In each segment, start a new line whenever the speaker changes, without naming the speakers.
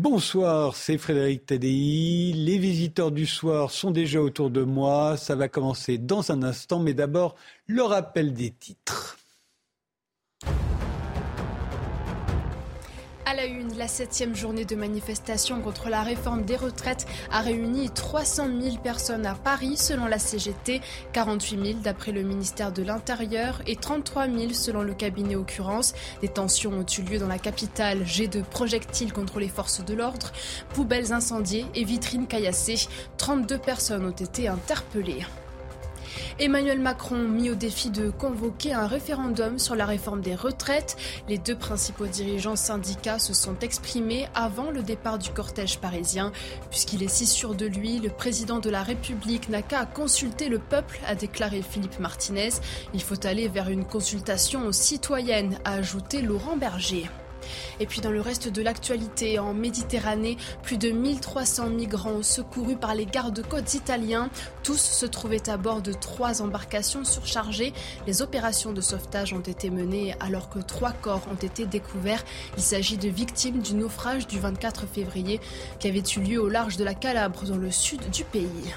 Bonsoir, c'est Frédéric Tadei. Les visiteurs du soir sont déjà autour de moi. Ça va commencer dans un instant, mais d'abord le rappel des titres.
La septième journée de manifestation contre la réforme des retraites a réuni 300 000 personnes à Paris selon la CGT, 48 000 d'après le ministère de l'Intérieur et 33 000 selon le cabinet occurrence. Des tensions ont eu lieu dans la capitale, jets de projectiles contre les forces de l'ordre, poubelles incendiées et vitrines caillassées. 32 personnes ont été interpellées. Emmanuel Macron mis au défi de convoquer un référendum sur la réforme des retraites. Les deux principaux dirigeants syndicats se sont exprimés avant le départ du cortège parisien. Puisqu'il est si sûr de lui, le président de la République n'a qu'à consulter le peuple, a déclaré Philippe Martinez. Il faut aller vers une consultation citoyenne, a ajouté Laurent Berger. Et puis dans le reste de l'actualité, en Méditerranée, plus de 1300 migrants secourus par les gardes-côtes italiens. Tous se trouvaient à bord de trois embarcations surchargées. Les opérations de sauvetage ont été menées alors que trois corps ont été découverts. Il s'agit de victimes du naufrage du 24 février qui avait eu lieu au large de la Calabre dans le sud du pays.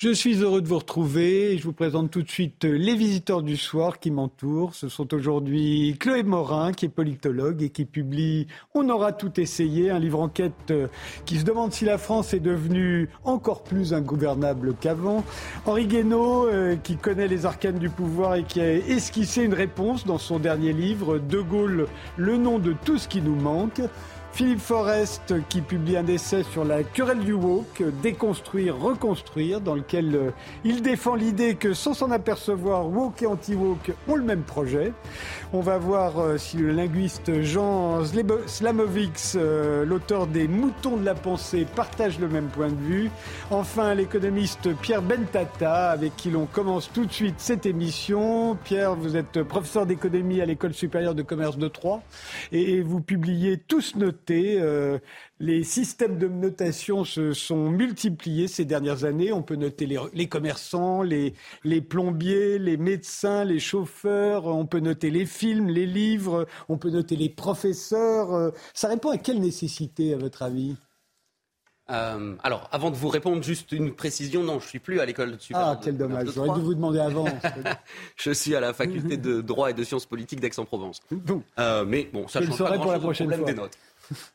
Je suis heureux de vous retrouver et je vous présente tout de suite les visiteurs du soir qui m'entourent. Ce sont aujourd'hui Chloé Morin, qui est politologue et qui publie On aura tout essayé, un livre enquête euh, qui se demande si la France est devenue encore plus ingouvernable qu'avant. Henri Guénaud, euh, qui connaît les arcanes du pouvoir et qui a esquissé une réponse dans son dernier livre, De Gaulle, le nom de tout ce qui nous manque. Philippe Forest qui publie un essai sur la querelle du woke, déconstruire, reconstruire, dans lequel euh, il défend l'idée que sans s'en apercevoir, woke et anti-woke ont le même projet. On va voir euh, si le linguiste Jean Slamovics, euh, l'auteur des Moutons de la pensée, partage le même point de vue. Enfin, l'économiste Pierre Bentata, avec qui l'on commence tout de suite cette émission. Pierre, vous êtes professeur d'économie à l'École supérieure de commerce de Troyes et vous publiez tous notés euh, les systèmes de notation se sont multipliés ces dernières années. On peut noter les, commerçants, les, plombiers, les médecins, les chauffeurs. On peut noter les films, les livres. On peut noter les professeurs. Euh, ça répond à quelle nécessité, à votre avis?
Euh, alors, avant de vous répondre, juste une précision. Non, je suis plus à l'école de supérieure.
Ah, quel dommage. J'aurais dû vous demander avant.
je suis à la faculté de droit et de sciences politiques d'Aix-en-Provence. mais bon, ça change
pas
pour
la prochaine fois.
des notes.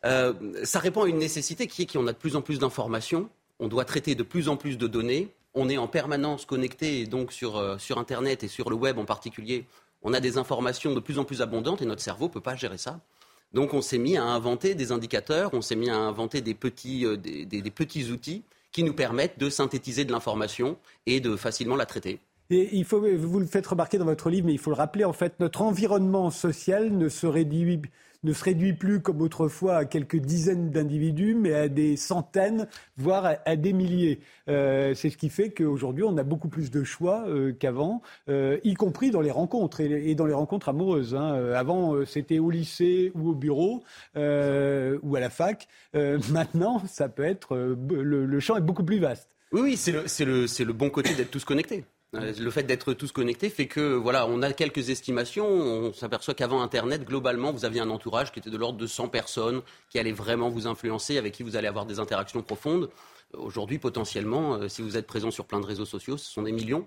Euh, ça répond à une nécessité qui est qu'on a de plus en plus d'informations, on doit traiter de plus en plus de données, on est en permanence connecté, donc sur, euh, sur Internet et sur le web en particulier, on a des informations de plus en plus abondantes et notre cerveau ne peut pas gérer ça. Donc on s'est mis à inventer des indicateurs, on s'est mis à inventer des petits, euh, des petits outils qui nous permettent de synthétiser de l'information et de facilement la traiter.
Et il faut, vous le faites remarquer dans votre livre, mais il faut le rappeler, en fait, notre environnement social ne se réduit ne se réduit plus comme autrefois à quelques dizaines d'individus, mais à des centaines, voire à, des milliers. Euh, c'est ce qui fait qu'aujourd'hui, on a beaucoup plus de choix euh, qu'avant, euh, y compris dans les rencontres et, dans les rencontres amoureuses. Hein. Avant, c'était au lycée ou au bureau ou à la fac. maintenant, ça peut être le, champ est beaucoup plus vaste.
Oui, oui, c'est le, le, le bon côté d'être tous connectés. Euh, le fait d'être tous connectés fait que, voilà, on a quelques estimations. On s'aperçoit qu'avant Internet, globalement, vous aviez un entourage qui était de l'ordre de 100 personnes qui allaient vraiment vous influencer, avec qui vous allez avoir des interactions profondes. Aujourd'hui, potentiellement, euh, si vous êtes présent sur plein de réseaux sociaux, ce sont des millions.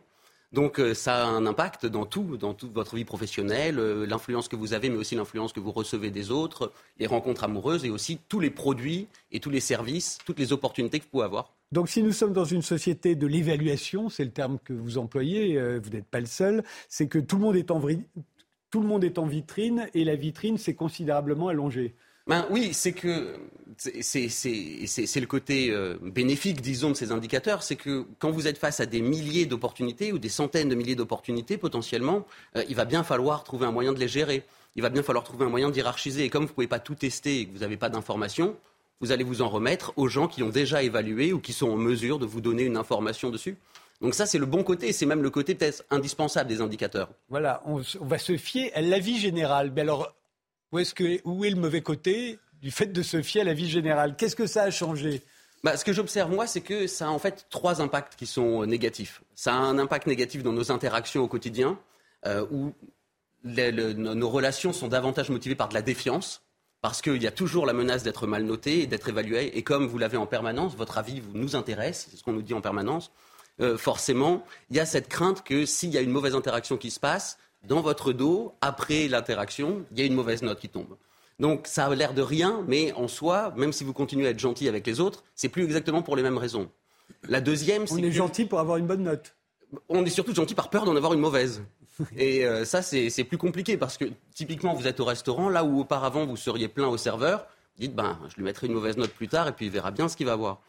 Donc euh, ça a un impact dans tout, dans toute votre vie professionnelle, l'influence que vous avez, mais aussi l'influence que vous recevez des autres, les rencontres amoureuses et aussi tous les produits et tous les services, toutes les opportunités que vous pouvez avoir.
Donc si nous sommes dans une société de l'évaluation, c'est le terme que vous employez, euh, vous n'êtes pas le seul, c'est que tout le monde est en, vitrine et la vitrine s'est considérablement allongée.
Ben oui, c'est que c'est le côté euh, bénéfique, disons, de ces indicateurs, c'est que quand vous êtes face à des milliers d'opportunités ou des centaines de milliers d'opportunités potentiellement, euh, il va bien falloir trouver un moyen de les gérer. Il va bien falloir trouver un moyen d'hierarchiser. Et comme vous ne pouvez pas tout tester et que vous n'avez pas d'informations, vous allez vous en remettre aux gens qui ont déjà évalué ou qui sont en mesure de vous donner une information dessus. Donc ça, c'est le bon côté, c'est même le côté peut-être indispensable des indicateurs.
Voilà, on, va se fier à l'avis général. Mais alors, où est, que, où est le mauvais côté du fait de se fier à l'avis général? Qu'est-ce que ça a changé?
Bah, ce que j'observe, moi, c'est que ça a en fait trois impacts qui sont négatifs. Ça a un impact négatif dans nos interactions au quotidien, euh, où nos relations sont davantage motivées par de la défiance, parce qu'il y a toujours la menace d'être mal noté et d'être évalué. Et comme vous l'avez en permanence, votre avis nous intéresse, c'est ce qu'on nous dit en permanence, euh, forcément, il y a cette crainte que s'il y a une mauvaise interaction qui se passe, dans votre dos, après l'interaction, il y a une mauvaise note qui tombe. Donc ça a l'air de rien, mais en soi, même si vous continuez à être gentil avec les autres, c'est plus exactement pour les mêmes raisons. La deuxième,
c'est on est gentil pour avoir une bonne note.
On est surtout gentil par peur d'en avoir une mauvaise. Et euh, ça, c'est plus compliqué parce que typiquement, vous êtes au restaurant, là où auparavant vous seriez plein au serveur, vous dites, ben, je lui mettrai une mauvaise note plus tard et puis il verra bien ce qu'il va avoir.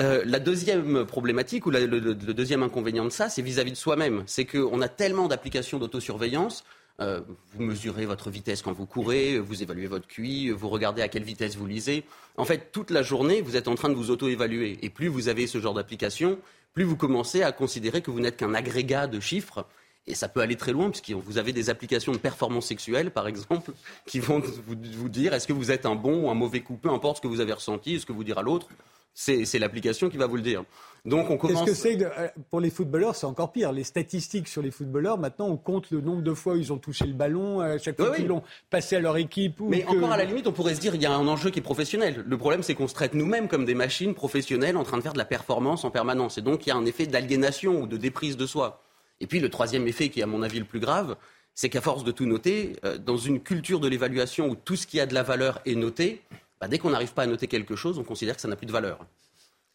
Euh, la deuxième problématique ou le, deuxième inconvénient de ça, c'est vis-à-vis de soi-même. C'est qu'on a tellement d'applications d'autosurveillance euh, vous mesurez votre vitesse quand vous courez, vous évaluez votre QI, vous regardez à quelle vitesse vous lisez. En fait, toute la journée, vous êtes en train de vous auto-évaluer. Et plus vous avez ce genre d'application, plus vous commencez à considérer que vous n'êtes qu'un agrégat de chiffres. Et ça peut aller très loin, puisque vous avez des applications de performance sexuelle, par exemple, qui vont vous, vous dire est-ce que vous êtes un bon ou un mauvais coup, peu importe ce que vous avez ressenti, ce que vous dira l'autre. C'est l'application qui va vous le dire.
Donc on commence. Qu'est-ce que c'est euh, pour les footballeurs C'est encore pire. Les statistiques sur les footballeurs, maintenant, on compte le nombre de fois où ils ont touché le ballon, à chaque fois qu'ils l'ont passé à leur équipe.
Mais encore à la limite, on pourrait se dire il y a un enjeu qui est professionnel. Le problème, c'est qu'on se traite nous-mêmes comme des machines professionnelles en train de faire de la performance en permanence. Et donc il y a un effet d'aliénation ou de déprise de soi. Et puis le troisième effet, qui est à mon avis le plus grave, c'est qu'à force de tout noter, euh, dans une culture de l'évaluation où tout ce qui a de la valeur est noté, bah, dès qu'on n'arrive pas à noter quelque chose, on considère que ça n'a plus de valeur.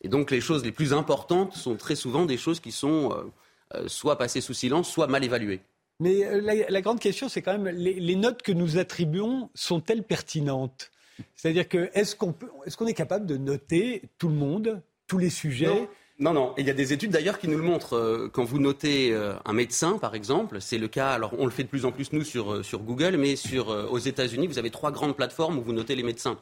Et donc les choses les plus importantes sont très souvent des choses qui sont euh, euh, soit passées sous silence, soit mal évaluées.
Mais la, grande question, c'est quand même les, notes que nous attribuons sont-elles pertinentes? C'est-à-dire que est-ce qu'on est, capable de noter tout le monde, tous les sujets?
Non, non. il y a des études d'ailleurs qui nous le montrent. Quand vous notez un médecin, par exemple, c'est le cas. Alors, on le fait de plus en plus nous sur, sur Google, mais sur, aux États-Unis, vous avez trois grandes plateformes où vous notez les médecins.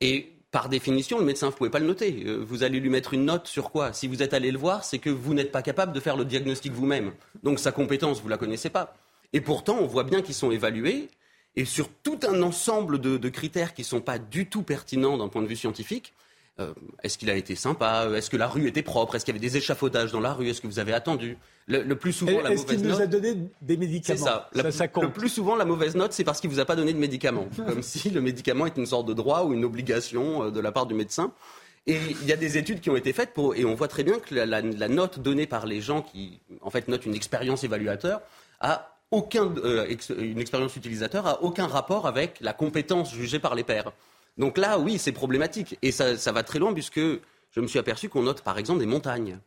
Et par définition, le médecin, vous ne pouvez pas le noter. Euh, vous allez lui mettre une note sur quoi? Si vous êtes allé le voir, c'est que vous n'êtes pas capable de faire le diagnostic vous-même. Donc sa compétence, vous ne la connaissez pas. Et pourtant, on voit bien qu'ils sont évalués. Et sur tout un ensemble de, critères qui ne sont pas du tout pertinents d'un point de vue scientifique, euh, est-ce qu'il a été sympa? Est-ce que la rue était propre? Est-ce qu'il y avait des échafaudages dans la rue? Est-ce que vous avez attendu? Le, plus souvent, la
mauvaise
note. Est-ce
qu'il nous a donné des médicaments?
C'est ça. Le plus souvent, la mauvaise note, c'est parce qu'il vous a pas donné de médicaments. Comme si le médicament était une sorte de droit ou une obligation euh, de la part du médecin. Et il y a des études qui ont été faites pour, et on voit très bien que la, note donnée par les gens qui, en fait, notent une expérience évaluateur a aucun, euh, une expérience utilisateur a aucun rapport avec la compétence jugée par les pairs. Donc là, oui, c'est problématique. Et ça, ça va très loin puisque je me suis aperçu qu'on note, par exemple, des montagnes.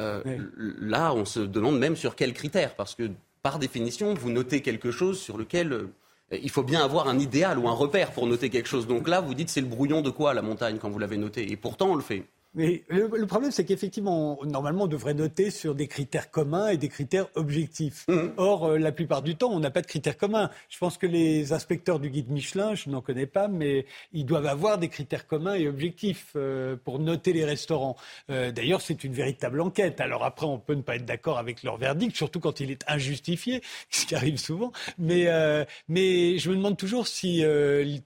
Euh, là, on se demande même sur quels critères, parce que par définition, vous notez quelque chose sur lequel euh, il faut bien avoir un idéal ou un repère pour noter quelque chose. Donc là, vous dites c'est le brouillon de quoi la montagne quand vous l'avez noté, et pourtant on le fait.
Mais le, problème, c'est qu'effectivement, normalement, on devrait noter sur des critères communs et des critères objectifs. Mmh. Or, euh, la plupart du temps, on n'a pas de critères communs. Je pense que les inspecteurs du guide Michelin, je n'en connais pas, mais ils doivent avoir des critères communs et objectifs euh, pour noter les restaurants. Euh, d'ailleurs, c'est une véritable enquête. Alors après, on peut ne pas être d'accord avec leur verdict, surtout quand il est injustifié, ce qui arrive souvent. Mais, mais je me demande toujours si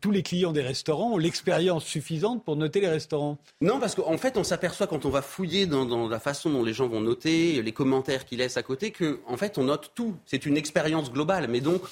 tous les clients des restaurants ont l'expérience suffisante pour noter les restaurants.
Non, parce qu'en fait, on s'aperçoit quand on va fouiller dans, la façon dont les gens vont noter, les commentaires qu'ils laissent à côté, qu'en en fait, on note tout. C'est une expérience globale. Mais donc,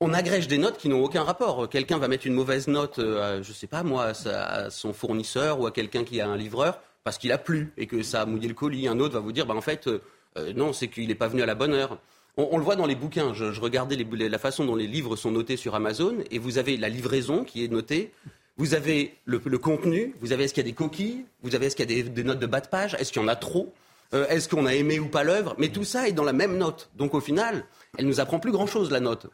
on agrège des notes qui n'ont aucun rapport. Quelqu'un va mettre une mauvaise note, euh, à, je sais pas moi, à, son fournisseur ou à quelqu'un qui a un livreur parce qu'il a plu et que ça a mouillé le colis. Un autre va vous dire, bah, en fait, euh, euh, non, c'est qu'il n'est pas venu à la bonne heure. On, le voit dans les bouquins. Je, regardais la façon dont les livres sont notés sur Amazon et vous avez la livraison qui est notée vous avez le, contenu, vous avez est-ce qu'il y a des coquilles, vous avez est-ce qu'il y a des, notes de bas de page, est-ce qu'il y en a trop, euh, est-ce qu'on a aimé ou pas l'œuvre, mais tout ça est dans la même note. Donc au final, elle nous apprend plus grand-chose la note.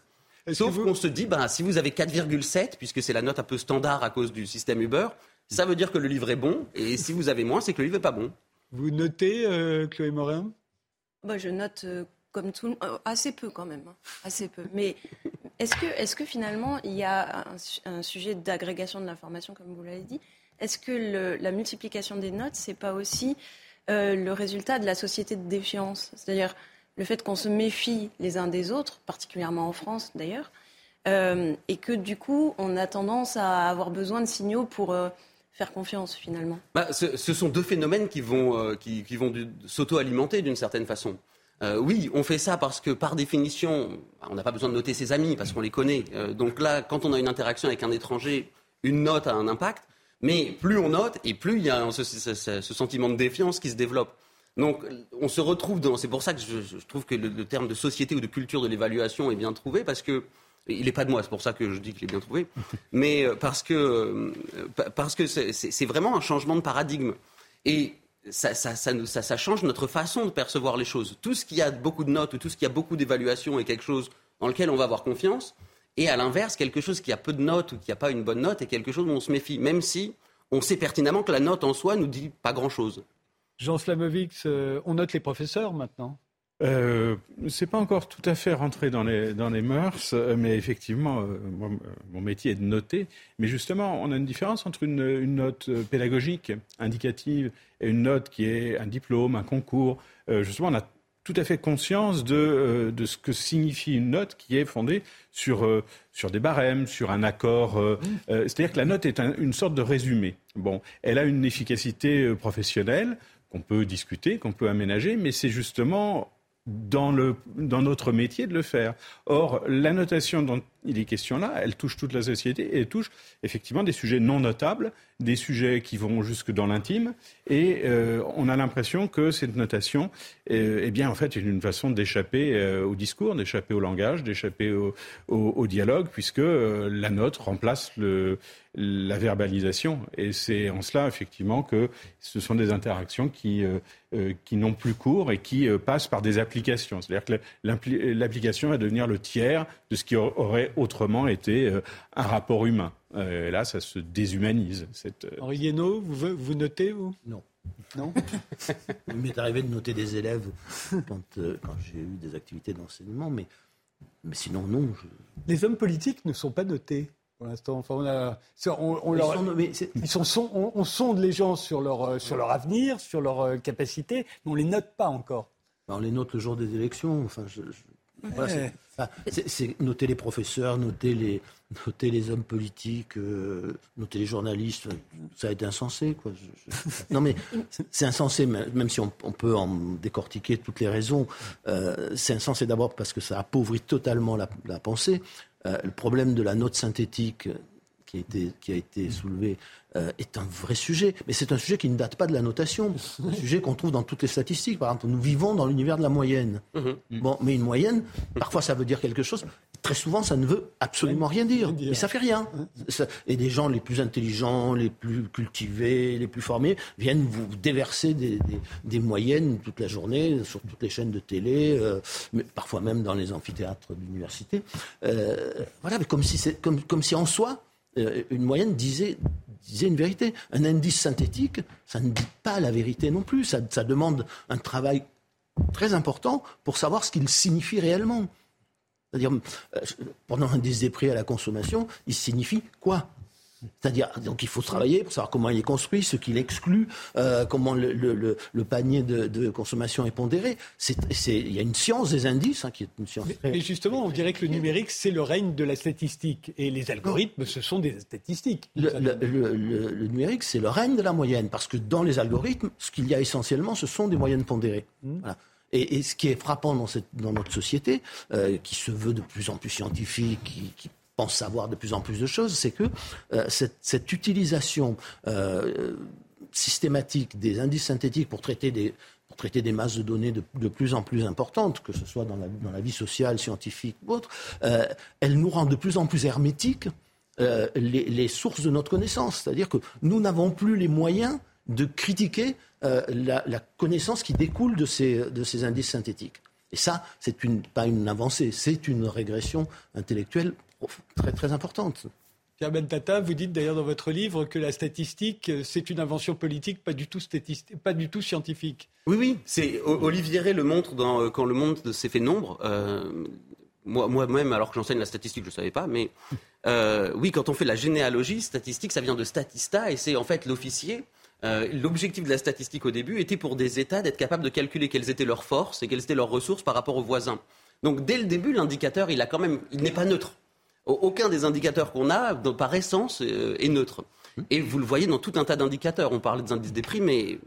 Sauf qu'on se dit, ben, si vous avez 4,7, puisque c'est la note un peu standard à cause du système Uber, ça veut dire que le livre est bon, et si vous avez moins, c'est que le livre n'est pas bon.
Vous notez, euh, Chloé Morin?
Bah, Je note euh, comme tout euh, assez peu quand même, hein. assez peu. Mais est-ce que, est que finalement il y a un, sujet d'agrégation de l'information, comme vous l'avez dit Est-ce que la multiplication des notes, c'est pas aussi euh, le résultat de la société de défiance C'est-à-dire le fait qu'on se méfie les uns des autres, particulièrement en France d'ailleurs, euh, et que du coup on a tendance à avoir besoin de signaux pour faire confiance finalement
bah, ce, sont deux phénomènes qui vont, qui, vont s'auto-alimenter d'une certaine façon. Oui, on fait ça parce que par définition, on n'a pas besoin de noter ses amis parce qu'on les connaît. donc là, quand on a une interaction avec un étranger, une note a un impact. Mais plus on note et plus il y a ce, sentiment de défiance qui se développe. Donc on se retrouve dans. C'est pour ça que je, trouve que le, terme de société ou de culture de l'évaluation est bien trouvé parce que il n'est pas de moi, c'est pour ça que je dis qu'il est bien trouvé, mais euh, parce que euh, parce que c'est vraiment un changement de paradigme et ça, change notre façon de percevoir les choses. Tout ce qui a beaucoup de notes ou tout ce qui a beaucoup d'évaluation est quelque chose dans lequel on va avoir confiance. Et à l'inverse, quelque chose qui a peu de notes ou qui n'a pas une bonne note est quelque chose dont on se méfie, même si on sait pertinemment que la note en soi nous dit pas grand-chose.
Jean Slamovic, euh, on note les professeurs maintenant
euh, c'est pas encore tout à fait rentré dans les, dans les mœurs, euh, mais effectivement, euh, mon métier est de noter. Mais justement, on a une différence entre une, une, note pédagogique, indicative, et une note qui est un diplôme, un concours. justement, on a tout à fait conscience de, euh, de, ce que signifie une note qui est fondée sur, euh, sur des barèmes, sur un accord. Euh, c'est-à-dire que la note est une sorte de résumé. Bon, elle a une efficacité professionnelle qu'on peut discuter, qu'on peut aménager, mais c'est justement dans, le, dans notre métier de le faire. Or, la notation il est question là, elle touche toute la société et elle touche effectivement des sujets non notables, des sujets qui vont jusque dans l'intime. Et euh, on a l'impression que cette notation, euh, eh bien, en fait, est une façon d'échapper euh, au discours, d'échapper au langage, d'échapper au, dialogue, puisque la note remplace la verbalisation. Et c'est en cela, effectivement, que ce sont des interactions qui, qui n'ont plus cours et qui passent par des applications. C'est-à-dire que l'application va devenir le tiers de ce qui aurait autrement été un rapport humain. Euh, là, ça se déshumanise. Cette... Euh,
Henri Guénaud, vous, vous notez, vous?
Non.
Non?
Il m'est arrivé de noter des élèves quand, euh, quand j'ai eu des activités d'enseignement, mais, mais sinon, non.
Les hommes politiques ne sont pas notés pour l'instant. Enfin, on, a, on, leur, ils sont, on, sonde les gens sur leur, sur leur avenir, sur leur capacité, mais on ne les note pas encore.
Ben, on les note le jour des élections. Enfin, je, c'est noter les professeurs, noter les, noter les hommes politiques, euh, noter les journalistes, ça a été insensé. Quoi. non mais c'est insensé, même si on, peut en décortiquer toutes les raisons. Euh, c'est insensé d'abord parce que ça appauvrit totalement la, pensée. Euh, le problème de la note synthétique qui a été, qui a été soulevé euh, est un vrai sujet. Mais c'est un sujet qui ne date pas de la notation. C'est un sujet qu'on trouve dans toutes les statistiques. Par exemple, nous vivons dans l'univers de la moyenne. Mhm. Bon, mais une moyenne, parfois ça veut dire quelque chose. Très souvent, ça ne veut absolument rien dire. Mais ça fait rien. et des gens les plus intelligents, les plus cultivés, les plus formés viennent vous déverser des, des, moyennes toute la journée sur toutes les chaînes de télé, euh, mais parfois même dans les amphithéâtres d'université. Euh, voilà, mais comme si, comme, comme si en soi, une moyenne disait disait une vérité. Un indice synthétique, ça ne dit pas la vérité non plus. Ça, demande un travail très important pour savoir ce qu'il signifie réellement. C'est-à-dire, euh, pendant un indice des prix à la consommation, il signifie quoi? C'est-à-dire, donc il faut travailler pour savoir comment il est construit, ce qu'il exclut, euh, comment le, le, le, panier de, de, consommation est pondéré. Il y a une science des indices hein, qui est une science.
Mais, justement, on dirait que le numérique, c'est le règne de la statistique. Et les algorithmes, ce sont des statistiques.
Le, numérique, c'est le règne de la moyenne. Parce que dans les algorithmes, ce qu'il y a essentiellement, ce sont des moyennes pondérées. Mmh. Voilà. Et, et, ce qui est frappant dans, cette, dans notre société, euh, qui se veut de plus en plus scientifique, qui, qui pense savoir de plus en plus de choses, c'est que euh, cette, utilisation euh, systématique des indices synthétiques pour traiter des, masses de données de, plus en plus importantes, que ce soit dans la, vie sociale, scientifique ou autre, euh, elle nous rend de plus en plus hermétiques les, sources de notre connaissance. C'est-à-dire que nous n'avons plus les moyens de critiquer la, connaissance qui découle de ces, indices synthétiques. Et ça, c'est pas une avancée, c'est une régression intellectuelle très très importante.
Pierre Bentata, vous dites d'ailleurs dans votre livre que la statistique, c'est une invention politique, pas du tout, pas du tout scientifique.
Oui, oui. C'est, Olivier Ray le montre dans euh, Quand le monde s'est fait nombre. Euh, moi-même, alors que j'enseigne la statistique, je ne savais pas, mais euh, oui, quand on fait la généalogie statistique, ça vient de statista et c'est en fait l'officier. l'objectif de la statistique au début était pour des États d'être capables de calculer quelles étaient leurs forces et quelles étaient leurs ressources par rapport aux voisins. Donc dès le début, l'indicateur, il a quand même, il n'est pas neutre. Aucun des indicateurs qu'on a, par essence, euh, est neutre. Et vous le voyez dans tout un tas d'indicateurs. On parlait des indices des prix, mais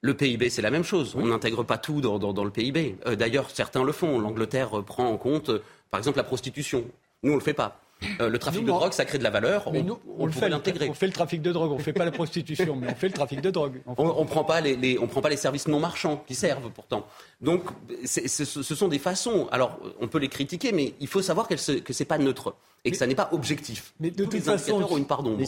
le PIB, c'est la même chose. On n'intègre pas tout dans, le PIB. Euh, d'ailleurs, certains le font. L'Angleterre prend en compte, par exemple, la prostitution. Nous, on ne le fait pas. Euh, le trafic de drogue, ça crée de la valeur.
on, nous, on, le fait l'intégrer. On fait le trafic de drogue, on ne fait pas la prostitution, mais on fait le trafic de drogue.
On ne prend, pas les, on prend pas les services non marchands qui servent pourtant. Donc, ce sont des façons. Alors, on peut les critiquer, mais il faut savoir que ce n'est pas neutre et que ça n'est pas objectif.
Mais de Tous toute les façon,
ont une part d'ombre.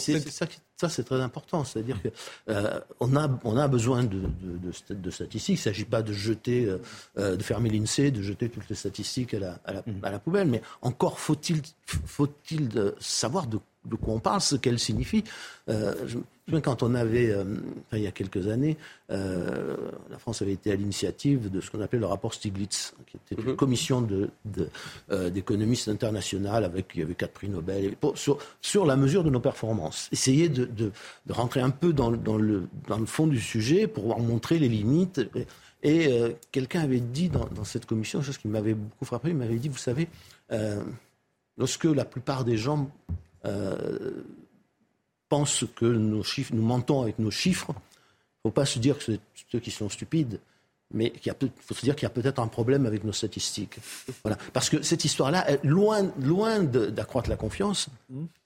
Ça, c'est très important. C'est-à-dire qu'on euh, a, on a besoin de, de, de statistiques. Il ne s'agit pas de jeter, euh, euh, de fermer l'INSEE, de jeter toutes les statistiques à la, à la, à la poubelle. Mais encore faut-il faut-il savoir de de quoi on parle, ce qu'elle signifie. Euh, je, quand on avait, euh, il y a quelques années, euh, la France avait été à l'initiative de ce qu'on appelait le rapport Stiglitz, qui était une mhm. commission d'économistes de, internationaux avec, il y avait quatre prix Nobel, sur, sur, la mesure de nos performances. Essayer de, de rentrer un peu dans, dans, le, dans, le, fond du sujet pour montrer les limites. Et, quelqu'un avait dit dans, dans, cette commission, chose qui m'avait beaucoup frappé, il m'avait dit, vous savez, lorsque la plupart des gens euh, pensent que nos chiffres, nous mentons avec nos chiffres, il ne faut pas se dire que c'est ceux qui sont stupides, mais il faut se dire qu'il y a peut-être un problème avec nos statistiques. Voilà. Parce que cette histoire-là, loin, loin d'accroître la confiance,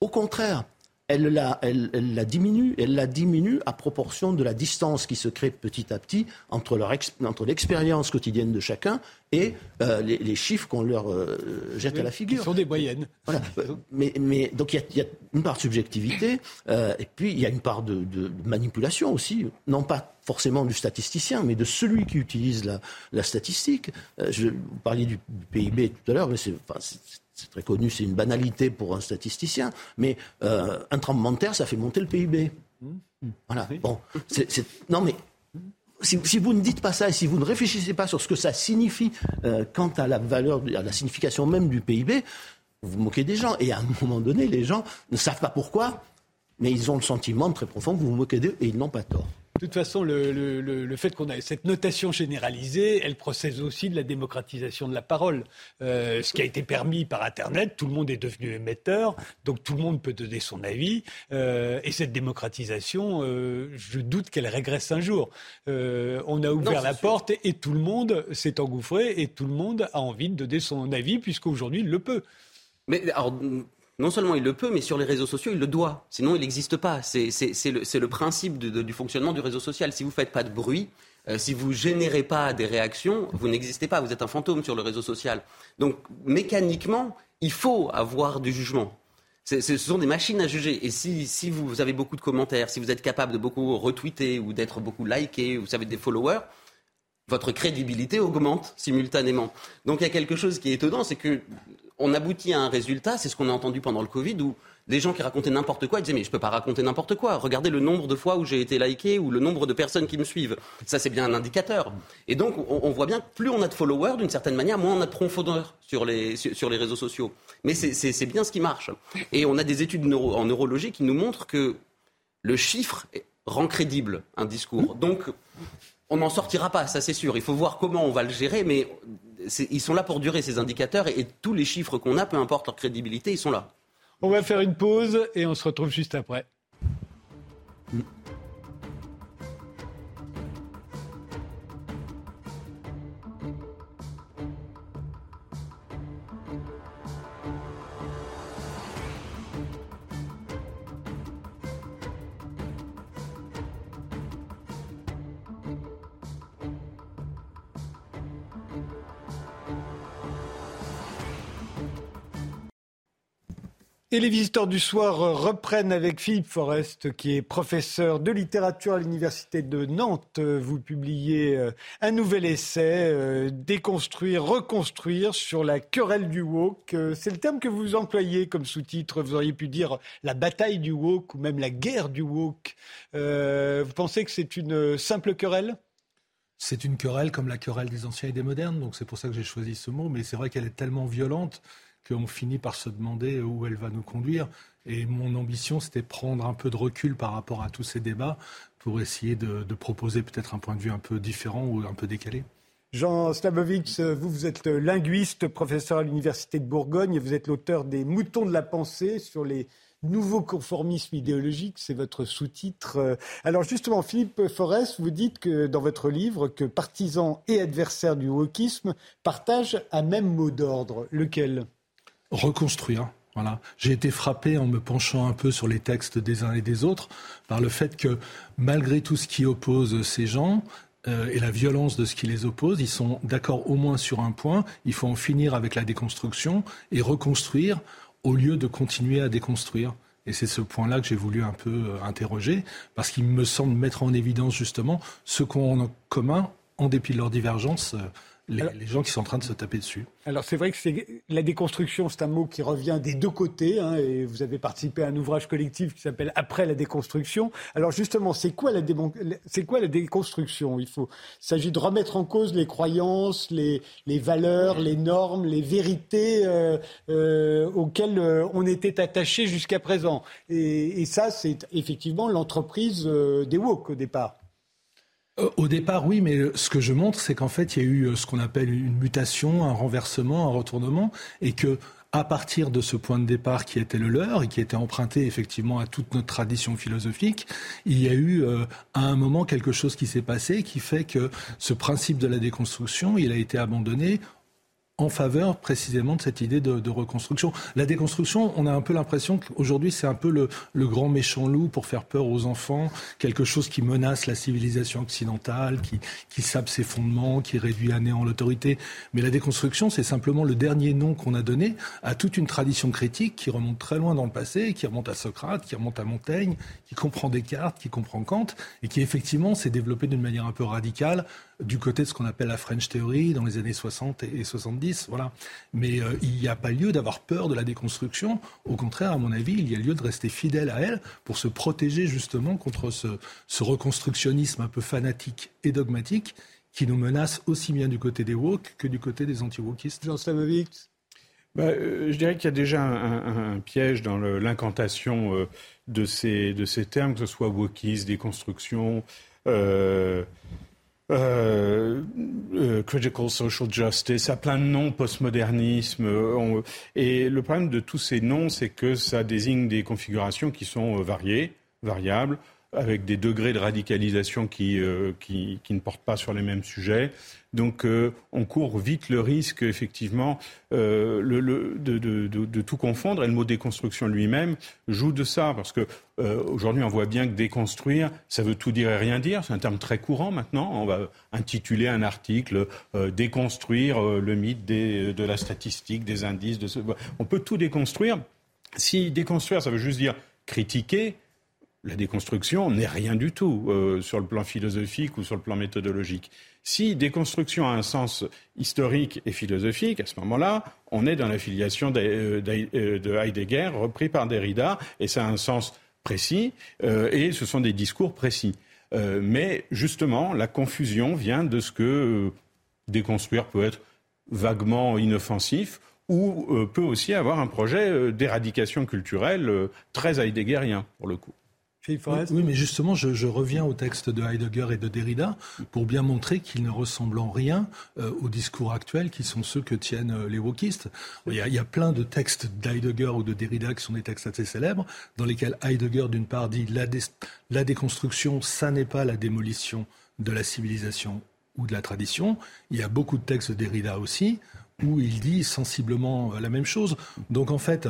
au contraire, elle la, elle, la, diminue, elle la diminue à proportion de la distance qui se crée petit à petit entre, leur entre l'expérience quotidienne de chacun et euh, les, chiffres qu'on leur euh, jette à la figure.
Qui sont des moyennes.
Voilà. mais, mais, donc il y, a une part de subjectivité euh, et puis il y a une part de, manipulation aussi, non pas forcément du statisticien, mais de celui qui utilise la, la statistique. je, vous parliez du, PIB tout à l'heure, mais c'est c'est très connu, c'est une banalité pour un statisticien, mais euh, un tremblement de terre, ça fait monter le PIB. Mmh. Voilà. Bon, non mais si, vous ne dites pas ça et si vous ne réfléchissez pas sur ce que ça signifie euh, quant à la valeur, à la signification même du PIB, vous vous moquez des gens. Et à un moment donné, les gens ne savent pas pourquoi, mais ils ont le sentiment très profond que vous vous moquez d'eux et ils n'ont pas tort.
De toute façon, le, fait qu'on ait cette notation généralisée, elle procède aussi de la démocratisation de la parole. Euh, ce qui a été permis par Internet, tout le monde est devenu émetteur, donc tout le monde peut donner son avis. Euh, et cette démocratisation, euh, je doute qu'elle régresse un jour. on a ouvert la porte et, tout le monde s'est engouffré et tout le monde a envie de donner son avis puisqu'aujourd'hui il le peut.
Mais alors, non seulement il le peut, mais sur les réseaux sociaux, il le doit. Sinon, il n'existe pas. C'est le, principe du fonctionnement du réseau social. Si vous ne faites pas de bruit, euh, si vous générez pas des réactions, vous n'existez pas. Vous êtes un fantôme sur le réseau social. Donc, mécaniquement, il faut avoir du jugement. Ce sont des machines à juger. Et si, vous avez beaucoup de commentaires, si vous êtes capable de beaucoup retweeter ou d'être beaucoup liké, vous savez, des followers, votre crédibilité augmente simultanément. Donc il y a quelque chose qui est étonnant, c'est que on aboutit à un résultat, c'est ce qu'on a entendu pendant le Covid, où des gens qui racontaient n'importe quoi, disaient mais je peux pas raconter n'importe quoi. Regardez le nombre de fois où j'ai été liké ou le nombre de personnes qui me suivent. Ça c'est bien un indicateur. Et donc on, voit bien que plus on a de followers, d'une certaine manière, moins on a de profondeur sur les, sur, les réseaux sociaux. Mais c'est bien ce qui marche. Et on a des études en neurologie qui nous montrent que le chiffre rend crédible un discours. Donc on n'en sortira pas, ça c'est sûr. Il faut voir comment on va le gérer, mais ils sont là pour durer, ces indicateurs, et, tous les chiffres qu'on a, peu importe leur crédibilité, ils sont là.
On va faire une pause et on se retrouve juste après. Et les visiteurs du soir reprennent avec Philippe Forest, qui est professeur de littérature à l'Université de Nantes. Vous publiez euh, un nouvel essai, euh, Déconstruire, reconstruire, sur la querelle du woke. Euh, c'est le terme que vous employez comme sous-titre. Vous auriez pu dire la bataille du woke ou même la guerre du woke. Vous pensez que c'est une simple querelle?
C'est une querelle comme la querelle des anciens et des modernes, donc c'est pour ça que j'ai choisi ce mot, mais c'est vrai qu'elle est tellement violente qu'on finit par se demander où elle va nous conduire. Et mon ambition, c'était prendre un peu de recul par rapport à tous ces débats pour essayer de, proposer peut-être un point de vue un peu différent ou un peu décalé.
Jean Slavovitch, vous, vous êtes linguiste, professeur à l'Université de Bourgogne, et vous êtes l'auteur des Moutons de la pensée sur les Nouveau conformisme idéologique, c'est votre sous-titre. Alors justement, Philippe Forest, vous dites que dans votre livre que partisans et adversaires du wokisme partagent un même mot d'ordre. Lequel?
Reconstruire. Voilà. J'ai été frappé en me penchant un peu sur les textes des uns et des autres par le fait que malgré tout ce qui oppose ces gens, euh, et la violence de ce qui les oppose, ils sont d'accord au moins sur un point, il faut en finir avec la déconstruction et reconstruire au lieu de continuer à déconstruire. Et c'est ce point-là que j'ai voulu un peu euh, interroger, parce qu'il me semble mettre en évidence justement ce qu'ont en commun, en dépit de leurs divergences, les, gens qui sont en train de se taper dessus.
Alors c'est vrai que la déconstruction, c'est un mot qui revient des deux côtés, hein, et vous avez participé à un ouvrage collectif qui s'appelle Après la déconstruction. Alors justement, c'est quoi la, c'est quoi la déconstruction? Il faut, s'agit de remettre en cause les croyances, les, les valeurs, les normes, les vérités euh, euh, auxquelles euh, on était attaché jusqu'à présent. Et, et ça, c'est effectivement l'entreprise des woke au départ.
Euh, au départ, oui, mais ce que je montre, c'est qu'en fait, il y a eu euh, ce qu'on appelle une mutation, un renversement, un retournement, et que à partir de ce point de départ qui était le leur et qui était emprunté effectivement à toute notre tradition philosophique, il y a eu euh, à un moment quelque chose qui s'est passé qui fait que ce principe de la déconstruction, il a été abandonné en faveur précisément de cette idée de, reconstruction. La déconstruction, on a un peu l'impression qu'aujourd'hui c'est un peu le, grand méchant loup pour faire peur aux enfants, quelque chose qui menace la civilisation occidentale, qui, qui sape ses fondements, qui réduit à néant l'autorité. Mais la déconstruction, c'est simplement le dernier nom qu'on a donné à toute une tradition critique qui remonte très loin dans le passé, qui remonte à Socrate, qui remonte à Montaigne, qui comprend Descartes, qui comprend Kant, et qui effectivement s'est développée d'une manière un peu radicale du côté de ce qu'on appelle la French Theory dans les années 60 et 70. Voilà. Mais euh, il n'y a pas lieu d'avoir peur de la déconstruction. Au contraire, à mon avis, il y a lieu de rester fidèle à elle pour se protéger justement contre ce, reconstructionnisme un peu fanatique et dogmatique qui nous menace aussi bien du côté des woke que du côté des anti-wokistes.
Jean Slavovic
bah, euh, je dirais qu'il y a déjà un, piège dans l'incantation euh, de, ces, de ces termes, que ce soit wokisme, déconstruction, euh, euh, critical social justice, a plein de noms, postmodernisme. Euh, et le problème de tous ces noms, c'est que ça désigne des configurations qui sont variées, variables, avec des degrés de radicalisation qui, qui, qui, ne portent pas sur les mêmes sujets. Donc euh, on court vite le risque, effectivement, euh, de, tout confondre. Et le mot déconstruction lui-même joue de ça, parce que euh, aujourd'hui on voit bien que déconstruire, ça veut tout dire et rien dire. C'est un terme très courant maintenant. On va intituler un article déconstruire le mythe de la statistique, des indices. De On peut tout déconstruire. Si déconstruire, ça veut juste dire critiquer, la déconstruction n'est rien du tout sur le plan philosophique ou sur le plan méthodologique. Si déconstruction a un sens historique et philosophique, à ce moment-là, on est dans l'affiliation euh, euh, de Heidegger, repris par Derrida, et ça a un sens précis, euh, et ce sont des discours précis. mais justement, la confusion vient de ce que déconstruire peut être vaguement inoffensif ou peut aussi avoir un projet d'éradication culturelle très heideggerien, pour le coup.
Oui, mais justement, je, reviens au texte de Heidegger et de Derrida pour bien montrer qu'ils ne ressemblent en rien euh, aux discours actuels qui sont ceux que tiennent euh, les wokistes. Il y, a, il y, a, plein de textes d'Heidegger ou de Derrida qui sont des textes assez célèbres, dans lesquels Heidegger, d'une part, dit la, la déconstruction, ça n'est pas la démolition de la civilisation ou de la tradition. Il y a beaucoup de textes de Derrida aussi, où il dit sensiblement euh, la même chose. Donc en fait,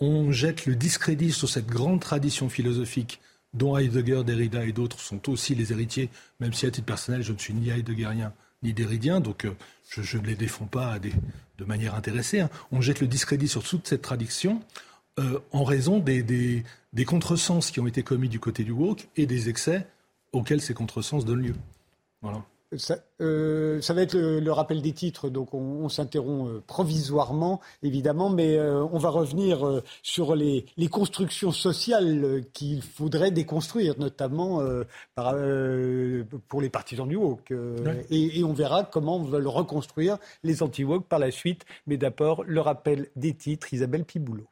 on jette le discrédit sur cette grande tradition philosophique dont Heidegger, Derrida et d'autres sont aussi les héritiers, même si à titre personnel, je ne suis ni heideggerien ni derridien, donc euh, je, ne les défends pas de manière intéressée. Hein. On jette le discrédit sur toute cette tradition euh, en raison des, des contresens qui ont été commis du côté du woke et des excès auxquels ces contresens donnent lieu. Voilà.
Euh, ça, va être le, rappel des titres, donc on, s'interrompt euh, provisoirement, évidemment, mais euh, on va revenir sur les, constructions sociales qu'il faudrait déconstruire, notamment pour les partisans du woke. Et, et, on verra comment veulent reconstruire les anti-woke par la suite. Mais d'abord, le rappel des titres, Isabelle Piboulot.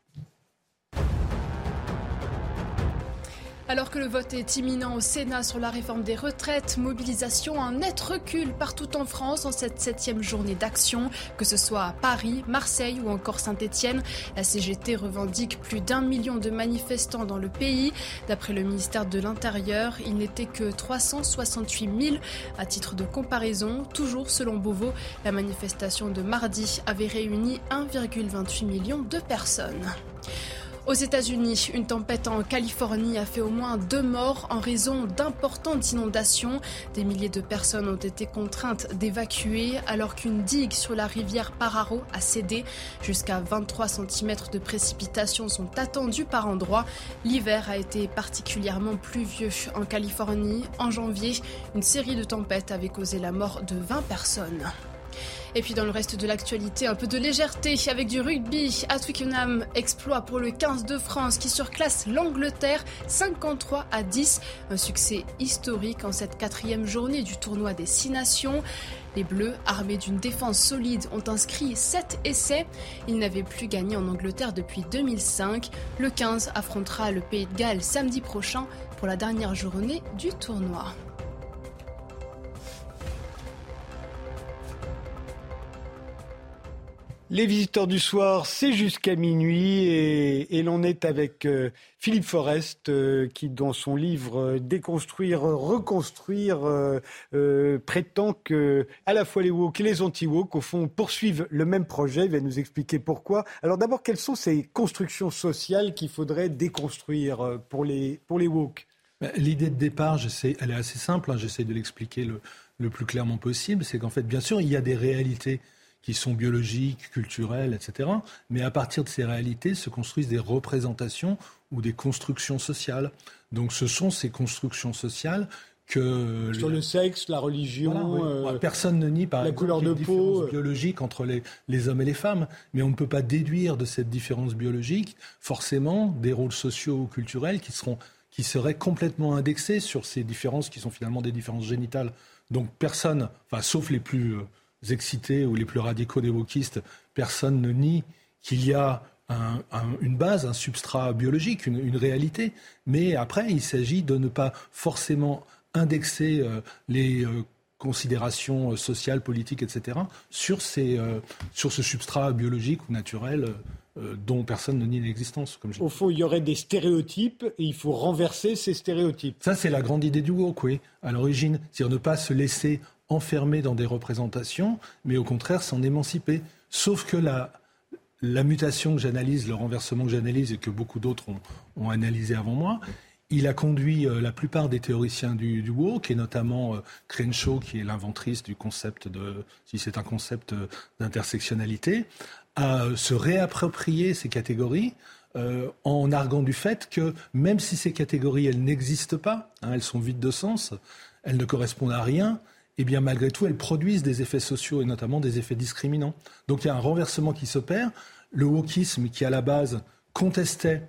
Alors que le vote est imminent au Sénat sur la réforme des retraites, mobilisation, un net recul partout en France en cette septième journée d'action, que ce soit à Paris, Marseille ou encore Saint-Étienne. La CGT revendique plus d'un million de manifestants dans le pays. D'après le ministère de l'Intérieur, il n'était que 368 000. À titre de comparaison, toujours selon Beauvau, la manifestation de mardi avait réuni 1,28 million de personnes. Aux États-Unis, une tempête en Californie a fait au moins deux morts en raison d'importantes inondations. Des milliers de personnes ont été contraintes d'évacuer alors qu'une digue sur la rivière Pararo a cédé. Jusqu'à 23 cm de précipitations sont attendus par endroits. L'hiver a été particulièrement pluvieux en Californie. En janvier, une série de tempêtes avait causé la mort de 20 personnes. Et puis dans le reste de l'actualité, un peu de légèreté avec du rugby. À Twickenham, exploit pour le 15 de France qui surclasse l'Angleterre 53 à 10. Un succès historique en cette quatrième journée du tournoi des Six Nations. Les Bleus, armés d'une défense solide, ont inscrit 7 essais. Ils n'avaient plus gagné en Angleterre depuis 2005. Le 15 affrontera le Pays de Galles samedi prochain pour la dernière journée du tournoi.
Les visiteurs du soir, c'est jusqu'à minuit et, l'on est avec euh, Philippe Forest euh, qui, dans son livre euh, Déconstruire, reconstruire, prétend que à la fois les woke et les anti-woke, au fond, poursuivent le même projet. Il va nous expliquer pourquoi. Alors d'abord, quelles sont ces constructions sociales qu'il faudrait déconstruire pour les, pour les woke?
Ben, L'idée de départ, elle est assez simple, hein, j'essaie de l'expliquer le, le plus clairement possible, c'est qu'en fait, bien sûr, il y a des réalités qui sont biologiques, culturelles, etc. Mais à partir de ces réalités se construisent des représentations ou des constructions sociales. Donc ce sont ces constructions sociales que
sur le sexe, la religion,
euh, personne ne nie par
la couleur de peau
euh. biologique entre les, les, hommes et les femmes, mais on ne peut pas déduire de cette différence biologique forcément des rôles sociaux ou culturels qui seront qui seraient complètement indexés sur ces différences qui sont finalement des différences génitales. Donc personne, enfin sauf les plus euh, excités ou les plus radicaux des wokistes, personne ne nie qu'il y a une base, un substrat biologique, une, réalité. Mais après, il s'agit de ne pas forcément indexer euh, les euh, considérations euh, sociales, politiques, etc., sur, ces, sur ce substrat biologique ou naturel dont personne ne nie l'existence.
Au fond, il y aurait des stéréotypes et il faut renverser ces stéréotypes.
Ça, c'est la grande idée du woke, oui, à l'origine. C'est-à-dire ne pas se laisser enfermé dans des représentations, mais au contraire s'en émanciper. Sauf que la, mutation que j'analyse, le renversement que j'analyse et que beaucoup d'autres ont, analysé avant moi, il a conduit euh, la plupart des théoriciens du, du woke, et notamment euh, Crenshaw, qui est l'inventrice du concept de, si c'est un concept euh, d'intersectionnalité, à se réapproprier ces catégories en arguant du fait que même si ces catégories, elles n'existent pas, hein, elles sont vides de sens, elles ne correspondent à rien, eh bien malgré tout, elles produisent des effets sociaux et notamment des effets discriminants. Donc il y a un renversement qui s'opère. Le wokisme, qui à la base contestait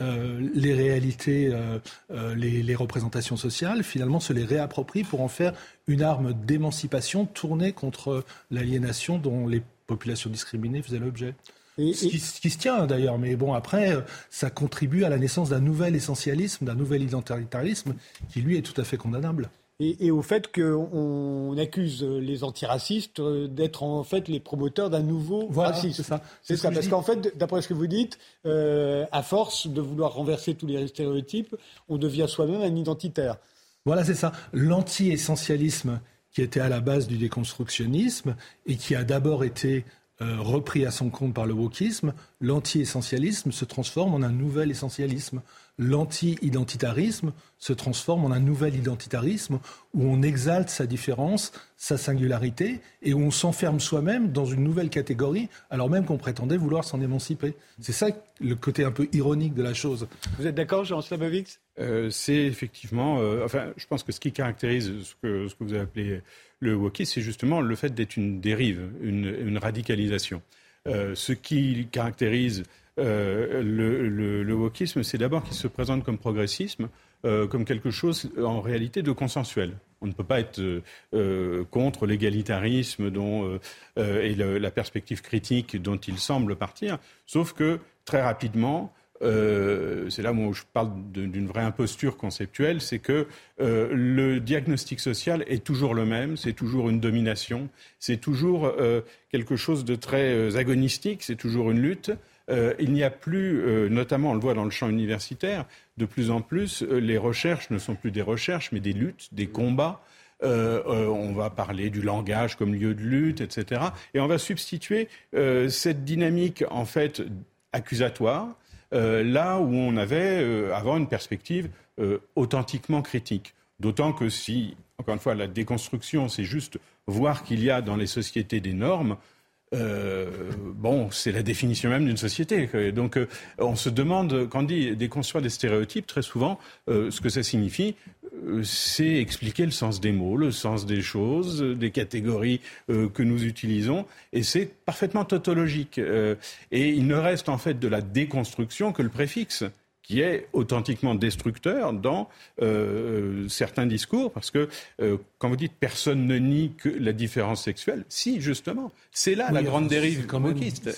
euh, les réalités, euh, euh, les, représentations sociales, finalement se les réapproprie pour en faire une arme d'émancipation tournée contre l'aliénation dont les populations discriminées faisaient l'objet. Ce, qui, ce, qui, se tient d'ailleurs, mais bon, après, ça contribue à la naissance d'un nouvel essentialisme, d'un nouvel identitarisme qui, lui, est tout à fait condamnable
et, au fait qu'on accuse les antiracistes d'être en fait les promoteurs d'un nouveau racisme.
C'est ça.
C'est ça, parce qu'en fait, d'après ce que vous dites, euh, à force de vouloir renverser tous les stéréotypes, on devient soi-même un identitaire.
Voilà, c'est ça. L'anti-essentialisme qui était à la base du déconstructionnisme et qui a d'abord été euh, repris à son compte par le wokisme, l'anti-essentialisme se transforme en un nouvel essentialisme l'anti-identitarisme se transforme en un nouvel identitarisme où on exalte sa différence, sa singularité, et où on s'enferme soi-même dans une nouvelle catégorie, alors même qu'on prétendait vouloir s'en émanciper. C'est ça le côté un peu ironique de la chose.
Vous êtes d'accord, Jean Slabovix
euh, C'est effectivement, euh, enfin, je pense que ce qui caractérise ce que, ce que vous avez appelé le wokisme, c'est justement le fait d'être une dérive, une, radicalisation. Euh, ce qui caractérise euh, le, wokisme, c'est d'abord qu'il se présente comme progressisme, euh, comme quelque chose en réalité de consensuel. On ne peut pas être euh, contre l'égalitarisme dont, et la perspective critique dont il semble partir, sauf que très rapidement, c'est là où je parle d'une vraie imposture conceptuelle, c'est que le diagnostic social est toujours le même, c'est toujours une domination, c'est toujours quelque chose de très agonistique, c'est toujours une lutte. Il n'y a plus, notamment on le voit dans le champ universitaire, de plus en plus, les recherches ne sont plus des recherches, mais des luttes, des combats. on va parler du langage comme lieu de lutte, etc. Et on va substituer cette dynamique en fait accusatoire euh, là où on avait euh, avant une perspective euh, authentiquement critique. D'autant que si, encore une fois, la déconstruction, c'est juste voir qu'il y a dans les sociétés des normes, bon, c'est la définition même d'une société. Donc, on se demande, quand on dit déconstruire des stéréotypes, très souvent, ce que ça signifie, euh, c'est expliquer le sens des mots, le sens des choses, des catégories euh, que nous utilisons, et c'est parfaitement tautologique. Euh, et il ne reste en fait de la déconstruction que le préfixe qui est authentiquement destructeur dans certains discours, parce que quand vous dites personne ne nie que la différence sexuelle, si justement, c'est là la grande dérive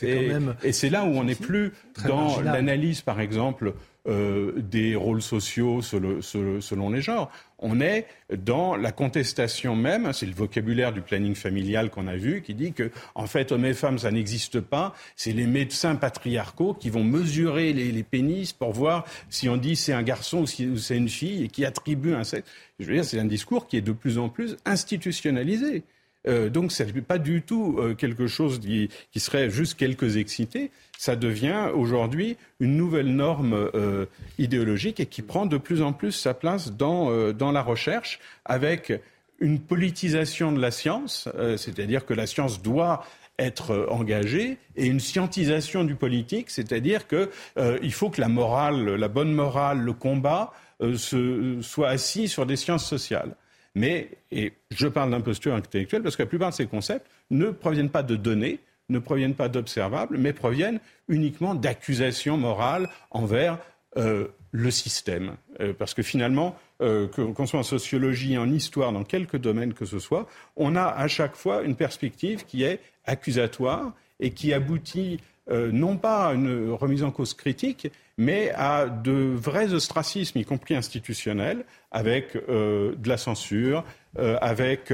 et, et c'est là où on n'est plus dans l'analyse, par exemple, euh, des rôles sociaux selon, les genres. On est dans la contestation même, c'est le vocabulaire du planning familial qu'on a vu, qui dit que, en fait, hommes et femmes, ça n'existe pas. C'est les médecins patriarcaux qui vont mesurer les, pénis pour voir si on dit c'est un garçon ou si c'est une fille et qui attribuent un sexe. Je veux dire, c'est un discours qui est de plus en plus institutionnalisé. Euh, donc, ce n'est pas du tout euh, quelque chose qui, serait juste quelques excités. Ça devient aujourd'hui une nouvelle norme euh, idéologique et qui prend de plus en plus sa place dans, dans la recherche avec une politisation de la science, c'est-à-dire que la science doit être engagée et une scientisation du politique, c'est-à-dire qu'il faut que la morale, la bonne morale, le combat se, soit assis sur des sciences sociales. Mais, et je parle d'imposture intellectuelle parce que la plupart de ces concepts ne proviennent pas de données, ne proviennent pas d'observables, mais proviennent uniquement d'accusations morales envers euh, le système. Euh, parce que finalement, euh, qu'on soit en sociologie, en histoire, dans quelques domaines que ce soit, on a à chaque fois une perspective qui est accusatoire et qui aboutit euh, non pas à une remise en cause critique, mais à de vrais ostracismes, y compris institutionnels, avec euh, de la censure, euh, avec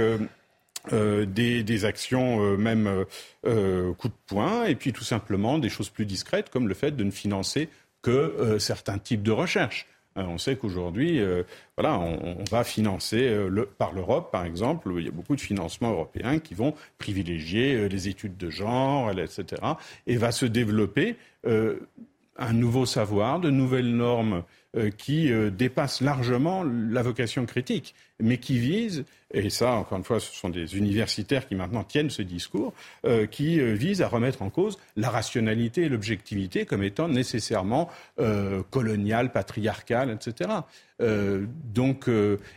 des, actions même coup de poing, et puis tout simplement des choses plus discrètes, comme le fait de ne financer que certains types de recherche. Euh, on sait qu'aujourd'hui, euh, voilà, on, va financer euh, par l'Europe, par exemple, il y a beaucoup de financements européens qui vont privilégier les études de genre, etc. Et va se développer un nouveau savoir, de nouvelles normes qui dépassent largement la vocation critique, mais qui visent et ça, encore une fois, ce sont des universitaires qui maintenant tiennent ce discours, euh, qui euh, visent à remettre en cause la rationalité et l'objectivité comme étant nécessairement euh, coloniales, patriarcales, etc. donc,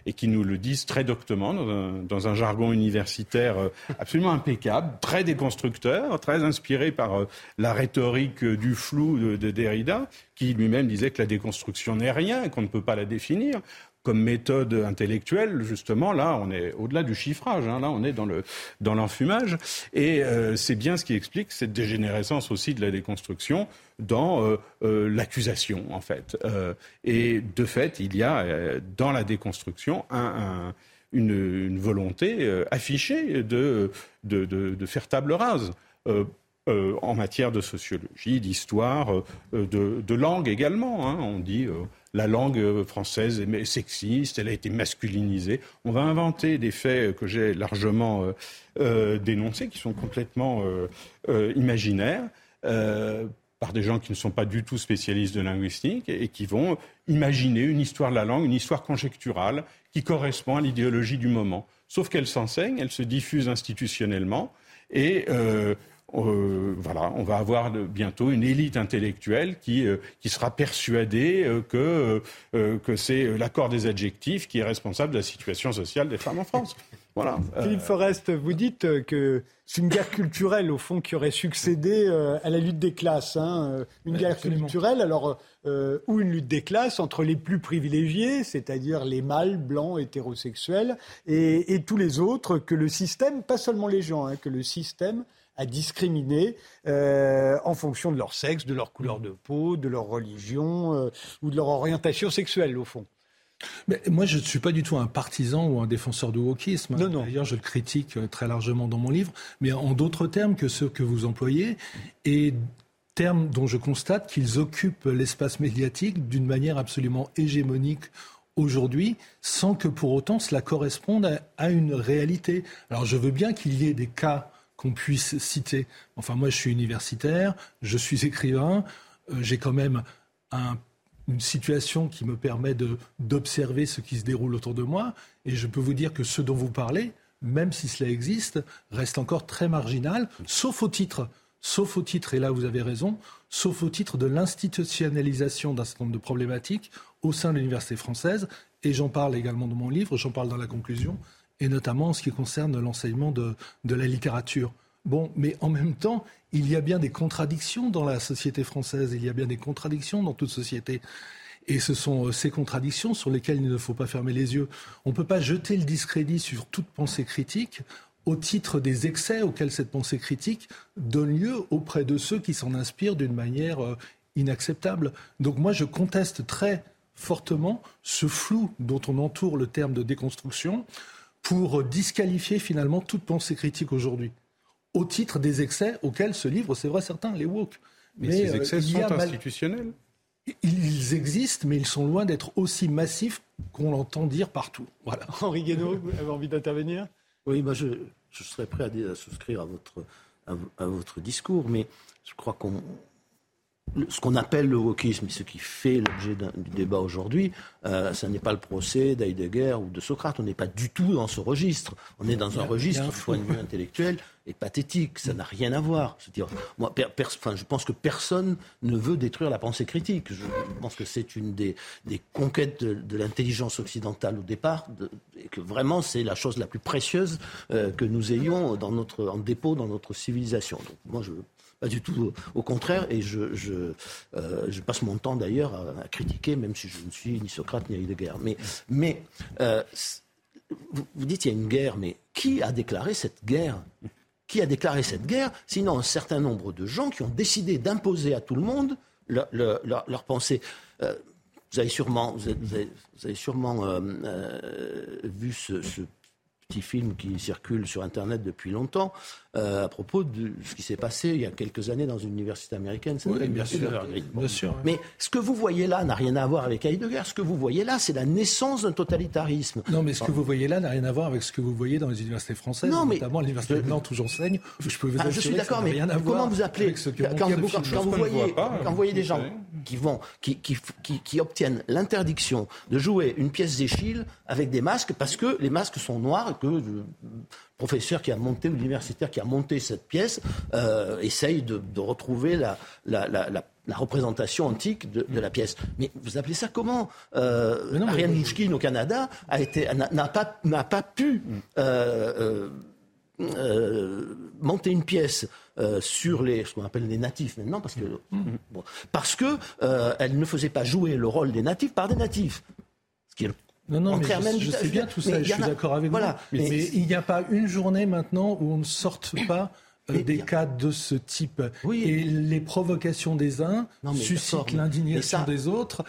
et qui nous le disent très doctement dans un, jargon universitaire absolument impeccable, très déconstructeur, très inspiré par la rhétorique du flou de, de Derrida, qui lui-même disait que la déconstruction n'est rien, qu'on ne peut pas la définir comme méthode intellectuelle, justement, là, on est au-delà du chiffrage, hein, là, on est dans, le, dans l'enfumage. Et euh, c'est bien ce qui explique cette dégénérescence aussi de la déconstruction dans euh, euh, l'accusation, en fait. et de fait, il y a dans la déconstruction un, une, volonté affichée de, de, de, faire table rase. en matière de sociologie, d'histoire, de, de, langue également. Hein. On dit la langue française est sexiste, elle a été masculinisée. On va inventer des faits que j'ai largement euh, euh, dénoncés, qui sont complètement euh, imaginaires, par des gens qui ne sont pas du tout spécialistes de linguistique et qui vont imaginer une histoire de la langue, une histoire conjecturale qui correspond à l'idéologie du moment. Sauf qu'elle s'enseigne, elle se diffuse institutionnellement et euh, voilà, on va avoir bientôt une élite intellectuelle qui, euh, qui sera persuadée euh, que, que c'est l'accord des adjectifs qui est responsable de la situation sociale des femmes en France. Voilà.
Philippe Forest, vous dites que c'est une guerre culturelle, au fond, qui aurait succédé à la lutte des classes. Hein. Une guerre culturelle, alors, ou une lutte des classes entre les plus privilégiés, c'est-à-dire les mâles, blancs, hétérosexuels, et, et, tous les autres, que le système, pas seulement les gens, hein, que le système à discriminer euh, en fonction de leur sexe, de leur couleur de peau, de leur religion euh, ou de leur orientation sexuelle, au fond.
Mais moi, je ne suis pas du tout un partisan ou un défenseur du wokisme.
Non, non.
D'ailleurs, je le critique euh, très largement dans mon livre, mais en d'autres termes que ceux que vous employez, et termes dont je constate qu'ils occupent l'espace médiatique d'une manière absolument hégémonique aujourd'hui, sans que pour autant cela corresponde à une réalité. Alors, je veux bien qu'il y ait des cas qu'on puisse citer. Enfin, moi, je suis universitaire, je suis écrivain, euh, j'ai quand même une situation qui me permet d'observer ce qui se déroule autour de moi, et je peux vous dire que ce dont vous parlez, même si cela existe, reste encore très marginal, sauf au titre, sauf au titre, et là vous avez raison, sauf au titre de l'institutionnalisation d'un certain nombre de problématiques au sein de l'université française, et j'en parle également dans mon livre, j'en parle dans la conclusion, et notamment en ce qui concerne l'enseignement de, la littérature. Bon, mais en même temps, il y a bien des contradictions dans la société française, il y a bien des contradictions dans toute société. Et ce sont euh, ces contradictions sur lesquelles il ne faut pas fermer les yeux. On ne peut pas jeter le discrédit sur toute pensée critique au titre des excès auxquels cette pensée critique donne lieu auprès de ceux qui s'en inspirent d'une manière euh, inacceptable. Donc moi, je conteste très fortement ce flou dont on entoure le terme de déconstruction pour disqualifier finalement toute pensée critique aujourd'hui, au titre des excès auxquels se livrent, c'est vrai, certains, les woke.
Mais, ces euh, excès sont institutionnels
Ils existent, mais ils sont loin d'être aussi massifs qu'on l'entend dire partout. Voilà.
Henri Guénaud, vous avez envie d'intervenir?
Oui, moi je, serais prêt à, souscrire à votre, à votre discours, mais je crois qu'on ce qu'on appelle le wokisme, ce qui fait l'objet du débat aujourd'hui, euh, ce n'est pas le procès d'Heidegger ou de Socrate. On n'est pas du tout dans ce registre. On est dans un registre, du point de vue intellectuel, et pathétique. Ça n'a rien à voir. -dire, moi, je pense que personne ne veut détruire la pensée critique. Je pense que c'est une des, conquêtes de, l'intelligence occidentale au départ, et que vraiment c'est la chose la plus précieuse euh, que nous ayons dans notre, en dépôt dans notre civilisation. Donc, moi, je pas du tout. Au contraire, et je, je, euh, passe mon temps d'ailleurs à, critiquer, même si je ne suis ni Socrate ni Heidegger. Mais, euh, vous, dites qu'il y a une guerre, mais qui a déclaré cette guerre? Qui a déclaré cette guerre Sinon, un certain nombre de gens qui ont décidé d'imposer à tout le monde leur, pensée? Euh, vous avez sûrement, sûrement euh, euh, vu ce, petit film qui circule sur Internet depuis longtemps, euh, à propos de ce qui s'est passé il y a quelques années dans une université américaine.
Oui, bien sûr, bien sûr.
Mais ce que vous voyez là n'a rien à voir avec Heidegger. Ce que vous voyez là, c'est la naissance d'un totalitarisme.
Non, mais ce que vous voyez là n'a rien à voir avec ce que vous voyez dans les universités françaises, non, mais notamment l'université de Nantes où j'enseigne.
Je peux vous ah, je suis d'accord, mais comment vous appelez quand, vous, voyez, quand vous voyez des gens qui vont, qui, qui, qui, obtiennent l'interdiction de jouer une pièce d'Échille avec des masques parce que les masques sont noirs et que le professeur qui a monté, l'universitaire qui a monté cette pièce, euh, essaye de, retrouver la, la, la, la, représentation antique de, de, la pièce. Mais vous appelez ça comment euh, Ariane Mouchkine au Canada a été, n'a, pas, n'a pas pu euh, euh, monter une pièce sur les, ce qu'on appelle les natifs maintenant, parce que, mm. bon, parce que elle ne faisait pas jouer le rôle des natifs par des natifs.
Ce qui est non, non, mais je, sais bien tout ça, je suis d'accord avec vous. Mais, il n'y a pas une journée maintenant où on ne sorte pas des cas de ce type. Oui. Et les provocations des uns suscitent l'indignation des autres.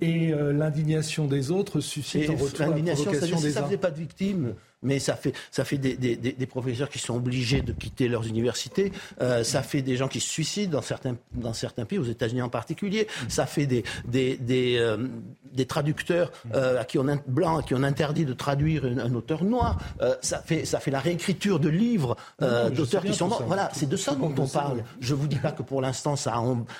Et l'indignation des autres suscite en retour la provocation des uns.
Ça ne faisait pas de victimes mais ça fait, ça fait des, des, des, professeurs qui sont obligés de quitter leurs universités, euh, ça fait des gens qui se suicident dans certains, dans certains pays, aux États-Unis en particulier, ça fait des, des, des, euh, des traducteurs euh, à qui on, blancs à qui on interdit de traduire un, auteur noir, ça, fait, ça fait la réécriture de livres euh, d'auteurs qui sont morts. Voilà, c'est de ça dont on parle. Je ne vous dis pas que pour l'instant ça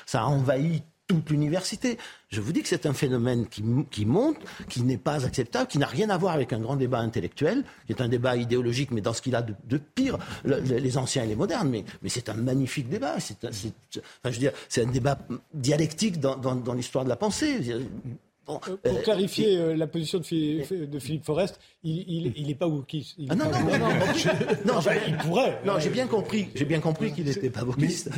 ça a envahi toute l'université. Je vous dis que c'est un phénomène qui, qui monte, qui n'est pas acceptable, qui n'a rien à voir avec un grand débat intellectuel, qui est un débat idéologique, mais dans ce qu'il a de, pire, les anciens et les modernes. Mais, mais c'est un magnifique débat. C'est un débat dialectique dans, dans, dans l'histoire de la pensée.
Euh, pour euh, clarifier euh, la position de Philippe, de Philippe Forest, il n'est pas wokiste.
Ah non, non, non, non,
non, il pourrait.
Non, j'ai bien compris, j'ai bien compris qu'il n'était pas wokiste.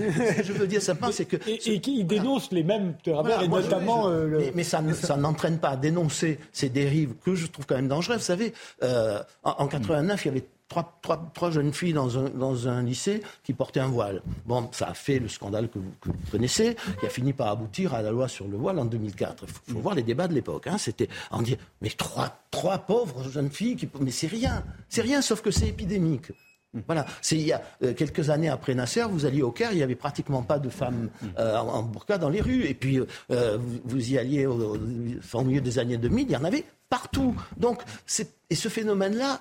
je veux dire simplement, c'est que
et, qu'il dénonce les mêmes et notamment.
mais, ça, ça n'entraîne pas à dénoncer ces dérives que je trouve quand même dangereuses. Vous savez, en, en 89, il y avait trois, trois, trois jeunes filles dans un, dans un lycée qui portaient un voile. Bon, ça a fait le scandale que vous, que vous connaissez, qui a fini par aboutir à la loi sur le voile en 2004. Il faut, faut voir les débats de l'époque. Hein. C'était en dire, mais trois, trois pauvres jeunes filles, qui, mais c'est rien, c'est rien, sauf que c'est épidémique. Voilà, c'est il y a euh, quelques années après Nasser, vous alliez au Caire, il n'y avait pratiquement pas de femmes euh, en, en burqa dans les rues. Et puis euh, vous, vous y alliez au, au- au milieu des années 2000, il y en avait partout. Donc, et ce phénomène-là,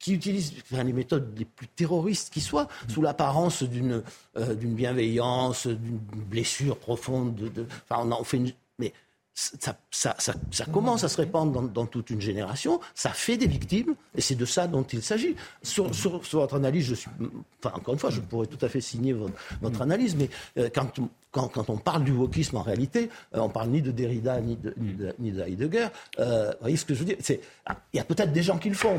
qui utilise enfin, les méthodes les plus terroristes qui soient, sous l'apparence d'une euh, bienveillance, d'une blessure profonde. De, enfin, on fait mais ça, ça, ça, ça commence à se répandre dans, toute une génération, ça fait des victimes, et c'est de ça dont il s'agit. Sur, votre analyse, je suis, enfin, encore une fois, je pourrais tout à fait signer votre, analyse, mais euh, quand, quand, quand on parle du wokisme, en réalité, euh, on parle ni de Derrida, ni de, ni de, ni de Heidegger. Euh, vous voyez ce que je veux dire ah, Il y a peut-être des gens qui le font.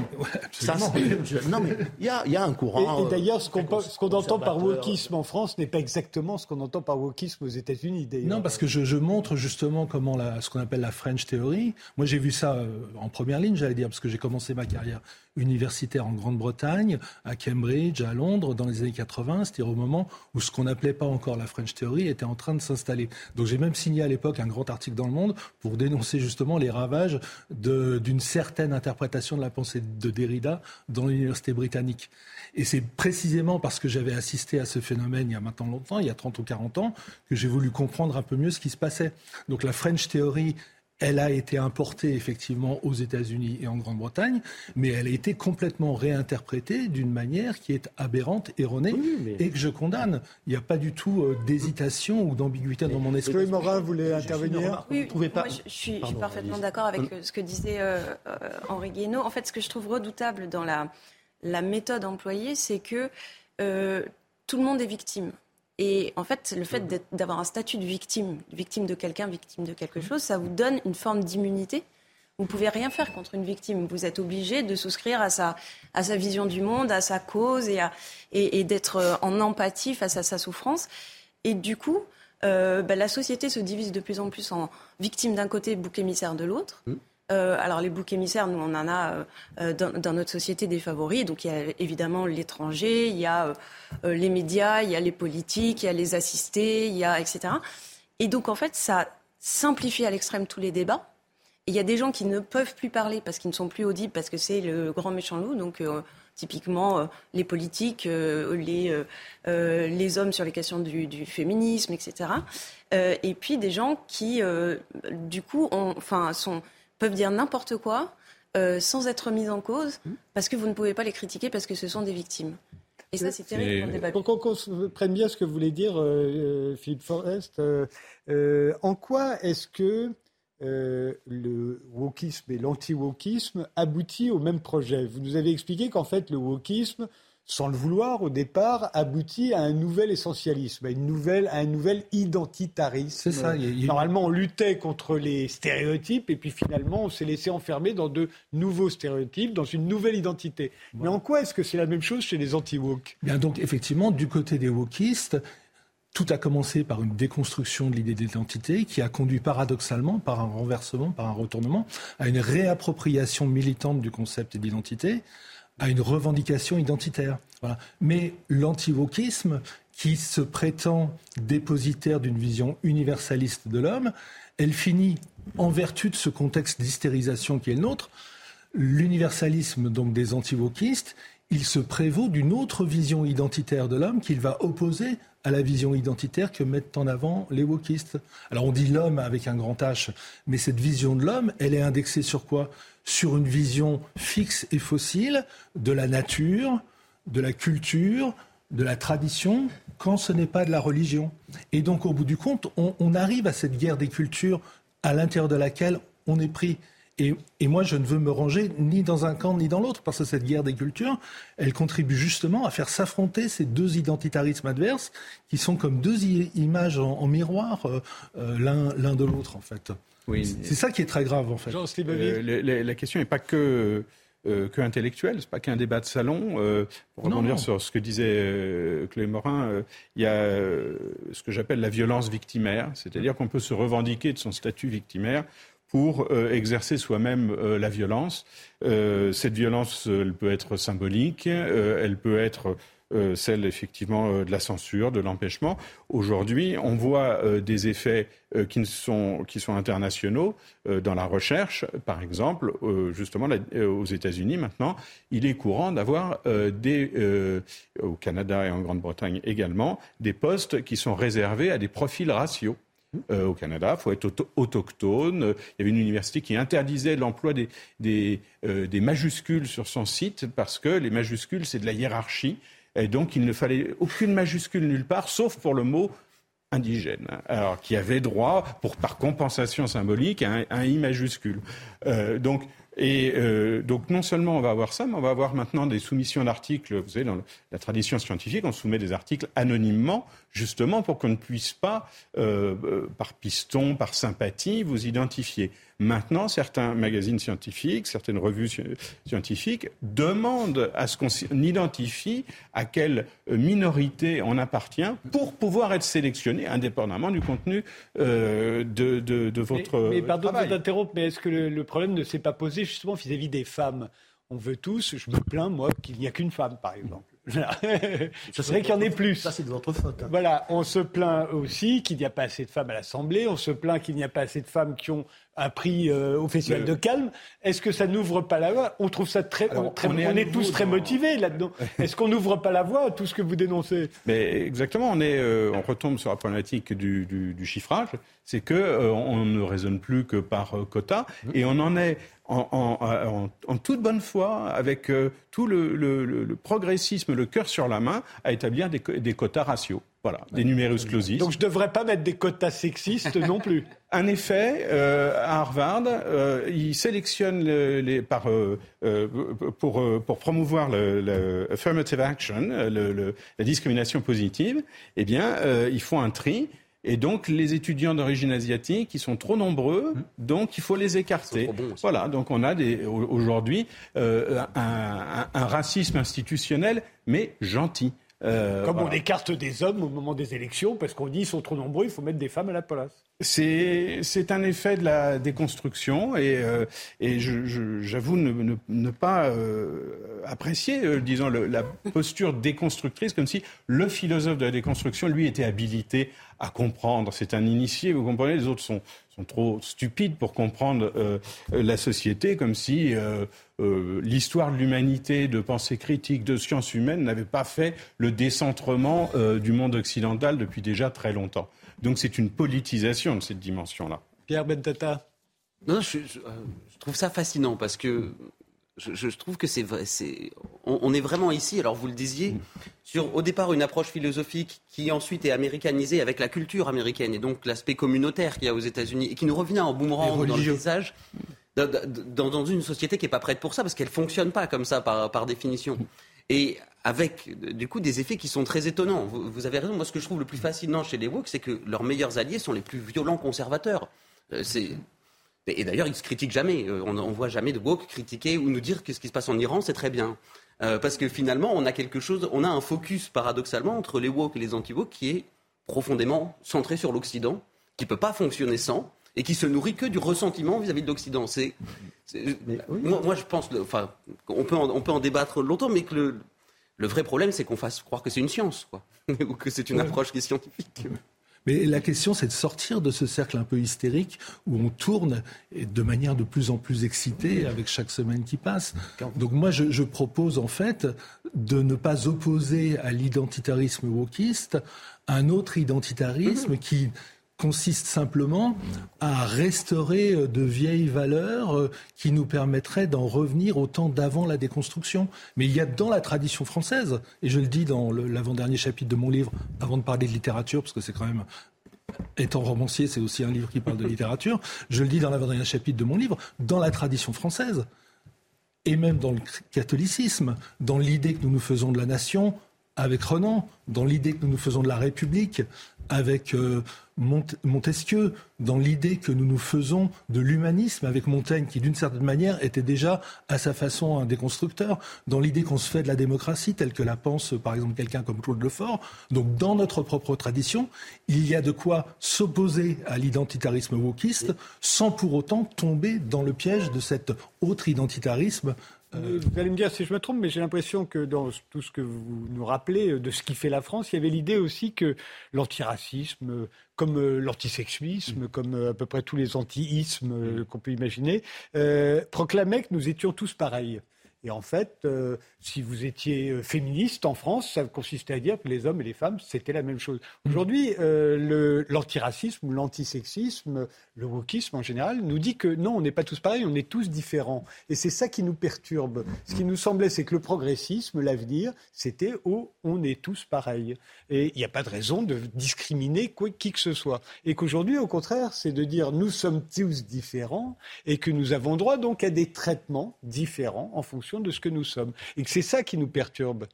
Ça, je- non, mais il y a, il y a un courant.
et d'ailleurs, ce qu'on qu'on entend par wokisme en France n'est pas exactement ce qu'on entend par wokisme aux États-Unis. d'ailleurs.
Non, parce que je, je montre justement comment la, ce qu'on appelle la French Theory. Moi, j'ai vu ça euh, en première ligne, j'allais dire, parce que j'ai commencé ma carrière universitaire en Grande-Bretagne, à Cambridge, à Londres, dans les années 80. C'était au moment où ce qu'on n'appelait pas encore la French Theory était en train de s'installer. Donc, j'ai même signé à l'époque un grand article dans Le Monde pour dénoncer justement les ravages d'une certaine interprétation de la pensée de Derrida dans l'université britannique. Et c'est précisément parce que j'avais assisté à ce phénomène il y a maintenant longtemps, il y a 30 ou 40 ans, que j'ai voulu comprendre un peu mieux ce qui se passait. Donc la French Theory, elle a été importée effectivement aux États-Unis et en Grande-Bretagne, mais elle a été complètement réinterprétée d'une manière qui est aberrante, erronée,
Oui, mais-
et que je condamne. Il n'y a pas du tout euh, d'hésitation ou d'ambiguïté dans mon esprit.
Chloé Morin voulait intervenir.
remarque.
Oui,
Vous trouvez pas
moi, je, je suis, je suis
Pardon,
parfaitement d'accord avec euh, ce que disait euh, euh, Henri Guénaud. En fait, ce que je trouve redoutable dans la, la méthode employée, c'est que euh, tout le monde est victime. Et en fait, le fait d'avoir un statut de victime, victime de quelqu'un, victime de quelque chose, ça vous donne une forme d'immunité. Vous pouvez rien faire contre une victime. Vous êtes obligé de souscrire à sa, à sa vision du monde, à sa cause et, et, d'être euh, en empathie face à sa souffrance. Et du coup, euh, bah, la société se divise de plus en plus en victimes d'un côté, bouc émissaire de l'autre. Euh, alors les boucs émissaires, nous on en a euh, euh, dans, notre société des favoris. Donc il y a évidemment l'étranger, il y a les médias, il y a les politiques, il y a les assistés, il y a etc. Et donc en fait ça simplifie à l'extrême tous les débats. Il y a des gens qui ne peuvent plus parler parce qu'ils ne sont plus audibles parce que c'est le grand méchant loup. Donc typiquement les politiques, les les hommes sur les questions du, du féminisme, etc. Et puis des gens qui du coup ont, sont peuvent dire n'importe quoi euh, sans être mis en cause parce que vous ne pouvez pas les critiquer parce que ce sont des victimes. Et ça, c'est terrible pour le débat.
Pour qu'on qu'on se prenne bien ce que vous voulez dire, euh, euh, Philippe Forest, euh, euh, en quoi est-ce que euh, le wokisme et l'anti-wokisme aboutit au même projet? Vous nous avez expliqué qu'en fait, le wokisme, sans le vouloir au départ, aboutit à un nouvel essentialisme, à, une nouvelle, à un nouvel identitarisme.
C'est ça, y a-
Normalement, on luttait contre les stéréotypes et puis finalement, on s'est laissé enfermer dans de nouveaux stéréotypes, dans une nouvelle identité. Mais en quoi est-ce que c'est la même chose chez les anti-woke?
Bien donc effectivement, du côté des wokistes, tout a commencé par une déconstruction de l'idée d'identité qui a conduit paradoxalement, par un renversement, par un retournement, à une réappropriation militante du concept d'identité, à une revendication identitaire. Voilà. Mais l'anti-wokisme, qui se prétend dépositaire d'une vision universaliste de l'homme, elle finit, en vertu de ce contexte d'hystérisation qui est le nôtre, l'universalisme donc des anti-wokistes, il se prévaut d'une autre vision identitaire de l'homme qu'il va opposer à la vision identitaire que mettent en avant les wokistes. Alors on dit l'homme avec un grand H, mais cette vision de l'homme, elle est indexée sur quoi? Sur une vision fixe et fossile de la nature, de la culture, de la tradition, quand ce n'est pas de la religion. Et donc au bout du compte, on, arrive à cette guerre des cultures à l'intérieur de laquelle on est pris. Et, moi, je ne veux me ranger ni dans un camp ni dans l'autre, parce que cette guerre des cultures, elle contribue justement à faire s'affronter ces deux identitarismes adverses, qui sont comme deux images en, miroir euh, l'un de l'autre, en fait.
Oui.
C'est ça qui est très grave, en fait.
Jean
euh, la, question n'est pas que, euh, que intellectuelle, c'est pas qu'un débat de salon. Euh, pour rebondir sur ce que disait euh, Chloé Morin, il y a ce que j'appelle la violence victimaire, c'est-à-dire qu'on peut se revendiquer de son statut victimaire pour exercer soi-même la violence. cette violence, elle peut être symbolique, elle peut être euh, celle effectivement euh, de la censure, de l'empêchement. Aujourd'hui, on voit euh, des effets qui, sont, internationaux dans la recherche. Par exemple, justement, aux États-Unis maintenant, il est courant d'avoir des, au Canada et en Grande-Bretagne également, des postes qui sont réservés à des profils raciaux. au Canada. Il faut être autochtone. Il y avait une université qui interdisait l'emploi des, majuscules sur son site parce que les majuscules, c'est de la hiérarchie. Et donc, il ne fallait aucune majuscule nulle part, sauf pour le mot indigène, alors qui avait droit, pour par compensation symbolique, à un, I majuscule. Euh, donc, et euh, donc non seulement on va avoir ça, mais on va avoir maintenant des soumissions d'articles. Vous savez, dans la tradition scientifique, on soumet des articles anonymement, justement pour qu'on ne puisse pas, euh, euh, par piston, par sympathie, vous identifier. Maintenant, certains magazines scientifiques, certaines revues scientifiques demandent à ce qu'on identifie à quelle minorité on appartient pour pouvoir être sélectionné indépendamment du contenu de, de, de, votre.
Mais, mais pardon
travail.
de vous mais est-ce que le, le problème ne s'est pas posé justement vis-à-vis des femmes? On veut tous, je me plains moi qu'il n'y a qu'une femme par exemple. ça serait qu'il y en ait plus.
Ça, c'est de votre faute. Hein.
Voilà, on se plaint aussi qu'il n'y a pas assez de femmes à l'Assemblée. On se plaint qu'il n'y a pas assez de femmes qui ont un prix euh, au Festival de Calme. Est-ce que ça n'ouvre pas la voie? On trouve ça très. on, est, tous très motivés là-dedans. Est-ce qu'on n'ouvre pas la voie à tout ce que vous dénoncez?
Mais exactement, on, est, euh, on retombe sur la problématique du, du, chiffrage. C'est que euh, on ne raisonne plus que par quota et on en est en, toute bonne foi, avec euh, tout le, progressisme, le cœur sur la main, à établir des, quotas ratios. Voilà, des numerus clausis.
Donc je ne devrais pas mettre des quotas sexistes non plus.
Un effet, euh, à Harvard, euh, ils sélectionnent les, par, pour, pour promouvoir le, affirmative action, la discrimination positive. Eh bien, ils font un tri et donc, les étudiants d'origine asiatique, ils sont trop nombreux, mmh. donc il faut les écarter. voilà, donc on a aujourd'hui euh, un, racisme institutionnel, mais gentil.
Euh, Comme on écarte des hommes au moment des élections, parce qu'on dit qu'ils sont trop nombreux, il faut mettre des femmes à la place.
C'est un effet de la déconstruction et, euh, et j'avoue ne, ne, pas euh, apprécier, euh, disons, le, la posture déconstructrice, comme si le philosophe de la déconstruction, lui, était habilité à comprendre. C'est un initié, vous comprenez, les autres sont, sont trop stupides pour comprendre la société, comme si l'histoire de l'humanité, de pensée critique, de sciences humaines n'avait pas fait le décentrement du monde occidental depuis déjà très longtemps. Donc c'est une politisation de cette dimension-là.
Pierre Bentata
Non, je, trouve ça fascinant parce que je, trouve que c'est on, on, est vraiment ici. Alors vous le disiez sur au départ une approche philosophique qui ensuite est américanisée avec la culture américaine et donc l'aspect communautaire qu'il y a aux États-Unis et qui nous revient en boomerang dans le visage. Dans, une société qui n'est pas prête pour ça, parce qu'elle ne fonctionne pas comme ça par, par définition. Et avec du coup des effets qui sont très étonnants. Vous, avez raison. Moi, ce que je trouve le plus fascinant chez les woke, c'est que leurs meilleurs alliés sont les plus violents conservateurs. Euh, et d'ailleurs, ils se critiquent jamais. Euh, on ne voit jamais de woke critiquer ou nous dire que ce qui se passe en Iran, c'est très bien. Euh, parce que finalement, on a quelque chose, on a un focus paradoxalement entre les woke et les anti-woke qui est profondément centré sur l'Occident, qui ne peut pas fonctionner sans et qui se nourrit que du ressentiment vis-à-vis de l'Occident. C'est, moi, je pense, enfin, on peut, on peut en débattre longtemps, mais que le, le vrai problème, c'est qu'on fasse croire que c'est une science, quoi, ou que c'est une approche qui est scientifique.
Mais la question, c'est de sortir de ce cercle un peu hystérique où on tourne de manière de plus en plus excitée avec chaque semaine qui passe. Donc moi, je, je propose en fait de ne pas opposer à l'identitarisme wokiste un autre identitarisme qui consiste simplement à restaurer euh, de vieilles valeurs euh, qui nous permettraient d'en revenir au temps d'avant la déconstruction. Mais il y a dans la tradition française, et je le dis dans l'avant-dernier chapitre de mon livre, avant de parler de littérature, parce que c'est quand même étant romancier, c'est aussi un livre qui parle de littérature. Je le dis dans l'avant-dernier chapitre de mon livre, dans la tradition française, et même dans le catholicisme, dans l'idée que nous nous faisons de la nation, avec Renan, dans l'idée que nous nous faisons de la République, avec euh, Montesquieu, dans l'idée que nous nous faisons de l'humanisme avec Montaigne, qui d'une certaine manière était déjà à sa façon un déconstructeur, dans l'idée qu'on se fait de la démocratie telle que la pense par exemple quelqu'un comme Claude Lefort. Donc dans notre propre tradition, il y a de quoi s'opposer à l'identitarisme wokiste sans pour autant tomber dans le piège de cet autre identitarisme
euh, vous allez me dire si je me trompe, mais j'ai l'impression que dans tout ce que vous nous rappelez euh, de ce qui fait la France, il y avait l'idée aussi que l'antiracisme, euh, comme l'antisexuisme, comme à peu près tous les anti-ismes qu'on peut imaginer, proclamait que nous étions tous pareils. Et en fait, euh, si vous étiez euh, féministe en France, ça consistait à dire que les hommes et les femmes, c'était la même chose. Aujourd'hui, euh, l'antiracisme l'antisexisme, le wokisme en général, nous dit que non, on n'est pas tous pareils, on est tous différents. Et c'est ça qui nous perturbe. Ce qui nous semblait, c'est que le progressisme, l'avenir, c'était où on est tous pareils. Et il n'y a pas de raison de discriminer qui que ce soit. Et qu'aujourd'hui, au contraire, c'est de dire nous sommes tous différents et que nous avons droit donc à des traitements différents en fonction de ce que nous sommes. Et que c'est ça qui nous perturbe.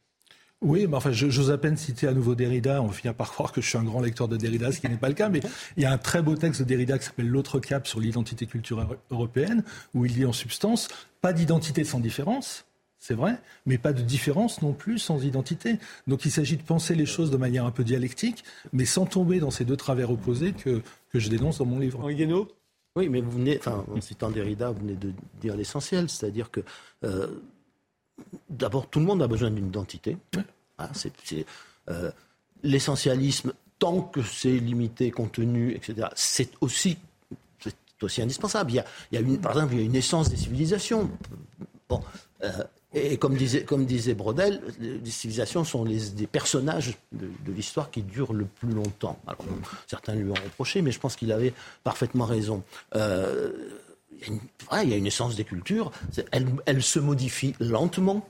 Oui, mais enfin, j'ose à peine citer à nouveau Derrida. On finit par croire que je suis un grand lecteur de Derrida, ce qui n'est pas le cas. Mais il y a un très beau texte de Derrida qui s'appelle L'autre cap sur l'identité culturelle européenne, où il dit en substance pas d'identité sans différence. C'est vrai, mais pas de différence non plus sans identité. Donc il s'agit de penser les choses de manière un peu dialectique, mais sans tomber dans ces deux travers opposés que, que je dénonce dans mon livre.
Henri
oui, mais vous venez, enfin, en citant Derrida, vous venez de dire l'essentiel, c'est-à-dire que euh, d'abord, tout le monde a besoin d'une identité. Ah, c'est, euh, l'essentialisme, tant que c'est limité, contenu, etc., c'est aussi, c'est aussi indispensable. Il y a, il y a une, par exemple, il y a une essence des civilisations. Bon, euh, et comme disait, comme disait Brodel, les civilisations sont les, des personnages de, l'histoire qui durent le plus longtemps. Alors, certains lui ont reproché, mais je pense qu'il avait parfaitement raison. Euh, il y, a une essence des cultures, elle, elle se modifie lentement.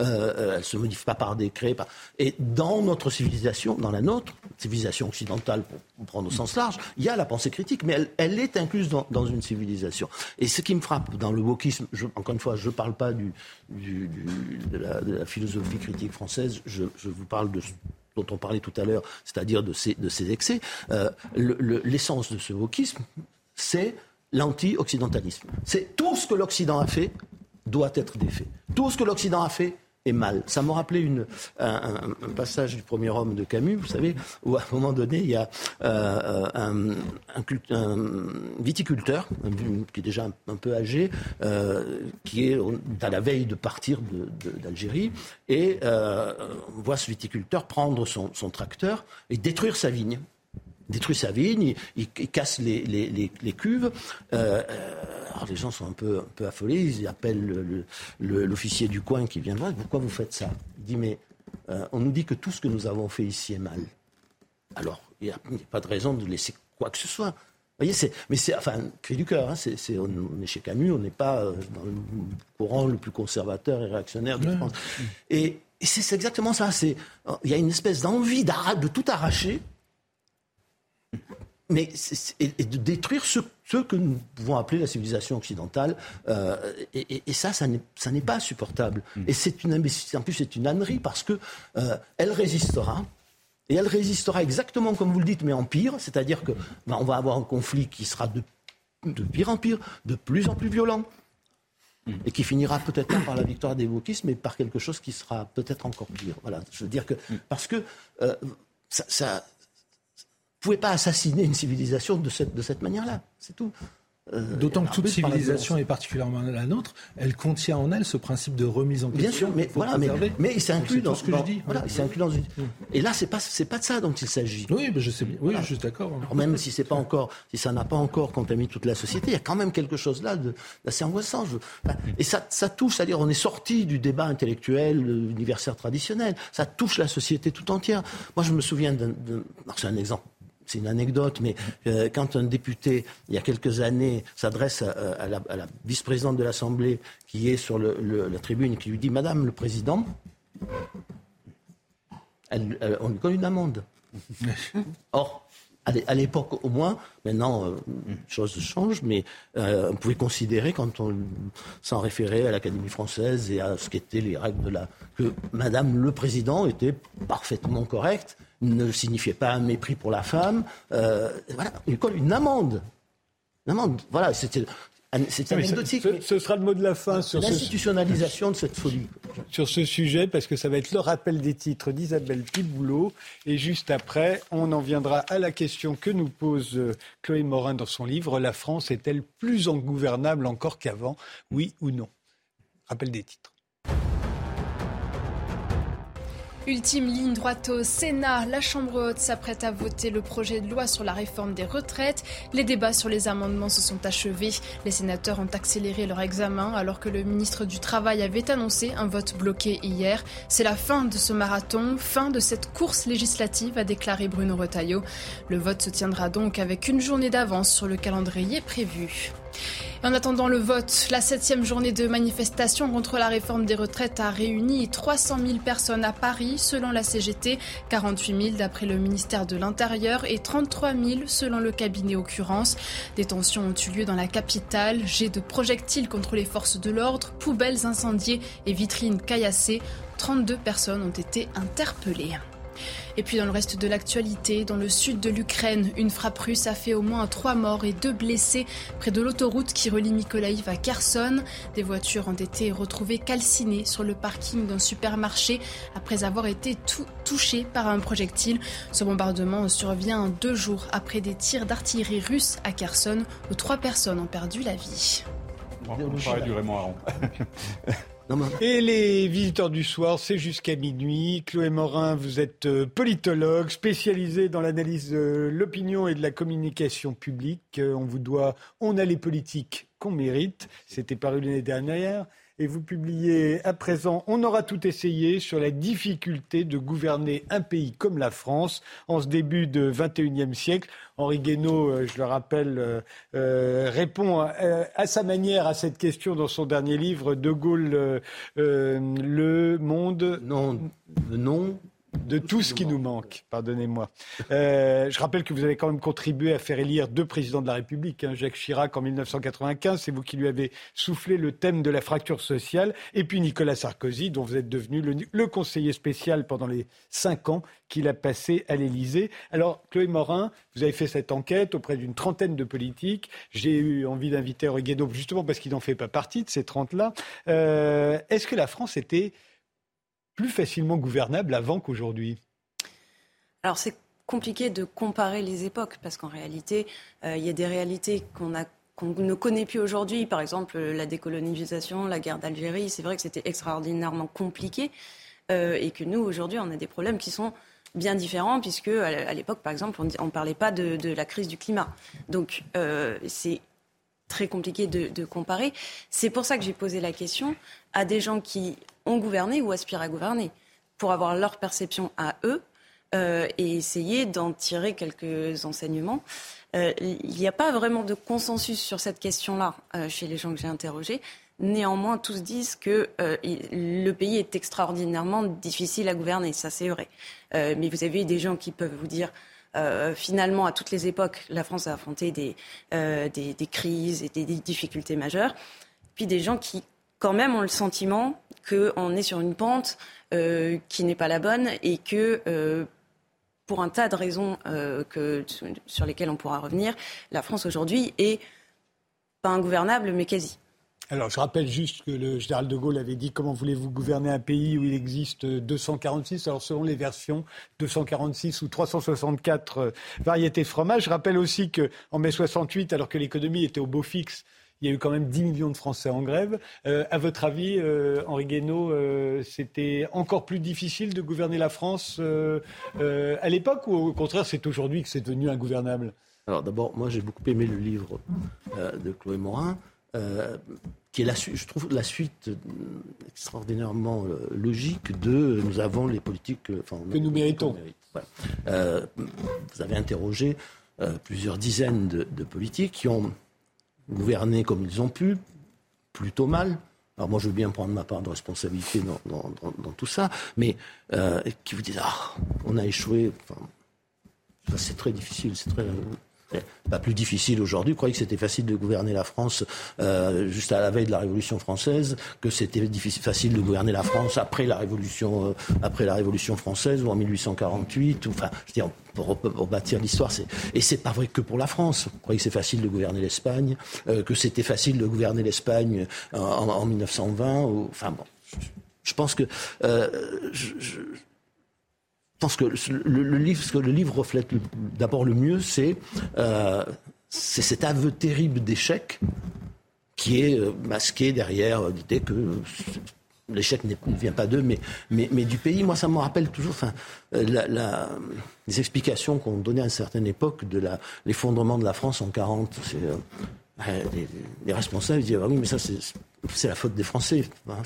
Euh, euh, elle ne se modifie pas par décret. Et dans notre civilisation, dans la nôtre, civilisation occidentale pour, prendre au sens large, il y a la pensée critique, mais elle, est incluse dans, une civilisation. Et ce qui me frappe dans le wokisme, encore une fois, je ne parle pas de, la, philosophie critique française, je, vous parle de dont on parlait tout à l'heure, c'est-à-dire de ces, de ces excès. Euh, l'essence de ce wokisme, c'est l'anti-occidentalisme. C'est tout ce que l'Occident a fait doit être défait. Tout ce que l'Occident a fait est mal. Ça m'a rappelé un, passage du premier homme de Camus, vous savez, où à un moment donné, il y a euh, un, un, viticulteur, qui est déjà un, peu âgé, euh, qui est à la veille de partir d'Algérie, et euh, on voit ce viticulteur prendre son tracteur et détruire sa vigne détruit sa vigne, il, casse les, les, les, cuves. Euh, alors les gens sont un peu, un peu affolés, ils appellent l'officier du coin qui vient voir, pourquoi vous faites ça? Il dit, mais euh, on nous dit que tout ce que nous avons fait ici est mal. Alors, il n'y a, pas de raison de laisser quoi que ce soit. Vous voyez, c'est, mais c'est, enfin, cri du cœur. Hein, c'est, on, est chez Camus, on n'est pas euh, dans le courant le plus conservateur et réactionnaire de France. Et, c'est, exactement ça. C'est, il y a une espèce d'envie de tout arracher mais et, de détruire ce, que nous pouvons appeler la civilisation occidentale. Euh, et, ça, ça n'est pas supportable. Mm. Et c'est une en plus c'est une ânerie parce que euh, elle résistera. Et elle résistera exactement comme vous le dites, mais en pire. C'est-à-dire que ben, on va avoir un conflit qui sera de, de pire en pire, de plus en plus violent mm. et qui finira peut-être pas par la victoire des wokistes, mais par quelque chose qui sera peut-être encore pire. Voilà, je veux dire que mm. parce que euh, ça, pouvez pas assassiner une civilisation de cette, de cette manière-là. C'est tout.
Euh, D'autant que toute civilisation, et particulièrement la nôtre, elle contient en elle ce principe de remise en question.
Bien sûr, mais voilà, mais, mais, il s'inclut dans ce que je dis. Voilà, il s'inclut dans une. Mm. Et là, c'est pas c'est pas de ça dont il s'agit.
Oui, je sais. Oui, je suis d'accord.
Même si c'est pas encore, si ça n'a pas encore contaminé toute la société, il y a quand même quelque chose là d'assez angoissant. et ça, ça touche, c'est-à-dire, on est sorti du débat intellectuel universaire traditionnel. Ça touche la société tout entière. Moi, je me souviens d'un, c'est un exemple c'est une anecdote, mais euh, quand un député, il y a quelques années, s'adresse à, la, vice-présidente de l'Assemblée qui est sur la tribune, qui lui dit Madame le Président, on lui donne une amende. Or, à l'époque au moins, maintenant, euh, les choses changent, mais euh, on pouvait considérer, quand on s'en référait à l'Académie française et à ce qu'étaient les règles de la. que Madame le Président était parfaitement correcte ne signifiait pas un mépris pour la femme. Euh, voilà, une, une amende. Une amende. Voilà, c'était c'est
anecdotique. Ce, ce, sera le mot de la fin sur
l'institutionnalisation de cette folie.
Sur ce sujet, parce que ça va être le rappel des titres d'Isabelle Piboulot. Et juste après, on en viendra à la question que nous pose euh, Chloé Morin dans son livre La France est-elle plus ingouvernable encore qu'avant? Oui ou non? Rappel des titres.
Ultime ligne droite au Sénat, la Chambre haute s'apprête à voter le projet de loi sur la réforme des retraites. Les débats sur les amendements se sont achevés. Les sénateurs ont accéléré leur examen alors que le ministre du Travail avait annoncé un vote bloqué hier. C'est la fin de ce marathon, fin de cette course législative, a déclaré Bruno Retailleau. Le vote se tiendra donc avec une journée d'avance sur le calendrier prévu. En attendant le vote, la septième journée de manifestation contre la réforme des retraites a réuni 300 000 personnes à Paris, selon la CGT, 48 000 d'après le ministère de l'Intérieur et 33 000 selon le cabinet Occurrence. Des tensions ont eu lieu dans la capitale, jets de projectiles contre les forces de l'ordre, poubelles incendiées et vitrines caillassées. 32 personnes ont été interpellées. Et puis dans le reste de l'actualité, dans le sud de l'Ukraine, une frappe russe a fait au moins trois morts et deux blessés près de l'autoroute qui relie Mykolaiv à Kherson. Des voitures ont été retrouvées calcinées sur le parking d'un supermarché après avoir été touchées par un projectile. Ce bombardement survient deux jours après des tirs d'artillerie russe à Kherson où trois personnes ont perdu la vie.
Et les visiteurs du soir, c'est jusqu'à minuit. Chloé Morin, vous êtes euh, politologue, spécialisé dans l'analyse de l'opinion et de la communication publique. Euh, on vous doit On a les politiques qu'on mérite. C'était paru l'année dernière et vous publiez à présent On aura tout essayé sur la difficulté de gouverner un pays comme la France en ce début de 21e siècle. Henri Guénaud, euh, je le rappelle, euh, euh, répond à, sa manière à cette question dans son dernier livre, De Gaulle, Le Monde.
Non, non
de tout ce qui nous manque, pardonnez-moi. Euh, je rappelle que vous avez quand même contribué à faire élire deux présidents de la République, hein, Jacques Chirac en 1995, c'est vous qui lui avez soufflé le thème de la fracture sociale, et puis Nicolas Sarkozy, dont vous êtes devenu le, conseiller spécial pendant les cinq ans qu'il a passé à l'Élysée. Alors, Chloé Morin, vous avez fait cette enquête auprès d'une trentaine de politiques. J'ai eu envie d'inviter Henri justement parce qu'il n'en fait pas partie de ces trente-là. Euh, est-ce que la France était plus facilement gouvernable avant qu'aujourd'hui
Alors c'est compliqué de comparer les époques parce qu'en réalité, euh, il y a des réalités qu'on ne connaît plus aujourd'hui, par exemple la décolonisation, la guerre d'Algérie, c'est vrai que c'était extraordinairement compliqué euh, et que nous, aujourd'hui, on a des problèmes qui sont bien différents, puisque à l'époque, par exemple, on ne parlait pas de, la crise du climat. Donc, euh, c'est très compliqué de, comparer. C'est pour ça que j'ai posé la question à des gens qui ont gouverné ou aspirent à gouverner, pour avoir leur perception à eux euh, et essayer d'en tirer quelques enseignements. Euh, il n'y a pas vraiment de consensus sur cette question-là euh, chez les gens que j'ai interrogés. Néanmoins, tous disent que le pays est extraordinairement difficile à gouverner, ça c'est vrai. mais vous avez des gens qui peuvent vous dire euh, finalement, à toutes les époques, la France a affronté des, euh, crises et des, difficultés majeures. Puis des gens qui, quand même, ont le sentiment qu'on est sur une pente euh, qui n'est pas la bonne et que, pour un tas de raisons sur lesquelles on pourra revenir, la France aujourd'hui est pas ingouvernable, mais quasi.
Alors, je rappelle juste que le général de Gaulle avait dit comment voulez-vous gouverner un pays où il existe 246, alors selon les versions, 246 ou 364 euh, variétés de fromage. Je rappelle aussi qu'en mai 68, alors que l'économie était au beau fixe, il y a eu quand même 10 millions de Français en grève. Euh, à votre avis, euh, Henri Guénaud, c'était encore plus difficile de gouverner la France à l'époque ou au contraire c'est aujourd'hui que c'est devenu ingouvernable?
Alors d'abord, moi j'ai beaucoup aimé le livre de Chloé Morin qui est la, je trouve la suite euh, extraordinairement euh, logique de nous avons les politiques
euh, que nous méritons.
vous avez interrogé plusieurs dizaines de, politiques qui ont gouverné comme ils ont pu, plutôt mal. Alors moi, je veux bien prendre ma part de responsabilité dans, dans, tout ça, mais qui vous disent ah, on a échoué. Enfin, c'est très difficile, c'est très pas plus difficile aujourd'hui. Vous croyez que c'était facile de gouverner la France euh, juste à la veille de la Révolution française, que c'était facile de gouverner la France après la Révolution, euh, après la Révolution française ou en 1848. Ou, enfin, je veux pour rebâtir l'histoire, et c'est pas vrai que pour la France. Vous croyez que c'est facile de gouverner l'Espagne, euh, que c'était facile de gouverner l'Espagne en, en, 1920. Ou, enfin bon, je, pense que pense que le, livre, ce que le livre reflète d'abord le mieux, c'est euh, cet aveu terrible d'échec qui est euh, masqué derrière l'idée que l'échec ne vient pas d'eux, mais, du pays. Moi, ça me rappelle toujours euh, les explications qu'on donnait à une certaine époque de l'effondrement de la France en 40. les, responsables disaient ah oui, mais ça, c'est c'est la faute des Français. Hein,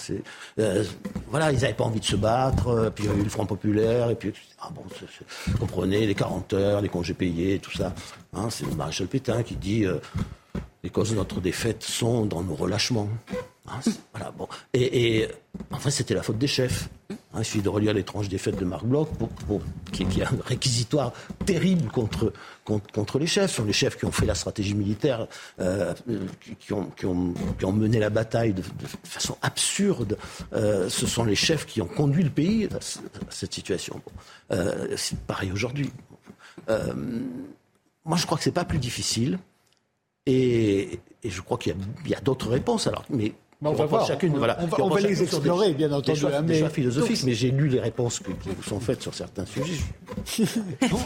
euh, voilà, ils n'avaient pas envie de se battre, euh, puis il y a eu le Front populaire, et puis ah bon, vous comprenez, les 40 heures, les congés payés, tout ça. Hein, c'est le maréchal Pétain qui dit euh, les causes de notre défaite sont dans nos relâchements. Hein, voilà, bon. Et, et enfin, c'était la faute des chefs. Hein, il suffit de relire l'étrange défaite de Marc Bloch, pour, qui, est un réquisitoire terrible contre, contre, les chefs. Ce sont les chefs qui ont fait la stratégie militaire, euh, qui, ont, qui, ont, mené la bataille de, façon absurde. Euh, ce sont les chefs qui ont conduit le pays à, cette situation. Euh, c'est pareil aujourd'hui. moi, je crois que c'est pas plus difficile. Et, et je crois qu'il y a, a d'autres réponses. Alors, mais
on va voir. Chacune, voilà, on va, les explorer, bien entendu.
Des choix, mais... philosophiques, mais j'ai lu les réponses qui, vous sont faites sur certains sujets.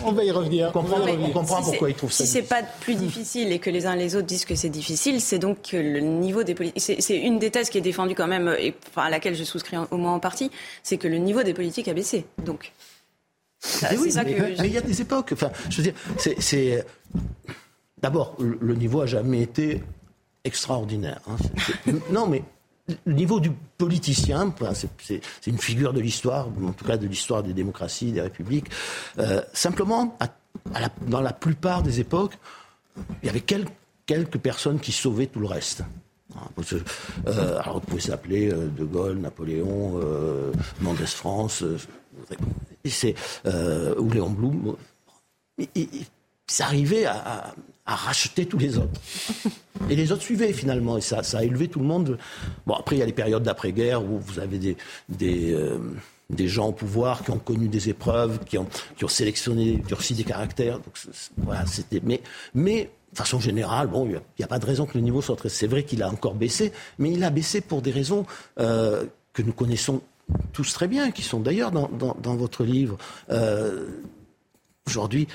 on va y revenir.
On comprend, pourquoi ils trouvent ça.
Si c'est pas plus difficile et que les uns et les autres disent que c'est difficile, c'est donc que le niveau des politiques. C'est une des thèses qui est défendue quand même, et enfin, à laquelle je souscris au moins en partie, c'est que le niveau des politiques a baissé. Donc.
mais oui, ça mais, que mais il y a des époques. Enfin, je veux dire, c'est. D'abord, le niveau a jamais été extraordinaire. Hein. non, mais le niveau du politicien, c'est une figure de l'histoire, en tout cas de l'histoire des démocraties, des républiques. Euh, simplement, dans la plupart des époques, il y avait quelques personnes qui sauvaient tout le reste. Hein, euh, alors, on pouvait s'appeler euh, De Gaulle, Napoléon, Mendes France, ou Léon Blum. Ça arrivait à racheter tous les autres. Et les autres suivaient finalement, et ça, a élevé tout le monde. Bon, après, il y a les périodes d'après-guerre où vous avez des, des, euh, des, gens au pouvoir qui ont connu des épreuves, qui ont, qui ont sélectionné, durci des caractères. Voilà, c'était. Mais, mais de façon générale, bon, il n'y a, pas de raison que le niveau soit très. C'est vrai qu'il a encore baissé, mais il a baissé pour des raisons euh, que nous connaissons tous très bien, qui sont d'ailleurs dans, dans, votre livre. Euh, Aujourd'hui,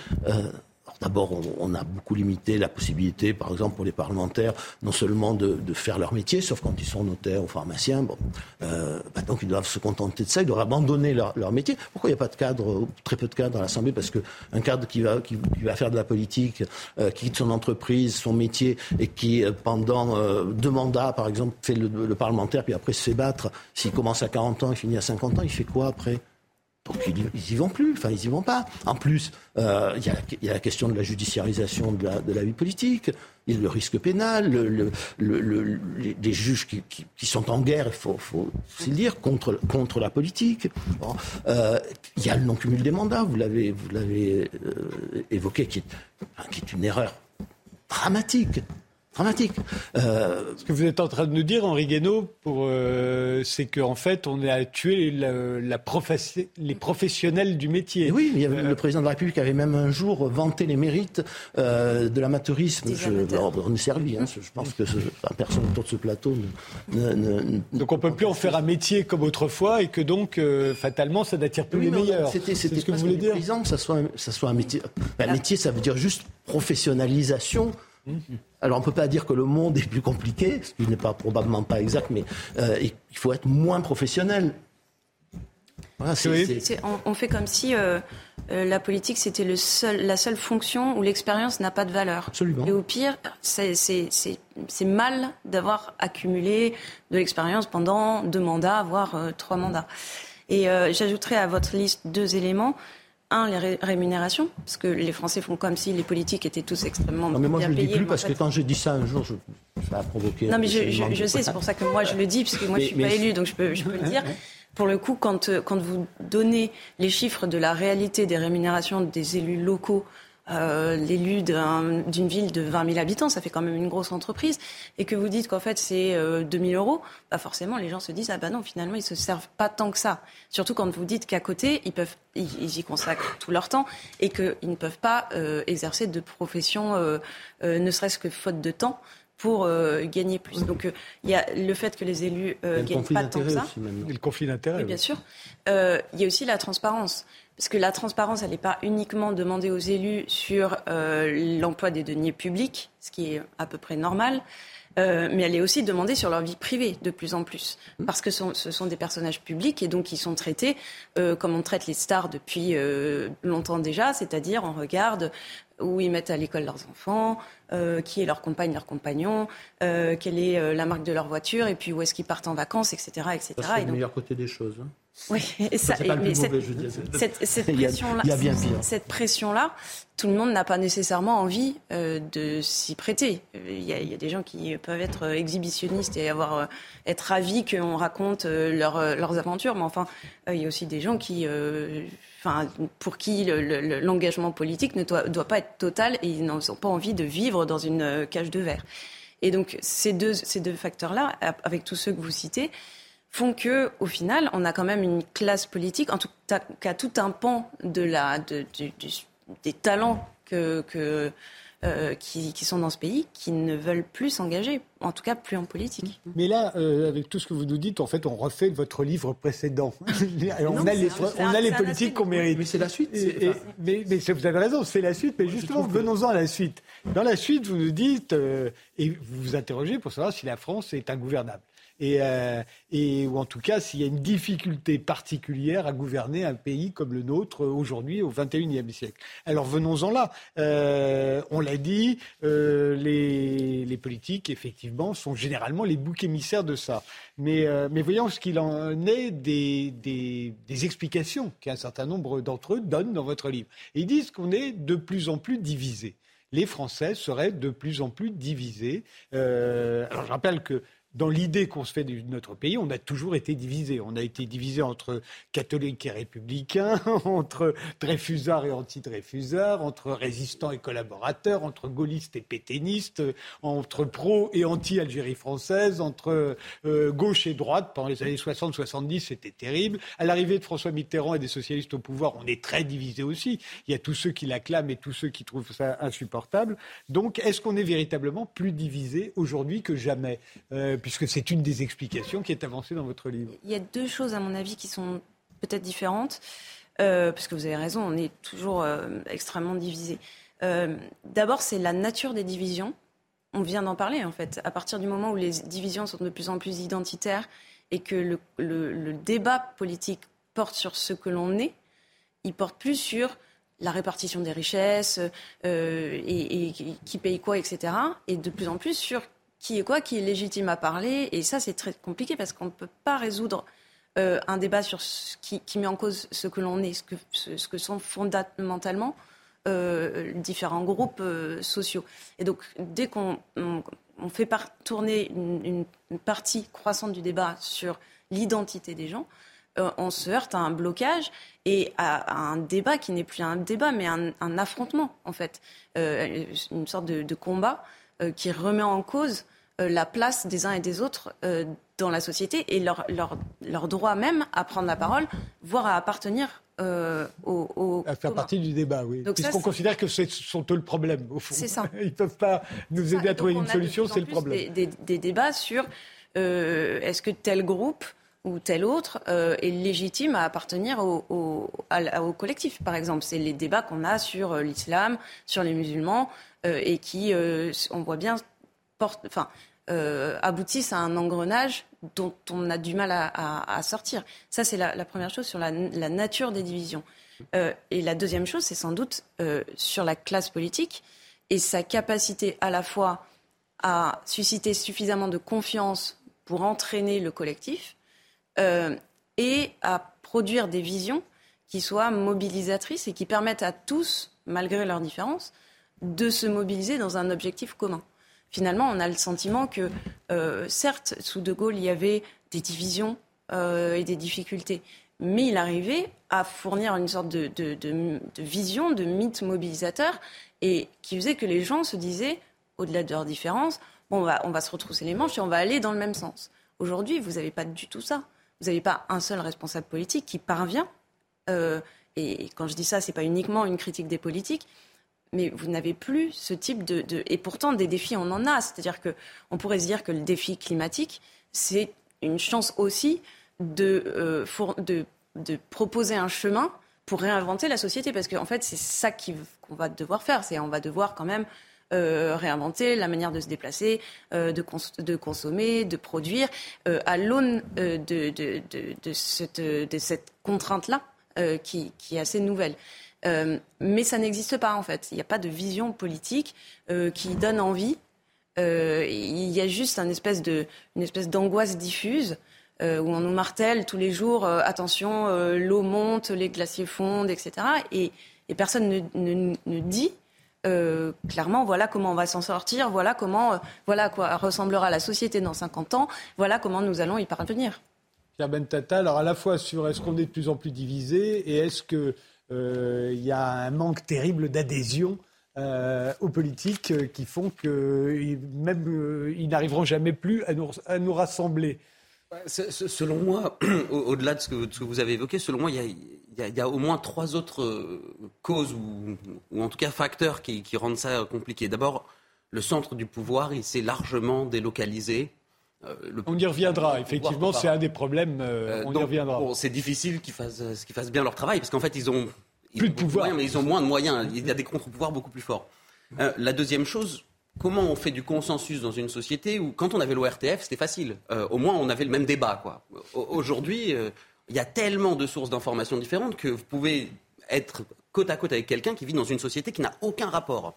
D'abord, on, a beaucoup limité la possibilité, par exemple, pour les parlementaires, non seulement de, faire leur métier, sauf quand ils sont notaires ou pharmaciens. Bon, euh, bah, donc ils doivent se contenter de ça, ils doivent abandonner leur, métier. Pourquoi il n'y a pas de cadre, très peu de cadres à l'Assemblée? Parce qu'un cadre qui va, qui, va faire de la politique, euh, qui quitte son entreprise, son métier, et qui, euh, pendant deux mandats, par exemple, fait le, le parlementaire, puis après se fait battre, s'il commence à 40 ans, il finit à 50 ans, il fait quoi après? Donc ils, n'y y vont plus, enfin ils y vont pas. En plus, euh, il y, a la question de la judiciarisation de la, vie politique, il y a le risque pénal, le, les, juges qui, sont en guerre, il faut, faut le dire, contre, la politique. Euh, il y a le non-cumul des mandats, vous l'avez, euh, évoqué, qui est une erreur dramatique dramatique.
Euh... Ce que vous êtes en train de nous dire, Henri Guénaud, euh, c'est qu'en fait, on a tué la, les professionnels du métier.
oui, il y avait, le président de la République avait même un jour vanté les mérites euh, de l'amateurisme. on est servi. Hein, je pense que personne autour de ce plateau
ne, Donc on ne peut plus en faire un métier comme autrefois et que donc, euh, fatalement, ça n'attire plus les meilleurs.
C'était ce que vous voulez dire. que ça soit, ça soit un métier. Un métier, ça veut dire juste professionnalisation alors on ne peut pas dire que le monde est plus compliqué, ce qui n'est pas probablement pas exact, mais euh, il faut être moins professionnel.
on, fait comme si euh, euh, la politique c'était la seule fonction où l'expérience n'a pas de valeur.
Absolument.
Et au pire, c'est mal d'avoir accumulé de l'expérience pendant deux mandats, voire trois mandats. Et j'ajouterai à votre liste deux éléments un, les rémunérations, parce que les Français font comme si les politiques étaient tous extrêmement non, mais moi, je ne le dis plus
parce que quand j'ai dit ça un jour, je, ça a provoqué.
Non, mais je, sais, c'est pour ça que moi je le dis, parce que moi je ne suis pas élu, donc je peux, je peux le dire. Pour le coup, quand, quand vous donnez les chiffres de la réalité des rémunérations des élus locaux euh, l'élu d'une ville de 20 000 habitants, ça fait quand même une grosse entreprise, et que vous dites qu'en fait c'est 2 000 euros, bah forcément les gens se disent ah bah non finalement ils se servent pas tant que ça. Surtout quand vous dites qu'à côté ils peuvent ils, y consacrent tout leur temps et qu'ils ne peuvent pas exercer de profession, ne serait-ce que faute de temps pour euh, gagner plus. Donc euh, il y a le fait que les élus ne euh, gagnent pas tant que ça.
le conflit d'intérêts.
bien sûr. il y a aussi la transparence. Parce que la transparence, elle n'est pas uniquement demandée aux élus sur l'emploi des deniers publics, ce qui est à peu près normal, mais elle est aussi demandée sur leur vie privée de plus en plus. Parce que ce sont des personnages publics et donc ils sont traités comme on traite les stars depuis longtemps déjà, c'est-à-dire on regarde où ils mettent à l'école leurs enfants, euh, qui est leur compagne, leur compagnon, euh, quelle est euh, la marque de leur voiture, et puis où est-ce qu'ils partent en vacances, etc. etc.
C'est le meilleur côté des choses. Hein.
Oui, et ça, mais cette, cette, pression-là, cette pression-là, tout le monde n'a pas nécessairement envie de s'y prêter. Il y, a, il y, a, des gens qui peuvent être exhibitionnistes et avoir être ravis qu'on raconte leur, leurs aventures, mais enfin, il y a aussi des gens qui enfin, pour qui l'engagement politique ne doit, doit, pas être total et ils n'ont pas envie de vivre dans une euh, cage de verre. Et donc ces deux, ces deux facteurs-là, avec tous ceux que vous citez, font que, au final, on a quand même une classe politique, en tout cas tout un pan de la, de, des talents que, que euh, qui, sont dans ce pays, qui ne veulent plus s'engager, en tout cas plus en politique.
Mais là, euh, avec tout ce que vous nous dites, en fait, on refait votre livre précédent. on, a les, on a les politiques qu'on mérite.
Mais c'est la suite.
mais, mais vous avez raison, c'est la suite. Mais justement, venons-en à la suite. Dans la suite, vous nous dites, euh, et vous vous interrogez pour savoir si la France est ingouvernable et, euh, et ou en tout cas s'il y a une difficulté particulière à gouverner un pays comme le nôtre aujourd'hui au XXIe siècle. Alors venons-en là. Euh, on l'a dit, euh, les, politiques effectivement sont généralement les boucs émissaires de ça. Mais, euh, voyons ce qu'il en est des, des explications qu'un certain nombre d'entre eux donnent dans votre livre. ils disent qu'on est de plus en plus divisé les Français seraient de plus en plus divisés. Euh, je rappelle que dans l'idée qu'on se fait de notre pays, on a toujours été divisé. On a été divisé entre catholiques et républicains, entre Dreyfusards et anti-Dreyfusards, entre résistants et collaborateurs, entre gaullistes et pétainistes, entre pro et anti-Algérie française, entre euh, gauche et droite. Pendant les années 60-70, c'était terrible. À l'arrivée de François Mitterrand et des socialistes au pouvoir, on est très divisé aussi. Il y a tous ceux qui l'acclament et tous ceux qui trouvent ça insupportable. Donc, est-ce qu'on est véritablement plus divisé aujourd'hui que jamais? Euh, puisque c'est une des explications qui est avancée dans votre livre.
Il y a deux choses, à mon avis, qui sont peut-être différentes, euh, parce que vous avez raison, on est toujours euh, extrêmement divisé. Euh, d'abord, c'est la nature des divisions. On vient d'en parler, en fait. À partir du moment où les divisions sont de plus en plus identitaires et que le, débat politique porte sur ce que l'on est, il porte plus sur la répartition des richesses et, et, qui paye quoi, etc. Et de plus en plus sur qui est quoi, qui est légitime à parler. Et ça, c'est très compliqué parce qu'on ne peut pas résoudre euh, un débat sur qui, met en cause ce que l'on est, ce que, sont fondamentalement euh, différents groupes euh, sociaux. Et donc, dès qu'on on, fait tourner une, partie croissante du débat sur l'identité des gens, on se heurte à un blocage et à, un débat qui n'est plus un débat, mais un, affrontement, en fait. une sorte de, combat qui remet en cause la place des uns et des autres euh, dans la société et leur, leur, leur, droit même à prendre la parole, voire à appartenir euh, au,
À faire partie du débat, oui. Puisqu'on considère que ce sont eux le problème, au fond.
C'est ça.
Ils ne peuvent pas nous aider à trouver une solution, c'est le problème.
Des, des, débats sur est-ce que tel groupe ou tel autre est légitime à appartenir au, au, au collectif, par exemple. C'est les débats qu'on a sur l'islam, sur les musulmans, et qui, on voit bien, enfin, euh, aboutissent à un engrenage dont on a du mal à, sortir. Ça, c'est la, première chose sur la, nature des divisions. Euh, et la deuxième chose, c'est sans doute euh, sur la classe politique et sa capacité à la fois à susciter suffisamment de confiance pour entraîner le collectif et à produire des visions qui soient mobilisatrices et qui permettent à tous, malgré leurs différences, de se mobiliser dans un objectif commun finalement, on a le sentiment que, euh, certes, sous De Gaulle, il y avait des divisions euh, et des difficultés, mais il arrivait à fournir une sorte de, vision, de mythe mobilisateur, et qui faisait que les gens se disaient, au-delà de leurs différences, bon, on va, on va se retrousser les manches et on va aller dans le même sens. Aujourd'hui, vous n'avez pas du tout ça. Vous n'avez pas un seul responsable politique qui parvient, euh, et quand je dis ça, ce n'est pas uniquement une critique des politiques, mais vous n'avez plus ce type de, Et pourtant, des défis, on en a. C'est-à-dire qu'on pourrait se dire que le défi climatique, c'est une chance aussi de, euh, de, proposer un chemin pour réinventer la société. Parce qu'en fait, c'est ça qu'on va devoir faire. C'est on va devoir quand même euh, réinventer la manière de se déplacer, euh, de, de, consommer, de produire, à l'aune de, de, de, cette, cette contrainte-là qui, qui, est assez nouvelle. Euh, mais ça n'existe pas en fait. Il n'y a pas de vision politique euh, qui donne envie. Euh, il y a juste une espèce d'angoisse diffuse où on nous martèle tous les jours attention, l'eau monte, les glaciers fondent, etc. Et, personne ne, ne, dit clairement, voilà comment on va s'en sortir, voilà comment, voilà quoi ressemblera la société dans 50 ans, voilà comment nous allons y parvenir.
Pierre Bentata, alors à la fois sur est-ce qu'on est de plus en plus divisé et est-ce que il y a un manque terrible d'adhésion euh, aux politiques euh, qui font qu'ils même ils n'arriveront jamais plus à nous, rassembler.
Selon moi, au-delà de, ce que vous avez évoqué, selon moi, il y a, au moins trois autres causes ou, ou, en tout cas facteurs qui, rendent ça compliqué. D'abord, le centre du pouvoir, il s'est largement délocalisé.
On y reviendra, effectivement, c'est un des problèmes. on y reviendra.
c'est difficile qu'ils fassent, qu'ils fassent bien leur travail, parce qu'en fait, ils ont
plus de pouvoir.
mais ils ont moins de moyens. Il y a des contre-pouvoirs beaucoup plus forts. Euh, la deuxième chose, comment on fait du consensus dans une société où, quand on avait l'ORTF, c'était facile. Euh, au moins, on avait le même débat. Quoi. Aujourd'hui, euh, il y a tellement de sources d'informations différentes que vous pouvez être côte à côte avec quelqu'un qui vit dans une société qui n'a aucun rapport.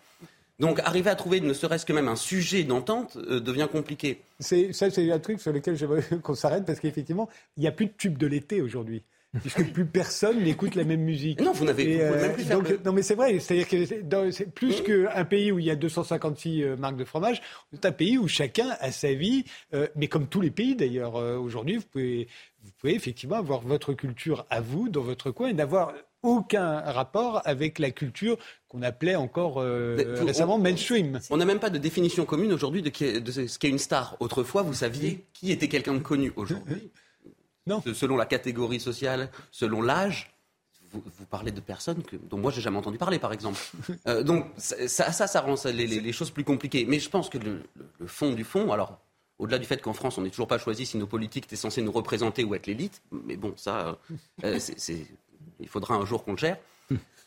Donc, arriver à trouver ne serait-ce que même un sujet d'entente devient compliqué.
ça, c'est un truc sur lequel j'aimerais qu'on s'arrête parce qu'effectivement, il n'y a plus de tube de l'été aujourd'hui puisque plus personne n'écoute la même musique.
Non, vous n'avez
euh, même plus donc, Non, mais c'est vrai. C'est-à-dire que c'est plus qu'un pays où il y a 256 euh, marques de fromage, c'est un pays où chacun a sa vie. Euh, mais comme tous les pays d'ailleurs, aujourd'hui, vous pouvez, vous pouvez effectivement avoir votre culture à vous, dans votre coin, et n'avoir aucun rapport avec la culture qu'on appelait encore récemment mainstream.
On n'a même pas de définition commune aujourd'hui de, de, ce qu'est une star. Autrefois, vous saviez qui était quelqu'un de connu. Aujourd'hui, Selon la catégorie sociale, selon l'âge, vous, parlez de personnes que, dont moi j'ai jamais entendu parler, par exemple. Euh, donc ça, ça, ça rend les, choses plus compliquées. Mais je pense que le, fond du fond, alors au-delà du fait qu'en France on n'est toujours pas choisi si nos politiques étaient censés nous représenter ou être l'élite, mais bon, ça, euh, il faudra un jour qu'on le gère.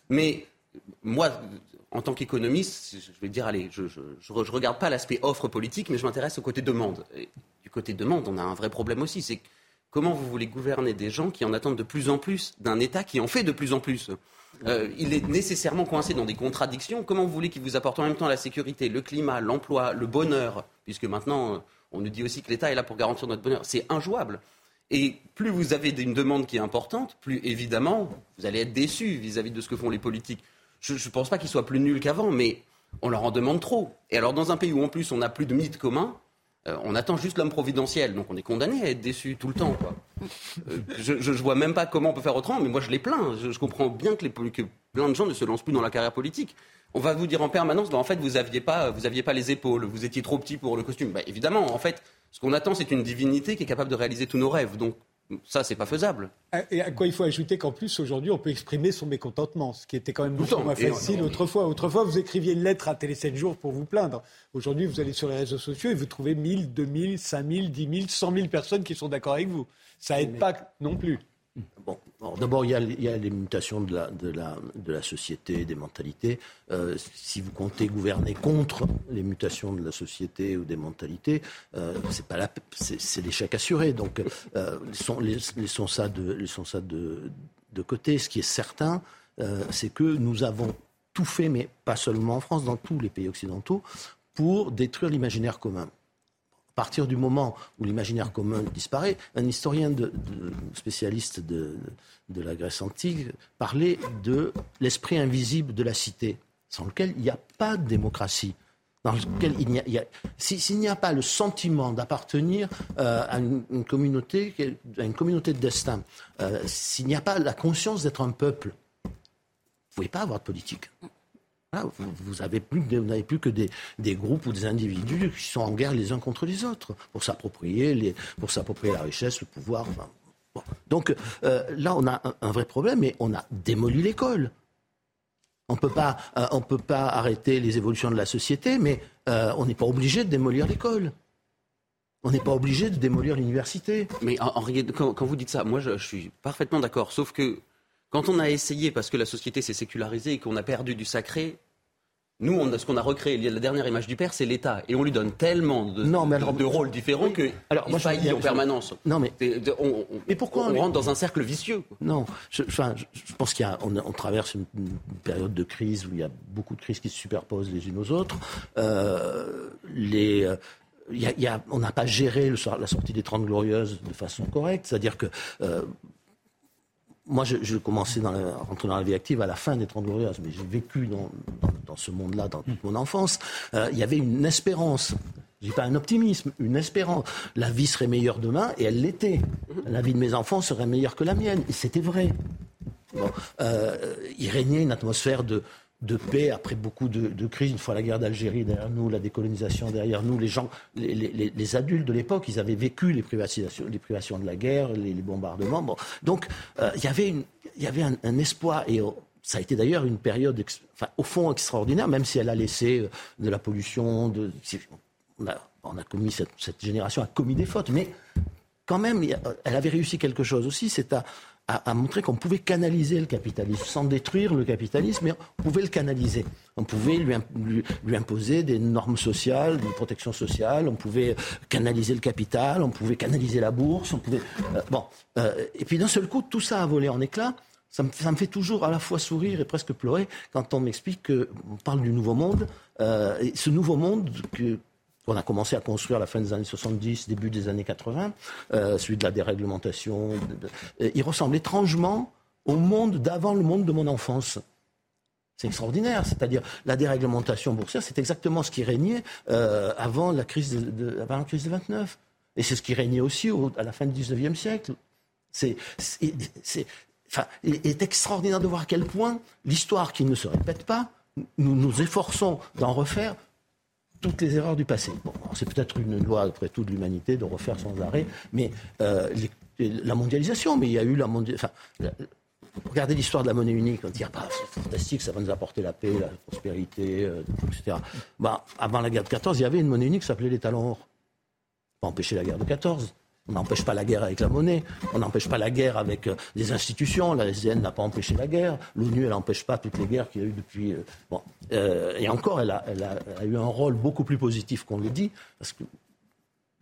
Mais moi, en tant qu'économiste, je vais dire, allez, je ne regarde pas l'aspect offre politique, mais je m'intéresse au côté demande. Du côté demande, on a un vrai problème aussi, c'est Comment vous voulez gouverner des gens qui en attendent de plus en plus d'un État qui en fait de plus en plus? Euh, il est nécessairement coincé dans des contradictions. Comment vous voulez qu'il vous apporte en même temps la sécurité, le climat, l'emploi, le bonheur? Puisque maintenant, euh, on nous dit aussi que l'État est là pour garantir notre bonheur. C'est injouable. Et plus vous avez une demande qui est importante, plus évidemment, vous allez être déçu vis-à-vis de ce que font les politiques. Je ne pense pas qu'ils soient plus nuls qu'avant, mais on leur en demande trop. Et alors, dans un pays où en plus on n'a plus de mythes communs, euh, on attend juste l'homme providentiel, donc on est condamné à être déçu tout le temps. Euh, je, ne vois même pas comment on peut faire autrement, mais moi je les plains. Je, comprends bien que, plein de gens ne se lancent plus dans la carrière politique. On va vous dire en permanence, bah, en fait, vous n'aviez pas, pas les épaules, vous étiez trop petit pour le costume. Bah, évidemment, en fait, ce qu'on attend, c'est une divinité qui est capable de réaliser tous nos rêves. Donc ça, c'est pas faisable.
Et à quoi il faut ajouter qu'en plus, aujourd'hui, on peut exprimer son mécontentement, ce qui était quand même beaucoup moins facile autrefois. Autrefois, vous écriviez une lettre à Télé 7 jours pour vous plaindre. Aujourd'hui, vous allez sur les réseaux sociaux et vous trouvez 1000, 2000, 5000, 10 000, 100 000 personnes qui sont d'accord avec vous. Ça aide pas non plus.
Bon, d'abord, il, y a les mutations de la, de la, société, des mentalités. Euh, si vous comptez gouverner contre les mutations de la société ou des mentalités, euh, c'est l'échec assuré. Donc, euh, laissons, ça, de, côté. Ce qui est certain, c'est que nous avons tout fait, mais pas seulement en France, dans tous les pays occidentaux, pour détruire l'imaginaire commun partir du moment où l'imaginaire commun disparaît, un historien spécialiste de, la Grèce antique parlait de l'esprit invisible de la cité, sans lequel il n'y a pas de démocratie. s'il n'y a pas le sentiment d'appartenir euh, à une, communauté, à une communauté de destin, euh, s'il n'y a pas la conscience d'être un peuple, vous ne pouvez pas avoir de politique. Vous, n'avez plus, plus que des, groupes ou des individus qui sont en guerre les uns contre les autres pour s'approprier, les, pour s'approprier la richesse, le pouvoir. Donc euh, là, on a un, vrai problème et on a démoli l'école. On euh, ne peut pas arrêter les évolutions de la société, mais euh, on n'est pas obligé de démolir l'école. On n'est pas obligé de démolir l'université.
Mais quand, vous dites ça, moi je suis parfaitement d'accord. Sauf que quand on a essayé, parce que la société s'est sécularisée et qu'on a perdu du sacré, nous, on ce qu'on a recréé, la dernière image du père, c'est l'État. Et on lui donne tellement de, de, rôles différents qu'il faillit en permanence.
Non, mais,
on, mais pourquoi on, rentre dans un cercle vicieux
Non, je, enfin, je, pense qu'on on, traverse une, période de crise où il y a beaucoup de crises qui se superposent les unes aux autres. Euh, les, euh, y a, on n'a pas géré la sortie des Trente Glorieuses de façon correcte. C'est-à-dire que euh, moi, je, commençais dans la, rentrer dans la vie active à la fin des Trente Glorieuses, mais j'ai vécu dans, ce monde-là dans toute mon enfance. Euh, il y avait une espérance. Je dis pas un optimisme, une espérance. La vie serait meilleure demain, et elle l'était. La vie de mes enfants serait meilleure que la mienne, et c'était vrai. Euh, il régnait une atmosphère de, de paix après beaucoup de, crises. Une fois la guerre d'Algérie derrière nous, la décolonisation derrière nous, les gens, les, adultes de l'époque, ils avaient vécu les privatisations, les privations de la guerre, les, bombardements. Donc euh, il y avait, une, il y avait un, espoir et oh, ça a été d'ailleurs une période, au fond extraordinaire, même si elle a laissé euh, de la pollution. De, on, a, a commis cette, cette génération a commis des fautes, mais quand même, elle avait réussi quelque chose aussi, c'est à, à, montrer qu'on pouvait canaliser le capitalisme, sans détruire le capitalisme, mais on pouvait le canaliser. On pouvait lui, lui, imposer des normes sociales, des protections sociales, on pouvait canaliser le capital, on pouvait canaliser la bourse. Euh, bon, euh, et puis d'un seul coup, tout ça a volé en éclats. Ça me, ça me, fait toujours à la fois sourire et presque pleurer quand on m'explique qu'on parle du nouveau monde. Euh, et ce nouveau monde que, on a commencé à construire à la fin des années 70, début des années 80, euh, celui de la déréglementation. il ressemble étrangement au monde d'avant le monde de mon enfance. C'est extraordinaire, c'est-à-dire la déréglementation boursière, c'est exactement ce qui régnait euh, avant, la crise de, avant la crise de 29. Et c'est ce qui régnait aussi à la fin du 19e siècle. C'est, il est extraordinaire de voir à quel point l'histoire qui ne se répète pas, nous nous efforçons d'en refaire toutes les erreurs du passé. C'est peut-être une loi, après tout, de l'humanité de refaire sans arrêt, mais euh, la mondialisation, mais il y a eu la mondialisation. Regardez l'histoire de la monnaie unique, on dit ah, bah, c'est fantastique, ça va nous apporter la paix, la prospérité, euh, etc. Bah, avant la guerre de 14, il y avait une monnaie unique qui s'appelait les talons or. Pas empêcher la guerre de 14. On n'empêche pas la guerre avec la monnaie, on n'empêche pas la guerre avec euh, des institutions. La SDN n'a pas empêché la guerre, l'ONU, elle n'empêche pas toutes les guerres qu'il y a eu depuis. Euh, bon. Euh, et encore, elle a, eu un rôle beaucoup plus positif qu'on le dit, parce que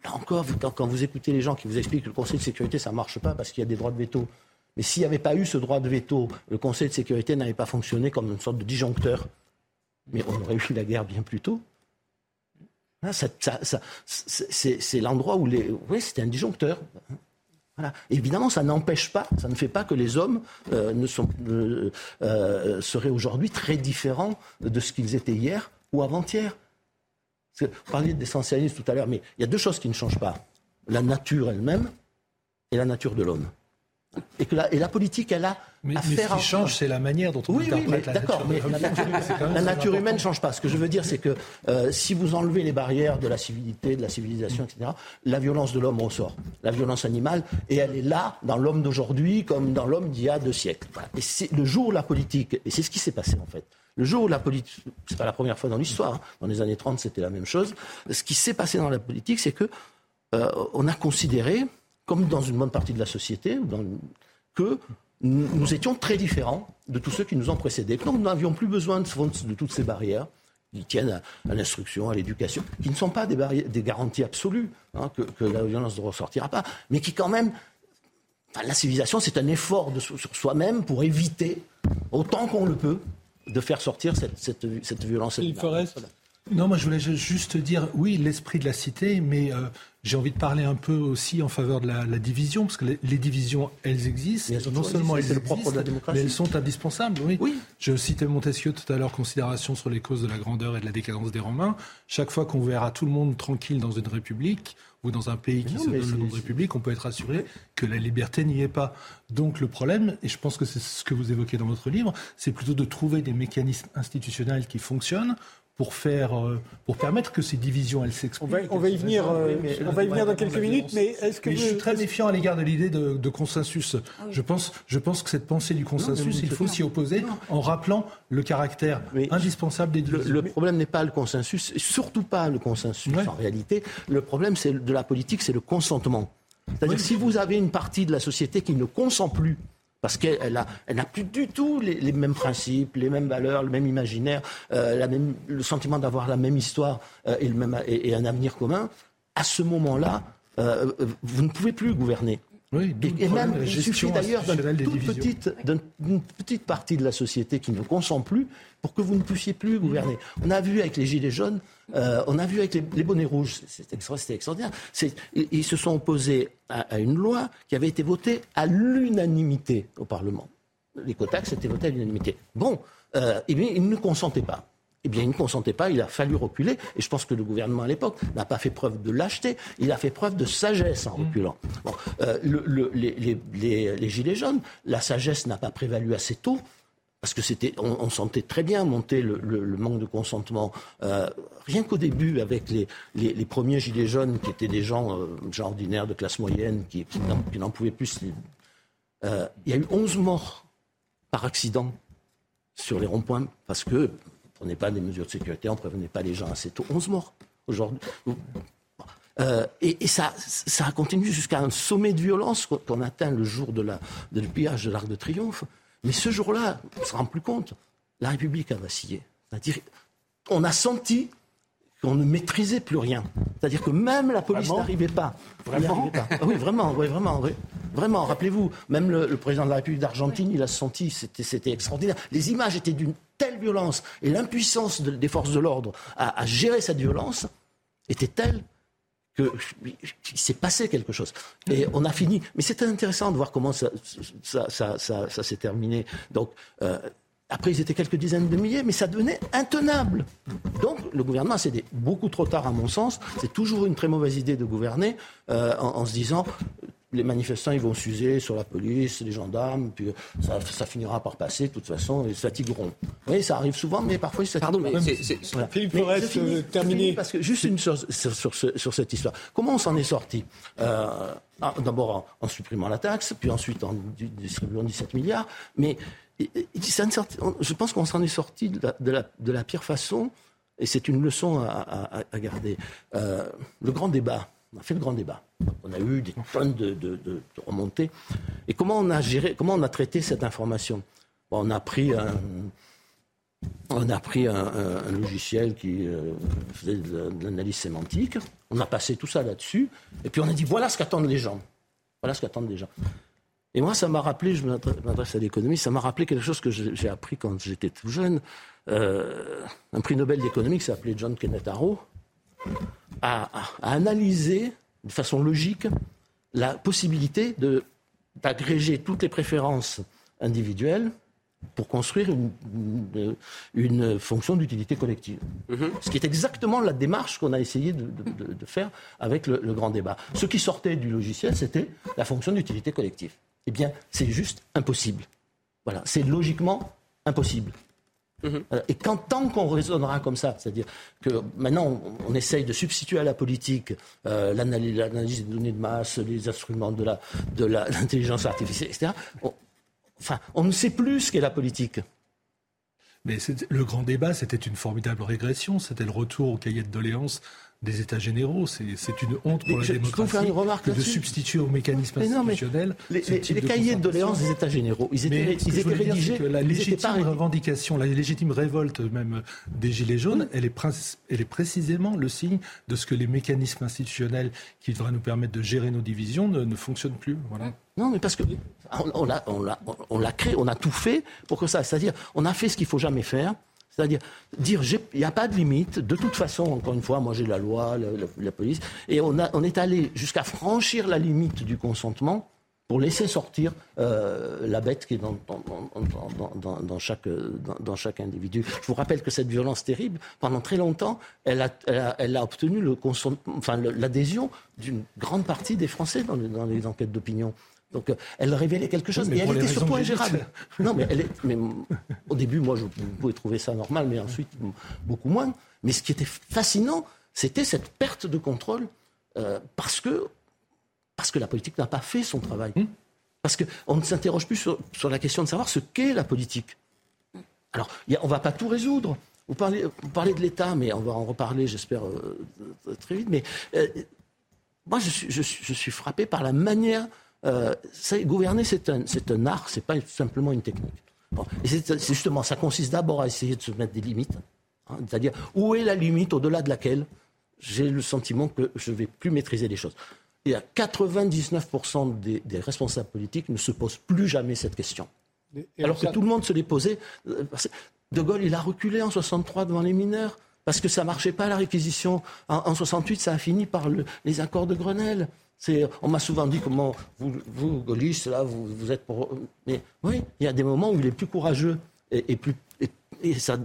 là encore, quand, vous écoutez les gens qui vous expliquent que le Conseil de sécurité, ça ne marche pas parce qu'il y a des droits de veto. Mais s'il n'y avait pas eu ce droit de veto, le Conseil de sécurité n'avait pas fonctionné comme une sorte de disjoncteur. Mais on aurait eu la guerre bien plus tôt. Hein, c'est l'endroit où les. Oui, c'était un disjoncteur. Évidemment, ça n'empêche pas, ça ne fait pas que les hommes euh, euh, seraient aujourd'hui très différents de ce qu'ils étaient hier ou avant-hier. Vous parliez d'essentialisme tout à l'heure, mais il y a deux choses qui ne changent pas la nature elle-même et la nature de l'homme. Et, que la, et la politique, elle a
mais, à faire. Ce qui change, c'est la manière dont on
oui, oui, la D'accord, mais la nature, la nature humaine ne change pas. Ce que je veux dire, c'est que euh, si vous enlevez les barrières de la civilité, de la civilisation, etc., la violence de l'homme ressort. La violence animale, et elle est là dans l'homme d'aujourd'hui comme dans l'homme d'il y a deux siècles. Et c'est le jour où la politique, et c'est ce qui s'est passé en fait, le jour où la politique, c'est pas la première fois dans l'histoire, hein, dans les années 30 c'était la même chose, ce qui s'est passé dans la politique, c'est que euh, on a considéré comme dans une bonne partie de la société, que nous étions très différents de tous ceux qui nous ont précédés. Que nous n'avions plus besoin de, toutes ces barrières qui tiennent à, l'instruction, à l'éducation, qui ne sont pas des, des garanties absolues, hein, que, la violence ne ressortira pas, mais qui quand même... la civilisation, c'est un effort sur soi-même pour éviter, autant qu'on le peut, de faire sortir cette, violence.
Il Non, moi je voulais juste dire, oui, l'esprit de la cité, mais euh, j'ai envie de parler un peu aussi en faveur de la, division, parce que les, divisions, elles existent. non seulement elles existent, mais elles sont indispensables. Oui. oui. Je citais Montesquieu tout à l'heure, considération sur les causes de la grandeur et de la décadence des Romains. Chaque fois qu'on verra tout le monde tranquille dans une république, ou dans un pays qui se donne le nom de république, on peut être assuré que la liberté n'y est pas. Donc le problème, et je pense que c'est ce que vous évoquez dans votre livre, c'est plutôt de trouver des mécanismes institutionnels qui fonctionnent pour faire, euh, pour permettre que ces divisions elles s'expliquent.
On va, y venir, euh, on va y venir dans quelques minutes, mais est-ce que
je suis très méfiant à l'égard de l'idée de, consensus. Ah je pense, je pense que cette pensée du consensus, il faut s'y opposer en rappelant le caractère indispensable des divisions.
Le, problème n'est pas le consensus, surtout pas le consensus en réalité. Le problème, c'est de la politique, c'est le consentement. C'est-à-dire si vous avez une partie de la société qui ne consent plus parce qu'elle n'a elle plus du tout les, mêmes principes, les mêmes valeurs, le même imaginaire, euh, le sentiment d'avoir la même histoire euh, et, le même, et, un avenir commun. À ce moment-là, euh, vous ne pouvez plus gouverner.
Oui,
et, même, il suffit d'ailleurs d'une petite, petite, partie de la société qui ne consent plus pour que vous ne puissiez plus gouverner. On a vu avec les Gilets jaunes, euh, on a vu avec les, bonnets rouges, c'était extraordinaire. Ils, se sont opposés à, une loi qui avait été votée à l'unanimité au Parlement. Les quotas, c'était voté à l'unanimité. Bon, euh, eh bien, ils ne consentaient pas eh bien, il ne consentait pas, il a fallu reculer. Et je pense que le gouvernement à l'époque n'a pas fait preuve de lâcheté, il a fait preuve de sagesse en mmh. reculant. Euh, les, Gilets jaunes, la sagesse n'a pas prévalu assez tôt. Parce que c'était, on, sentait très bien monter le, manque de consentement. Euh, rien qu'au début, avec les, premiers gilets jaunes, qui étaient des gens, euh, ordinaires de classe moyenne, qui, n'en pouvaient plus. il y a eu 11 morts par accident sur les ronds-points parce que on prenait pas des mesures de sécurité, on ne prévenait pas les gens assez tôt. 11 morts aujourd'hui. Euh, et, ça, ça a continué jusqu'à un sommet de violence qu'on atteint le jour de, la, le pillage de l'Arc de Triomphe. Mais ce jour-là, on ne se rend plus compte, la République a vacillé. C'est-à-dire, on a senti qu'on ne maîtrisait plus rien. C'est-à-dire que même la police n'arrivait pas.
Vraiment
pas. Ah oui, vraiment, oui, vraiment, Vraiment, rappelez-vous, même le, président de la République d'Argentine, il a senti, c'était extraordinaire. Les images étaient d'une telle violence et l'impuissance des forces de l'ordre à, gérer cette violence était telle qu'il s'est passé quelque chose. Et on a fini. Mais c'était intéressant de voir comment ça, s'est terminé. Donc, euh, après, ils étaient quelques dizaines de milliers, mais ça devenait intenable. Donc, le gouvernement a cédé beaucoup trop tard, à mon sens. C'est toujours une très mauvaise idée de gouverner euh, en, se disant les manifestants, ils vont s'user sur la police, les gendarmes, puis ça, finira par passer, de toute façon, ils se fatigueront. Oui, ça arrive souvent, mais parfois ils se
Pardon, mais c'est, Philippe euh, terminé.
Parce que juste une chose sur, cette histoire. Comment on s'en est sorti? Euh, D'abord en, supprimant la taxe, puis ensuite en distribuant 17 milliards, mais je pense qu'on s'en est sorti de la, pire façon, et c'est une leçon à, garder. Euh, le grand débat, on a fait le grand débat. On a eu des tonnes de, remontées. Et comment on a géré, comment on a traité cette information? On a pris un, on a pris un, logiciel qui euh, faisait de, l'analyse sémantique. On a passé tout ça là-dessus. Et puis on a dit voilà ce qu'attendent les gens. Voilà ce qu'attendent les gens. Et moi, ça m'a rappelé, je m'adresse à l'économie, ça m'a rappelé quelque chose que j'ai appris quand j'étais tout jeune. Euh, un prix Nobel d'économie qui s'appelait John Kenneth Arrow a, analysé de façon logique la possibilité d'agréger toutes les préférences individuelles pour construire une, une, fonction d'utilité collective. Mm-hmm. Ce qui est exactement la démarche qu'on a essayé de, faire avec le, le, grand débat. Ce qui sortait du logiciel, c'était la fonction d'utilité collective eh bien, c'est juste impossible. Voilà, c'est logiquement impossible. Mhm. Et quand, tant qu'on raisonnera comme ça, c'est-à-dire que maintenant on, essaye de substituer à la politique euh, l'analyse des données de masse, les instruments de l'intelligence la, artificielle, etc., enfin, on ne sait plus ce qu'est la politique.
Mais le grand débat, c'était une formidable régression, c'était le retour au cahier de doléances des États généraux. C'est une honte pour la démocratie
faire
de substituer au mécanisme institutionnel.
les, cahiers de doléances des États généraux, ils étaient, ils étaient rédigés.
Que la légitime revendication, la légitime révolte même des Gilets jaunes, elle, est elle est précisément le signe de ce que les mécanismes institutionnels qui devraient nous permettre de gérer nos divisions ne, fonctionnent plus. Voilà.
Non, mais parce que on, on l'a créé, on a tout fait pour que ça. C'est-à-dire, on a fait ce qu'il faut jamais faire C'est-à-dire dire il n'y a pas de limite. De toute façon, encore une fois, moi j'ai la loi, la, police, et on, a, on est allé jusqu'à franchir la limite du consentement pour laisser sortir euh, la bête qui est dans, dans, dans, chaque, dans, chaque individu. Je vous rappelle que cette violence terrible, pendant très longtemps, elle a, elle a, obtenu l'adhésion d'une grande partie des Français dans, les enquêtes d'opinion. Donc, euh, elle révélait quelque chose, mais, elle était surtout ingérable. Non, mais, elle est, mais au début, moi, je pouvais trouver ça normal, mais ensuite, beaucoup moins. Mais ce qui était fascinant, c'était cette perte de contrôle, euh, parce que parce que la politique n'a pas fait son travail. Hmm. Parce qu'on ne s'interroge plus sur, la question de savoir ce qu'est la politique. Alors, on ne va pas tout résoudre. Vous parlez, de l'État, mais on va en reparler, j'espère, euh, très vite. Mais euh, moi, je suis, frappé par la manière. Euh, gouverner, c'est un, un, art, c'est pas simplement une technique. Et c'est justement, ça consiste d'abord à essayer de se mettre des limites. Hein, c'est-à-dire, où est la limite au-delà de laquelle j'ai le sentiment que je ne vais plus maîtriser les choses et à 99% des, responsables politiques ne se posent plus jamais cette question. Alors que tout le monde se l'est posé. Euh, de Gaulle, il a reculé en 63 devant les mineurs parce que ça marchait pas la réquisition. En, 68, ça a fini par les accords de Grenelle. On m'a souvent dit comment vous, vous gaullistes, là, vous, êtes pour. Mais oui, il y a des moments où il est plus courageux et, plus. Et, ça,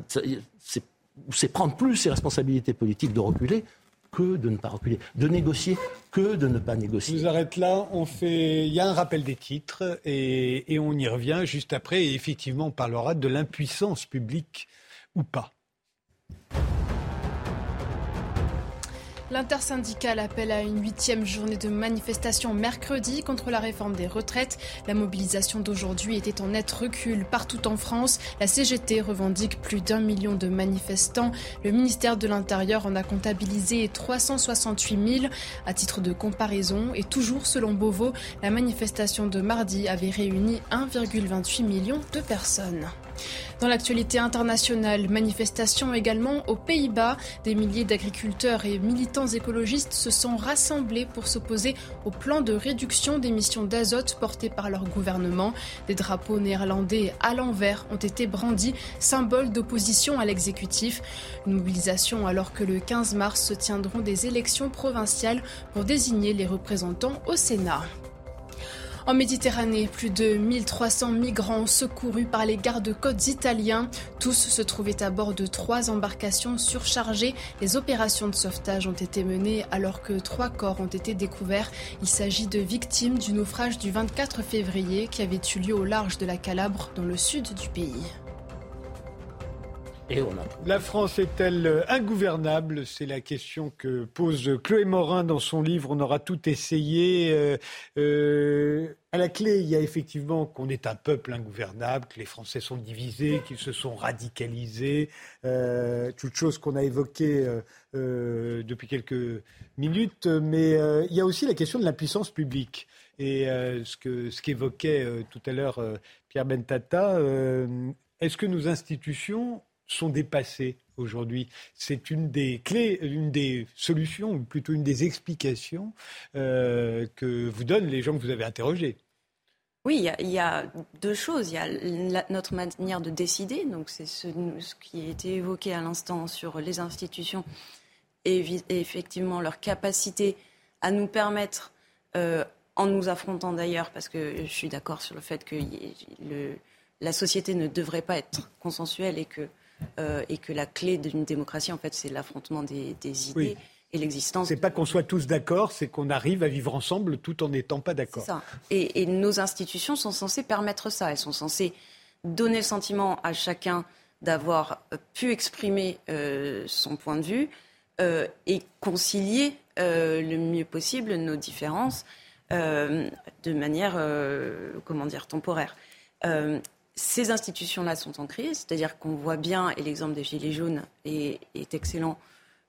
c'est prendre plus ses responsabilités politiques de reculer que de ne pas reculer, de négocier que de ne pas négocier.
Je vous arrête là, on fait, il y a un rappel des titres et, et on y revient juste après et effectivement on parlera de l'impuissance publique ou pas.
L'intersyndicale appelle à une huitième journée de manifestation mercredi contre la réforme des retraites. La mobilisation d'aujourd'hui était en net recul partout en France. La CGT revendique plus d'un million de manifestants. Le ministère de l'Intérieur en a comptabilisé 368 000 à titre de comparaison. Et toujours selon Beauvau, la manifestation de mardi avait réuni 1,28 million de personnes. Dans l'actualité internationale, manifestation également aux Pays-Bas. Des milliers d'agriculteurs et militants écologistes se sont rassemblés pour s'opposer au plan de réduction d'émissions d'azote porté par leur gouvernement. Des drapeaux néerlandais à l'envers ont été brandis, symbole d'opposition à l'exécutif. Une mobilisation alors que le 15 mars se tiendront des élections provinciales pour désigner les représentants au Sénat. En Méditerranée, plus de 1300 migrants secourus par les gardes-côtes italiens. Tous se trouvaient à bord de trois embarcations surchargées. Les opérations de sauvetage ont été menées alors que trois corps ont été découverts. Il s'agit de victimes du naufrage du 24 février qui avait eu lieu au large de la Calabre, dans le sud du pays.
La France est-elle ingouvernable? C'est la question que pose Chloé Morin dans son livre On aura tout essayé. Euh, euh, à la clé, il y a effectivement qu'on est un peuple ingouvernable, que les Français sont divisés, qu'ils se sont radicalisés, euh, toutes choses qu'on a évoquées depuis quelques minutes. Mais il y a aussi la question de l'impuissance publique. Et ce ce qu'évoquait tout à l'heure Pierre Bentata, est-ce que nos institutions sont dépassés aujourd'hui. C'est une des clés, une des solutions, ou plutôt une des explications euh, que vous donnent les gens que vous avez interrogés.
Oui, il y, a deux choses. Il y a notre manière de décider, donc c'est ce, qui a été évoqué à l'instant sur les institutions et, effectivement leur capacité à nous permettre, euh, en nous affrontant d'ailleurs, parce que je suis d'accord sur le fait que la société ne devrait pas être consensuelle et que euh, et que la clé d'une démocratie, en fait, c'est l'affrontement des, idées. Et l'existence.
C'est pas qu'on soit tous d'accord, c'est qu'on arrive à vivre ensemble tout en n'étant pas d'accord.
C'est ça. Et, nos institutions sont censées permettre ça. Elles sont censées donner le sentiment à chacun d'avoir euh, pu exprimer euh, son point de vue et concilier le mieux possible nos différences de manière, comment dire, temporaire ces institutions-là sont en crise, c'est-à-dire qu'on voit bien, et l'exemple des Gilets jaunes est, excellent,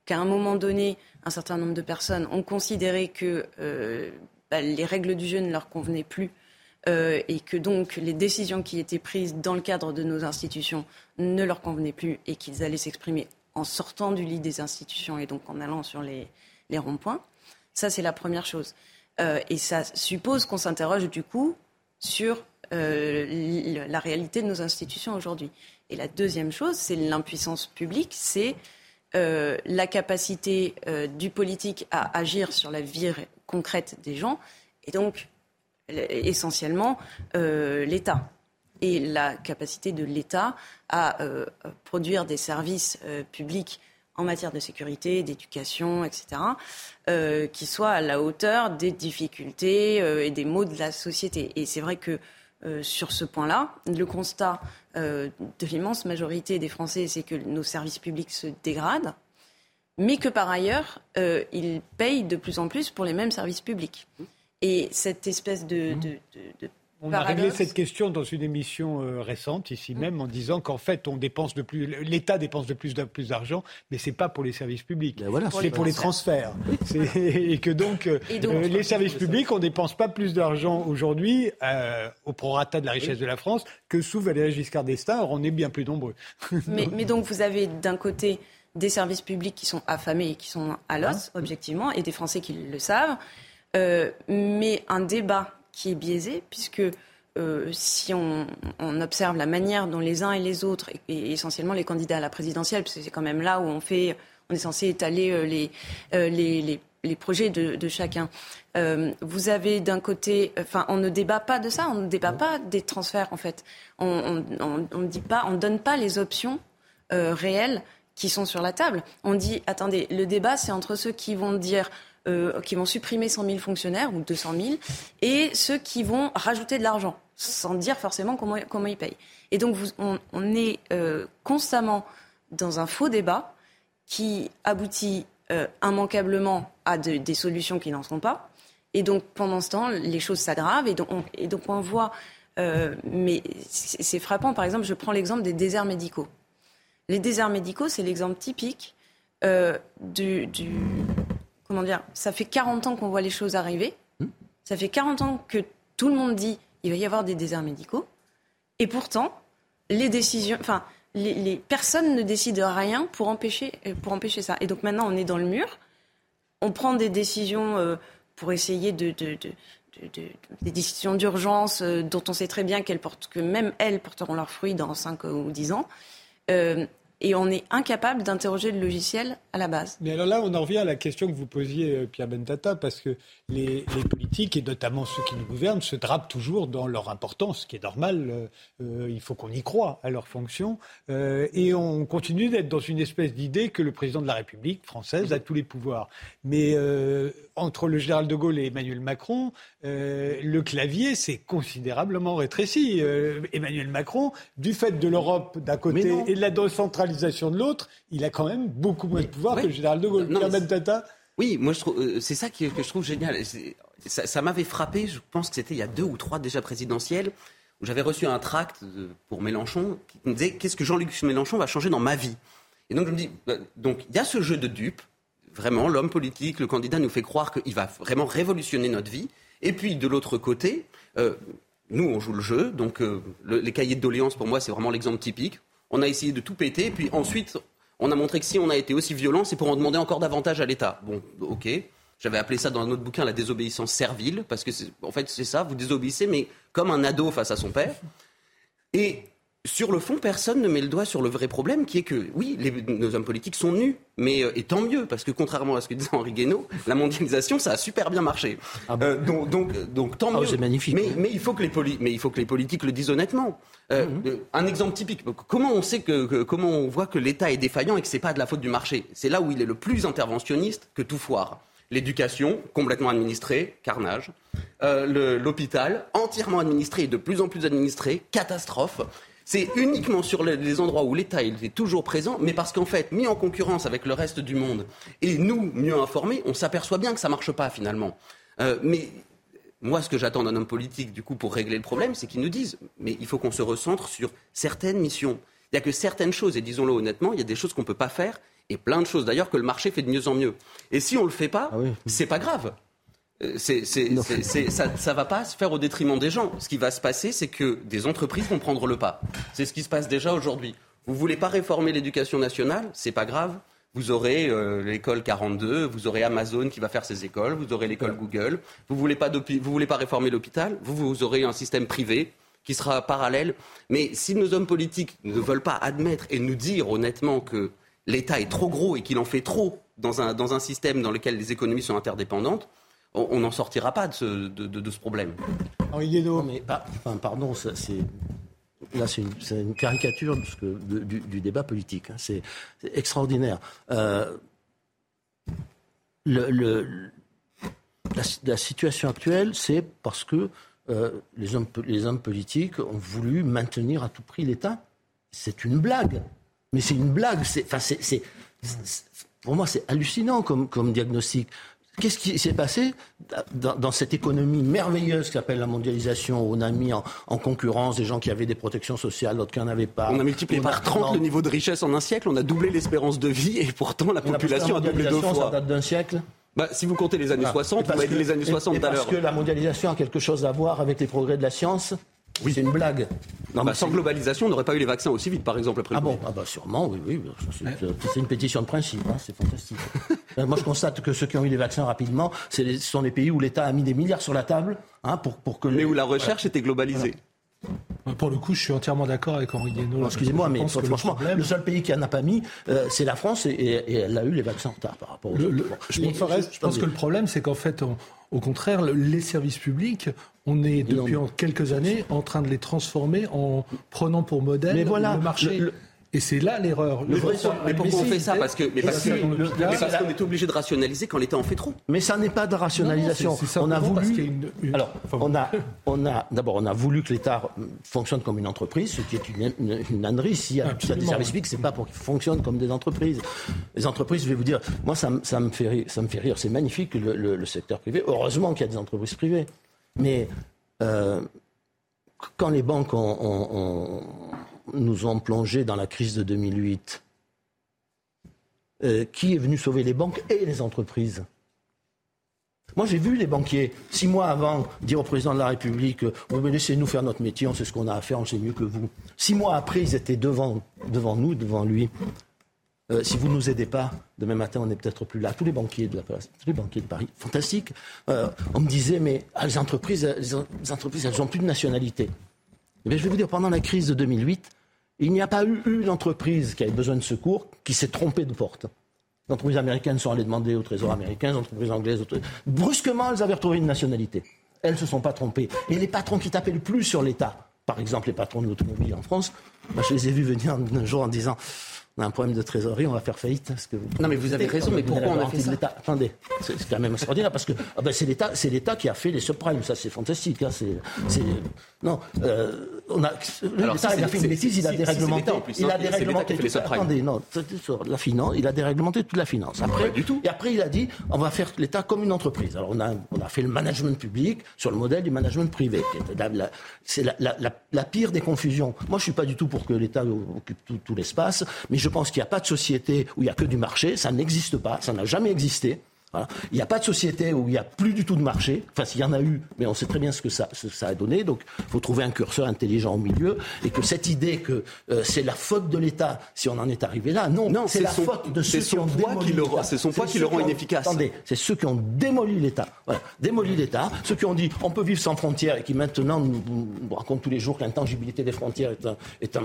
qu'à un moment donné, un certain nombre de personnes ont considéré que euh, bah, les règles du jeu ne leur convenaient plus euh, et que donc les décisions qui étaient prises dans le cadre de nos institutions ne leur convenaient plus et qu'ils allaient s'exprimer en sortant du lit des institutions et donc en allant sur les, ronds-points. Ça, c'est la première chose. Euh, et ça suppose qu'on s'interroge du coup sur la réalité de nos institutions aujourd'hui. Et la deuxième chose, c'est l'impuissance publique, c'est la capacité du politique à agir sur la vie concrète des gens, et donc essentiellement l'État et la capacité de l'État à produire des services publics en matière de sécurité, d'éducation, etc., euh, qui soit à la hauteur des difficultés euh, et des maux de la société. Et c'est vrai que euh, sur ce point-là, le constat de l'immense majorité des Français, c'est que nos services publics se dégradent, mais que par ailleurs, ils payent de plus en plus pour les mêmes services publics. Et cette espèce de, de, de
on a réglé cette question dans une émission euh, récente, ici mm. même, en disant qu'en fait, on dépense de plus, l'État dépense de plus, en plus d'argent, mais c'est pas pour les services publics. Ben c'est pour les transferts. et que donc, euh, les services publics, on dépense pas plus d'argent aujourd'hui euh, au prorata de la richesse de la France que sous Valéry Giscard d'Estaing. Or, on est bien plus nombreux.
mais, mais donc, vous avez d'un côté des services publics qui sont affamés et qui sont à l'os, hein objectivement, et des Français qui le savent. mais un débat qui est biaisé, puisque euh, si on, observe la manière dont les uns et les autres, et, essentiellement les candidats à la présidentielle, parce que c'est quand même là où on fait, on est censé étaler euh, euh, les, les, les, projets de, chacun. vous avez d'un côté, enfin, on ne débat pas de ça, on ne débat pas des transferts en fait. On ne dit pas, on donne pas les options réelles qui sont sur la table. On dit, attendez, le débat c'est entre ceux qui vont dire euh, qui vont supprimer 100 000 fonctionnaires ou 200 000 et ceux qui vont rajouter de l'argent sans dire forcément comment, comment ils payent. Et donc on, est euh, constamment dans un faux débat qui aboutit euh, immanquablement à des solutions qui n'en sont pas. Et donc pendant ce temps, les choses s'aggravent et donc on, et donc on voit. mais c'est frappant. Par exemple, je prends l'exemple des déserts médicaux. Les déserts médicaux, c'est l'exemple typique du, comment dire, ça fait 40 ans qu'on voit les choses arriver. Hmm. Ça fait 40 ans que tout le monde dit il va y avoir des déserts médicaux. Et pourtant, les décisions, enfin, les, personnes ne décident rien pour empêcher, euh, pour empêcher ça. Et donc maintenant, on est dans le mur. On prend des décisions euh, pour essayer de, des décisions d'urgence euh, dont on sait très bien qu'elles portent, que même elles porteront leurs fruits dans 5 ou 10 ans et on est incapable d'interroger le logiciel à la base.
Mais alors là, on en revient à la question que vous posiez, euh, Pierre Bentata, parce que les, politiques, et notamment ceux qui nous gouvernent, se drapent toujours dans leur importance, ce qui est normal. Euh, euh, il faut qu'on y croit à leur fonction. et on continue d'être dans une espèce d'idée que le président de la République française a tous les pouvoirs. Mais entre le général de Gaulle et Emmanuel Macron, le clavier s'est considérablement rétréci. Emmanuel Macron, du fait de l'Europe d'un côté et de la de l'autre, il a quand même beaucoup moins de pouvoir que le général de Gaulle. Pierre Bentata
oui, moi euh, c'est ça que je trouve génial. Ça, m'avait frappé. Je pense que c'était il y a deux ou trois déjà présidentielles où j'avais reçu un tract pour Mélenchon qui me disait qu'est-ce que Jean-Luc Mélenchon va changer dans ma vie? Et donc je me dis bah, donc il y a ce jeu de dupes. Vraiment, l'homme politique, le candidat nous fait croire qu'il va vraiment révolutionner notre vie. Et puis de l'autre côté, euh, nous on joue le jeu. Donc euh, les cahiers de doléances pour moi c'est vraiment l'exemple typique. On a essayé de tout péter, puis ensuite on a montré que si on a été aussi violent, c'est pour en demander encore davantage à l'État. Bon, ok. J'avais appelé ça dans un autre bouquin la désobéissance servile, parce que en fait c'est ça, vous désobéissez, mais comme un ado face à son père. Sur le fond, personne ne met le doigt sur le vrai problème, qui est que, oui, nos hommes politiques sont nus, mais euh, et tant mieux, parce que contrairement à ce que disait Henri Guénaud, la mondialisation, ça a super bien marché. Ah euh, donc, donc, donc, tant mieux.
C'est magnifique.
Mais, mais, il faut que les mais il faut que les politiques le disent honnêtement. Euh, mhm. Un exemple typique. Comment on sait que, comment on voit que l'État est défaillant et que c'est pas de la faute du marché? C'est là où il est le plus interventionniste que tout foire. L'éducation, complètement administrée, carnage. L'hôpital, entièrement administré et de plus en plus administré, catastrophe. C'est uniquement sur les endroits où l'État est toujours présent, mais parce qu'en fait, mis en concurrence avec le reste du monde, et nous, mieux informés, on s'aperçoit bien que ça ne marche pas finalement. Euh, mais moi, ce que j'attends d'un homme politique, du coup, pour régler le problème, c'est qu'il nous dise, mais il faut qu'on se recentre sur certaines missions. Il n'y a que certaines choses, et disons-le honnêtement, il y a des choses qu'on ne peut pas faire, et plein de choses d'ailleurs que le marché fait de mieux en mieux. Et si on ne le fait pas, ah c'est pas grave. Euh, ça ne va pas se faire au détriment des gens. Ce qui va se passer, c'est que des entreprises vont prendre le pas. C'est ce qui se passe déjà aujourd'hui. Vous voulez pas réformer l'éducation nationale, c'est pas grave. Vous aurez euh, l'école 42, vous aurez Amazon qui va faire ses écoles, vous aurez l'école Google. Vous voulez pas vous voulez pas réformer l'hôpital, vous, vous aurez un système privé qui sera parallèle. Mais si nos hommes politiques ne veulent pas admettre et nous dire honnêtement que l'État est trop gros et qu'il en fait trop dans un, dans un système dans lequel les économies sont interdépendantes, on n'en sortira pas de ce, de, ce problème.
Henri mais, enfin, pardon, c'est là, c'est une, caricature du, débat politique. Hein. C'est extraordinaire. Euh, le, la, situation actuelle, c'est parce que euh, les, hommes, les hommes politiques ont voulu maintenir à tout prix l'État. C'est une blague. Mais c'est une blague. Enfin, c'est, pour moi, c'est hallucinant comme, comme diagnostic. Qu'est-ce qui s'est passé dans, cette économie merveilleuse qui s'appelle la mondialisation où on a mis en, concurrence des gens qui avaient des protections sociales, d'autres qui n'en avaient pas
On a multiplié par 30 le niveau de richesse en un siècle, on a doublé l'espérance de vie et pourtant la population a doublé deux fois.
Ça date d'un siècle
bah, si vous comptez les années 60, vous m'avez dit les années 60
tout à l'heure. Parce que la mondialisation a quelque chose à voir avec les progrès de la science oui. C'est une blague.
Non, bah, sans globalisation, on n'aurait pas eu les vaccins aussi vite, par exemple, après
Ah bon Ah bah sûrement, oui, oui. C'est une pétition de principe, hein, c'est fantastique. Euh, moi, je constate que ceux qui ont eu les vaccins rapidement, ce sont les pays où l'État a mis des milliards sur la table hein, pour, pour que...
Mais où la recherche était globalisée.
Pour le coup, je suis entièrement d'accord avec Henri Guénaud.
Excusez-moi, mais franchement, le, seul pays qui n'en a pas mis, euh, c'est la France, et, elle a eu les vaccins en retard par rapport aux
autres. je, pense, que le problème, c'est qu'en fait, au contraire, les services publics, on est depuis quelques années en train de les transformer en prenant pour modèle le marché. Et c'est là l'erreur.
Mais, pourquoi on fait ça Parce que parce qu'on est obligé de rationaliser quand l'État en fait trop.
Mais ça n'est pas de rationalisation. on a voulu. Alors, on a, on a d'abord on a voulu que l'État fonctionne comme une entreprise, ce qui est une, une, ânerie. S'il y, a des services publics, c'est pas pour qu'ils fonctionnent comme des entreprises. Les entreprises, je vais vous dire, moi ça, ça me fait rire. Ça me fait rire. C'est magnifique le, le, secteur privé. Heureusement qu'il y a des entreprises privées. Mais euh, quand les banques ont nous ont plongé dans la crise de 2008. Euh, qui est venu sauver les banques et les entreprises? Moi, j'ai vu les banquiers, six mois avant, dire au président de la République laissez-nous faire notre métier, on sait ce qu'on a à faire, on sait mieux que vous. Six mois après, ils étaient devant, nous, devant lui. Euh, si vous ne nous aidez pas, demain matin, on n'est peut-être plus là. Tous les banquiers de la tous les banquiers de Paris, fantastique. Euh, on me disait, mais ah, les entreprises, les entreprises, elles n'ont plus de nationalité. Eh je vais vous dire, pendant la crise de 2008, il n'y a pas eu une entreprise qui avait besoin de secours qui s'est trompée de porte. Les entreprises américaines sont allées demander au Trésor américain, les entreprises anglaises. Brusquement, elles avaient retrouvé une nationalité. Elles ne se sont pas trompées. Et les patrons qui tapaient le plus sur l'État, par exemple les patrons de l'automobile en France, je les ai vus venir un jour en disant on a un problème de trésorerie, on va faire faillite.
que non, mais vous avez raison, mais pourquoi on a fait ça
Attendez, c'est quand même extraordinaire parce que ah ben c'est l'État, c'est l'État qui a fait les subprimes. Ça, c'est fantastique. Hein, c'est, non, euh, on a l'État il a fait une bêtise, il a déréglementé. Il a déréglementé. Attendez, non, la finance, il a déréglementé toute la finance. Après, du tout. Et après, il a dit, on va faire l'État comme une entreprise. Alors, on a, on a fait le management public sur le modèle du management privé. C'est la, la, la, pire des confusions. Moi, je suis pas du tout pour que l'État occupe tout, tout l'espace, mais je pense qu'il n'y a pas de société où il n'y a que du marché. Ça n'existe pas. Ça n'a jamais existé. Il n'y a pas de société où il n'y a plus du tout de marché. Enfin, s'il y en a eu, mais on sait très bien ce que ça, ça a donné. Donc, il faut trouver un curseur intelligent au milieu. Et que cette idée que euh, c'est la faute de l'État si on en est arrivé là, non, non c'est la faute de ceux qui ont démoli l'État.
C'est son poids qui le rend inefficace.
Attendez, c'est ceux qui ont démoli l'État. Voilà, démoli l'État. Ceux qui ont dit on peut vivre sans frontières et qui maintenant nous, racontent tous les jours que l'intangibilité des frontières est un, est un,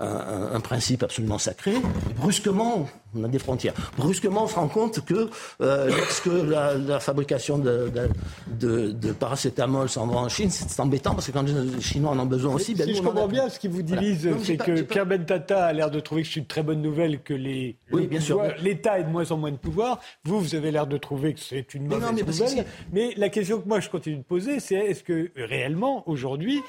un, un principe absolument sacré. Et brusquement, on a des frontières. Brusquement, on se rend compte que euh, lorsque la, fabrication de, de, paracétamol s'en va en Chine, c'est embêtant parce que quand les Chinois en ont besoin aussi,
ben, si je comprends bien, ce qui vous divise, c'est que Pierre Bentata a l'air de trouver que c'est une très bonne nouvelle que les
oui, bien sûr,
l'État ait de moins en moins de pouvoir. Vous, vous avez l'air de trouver que c'est une mauvaise nouvelle. Mais la question que moi je continue de poser, c'est est-ce que réellement aujourd'hui,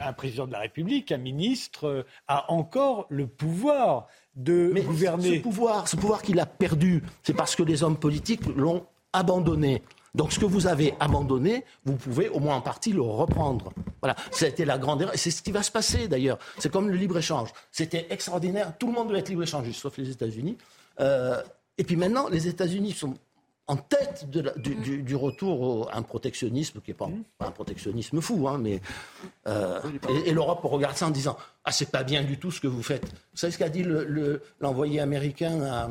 un président de la République, un ministre, euh, a encore le pouvoir de
Mais
gouverner.
Ce pouvoir, ce pouvoir qu'il a perdu, c'est parce que les hommes politiques l'ont abandonné. Donc ce que vous avez abandonné, vous pouvez au moins en partie le reprendre. Voilà, ça a été la grande erreur. C'est ce qui va se passer d'ailleurs. C'est comme le libre-échange. C'était extraordinaire. Tout le monde doit être libre-échangiste, sauf les États-Unis. Euh, et puis maintenant, les États-Unis sont en tête du, retour à un protectionnisme qui n'est pas, un protectionnisme fou, hein, mais euh, et, l'Europe regarde ça en disant ah c'est pas bien du tout ce que vous faites. Vous savez ce qu'a dit l'envoyé américain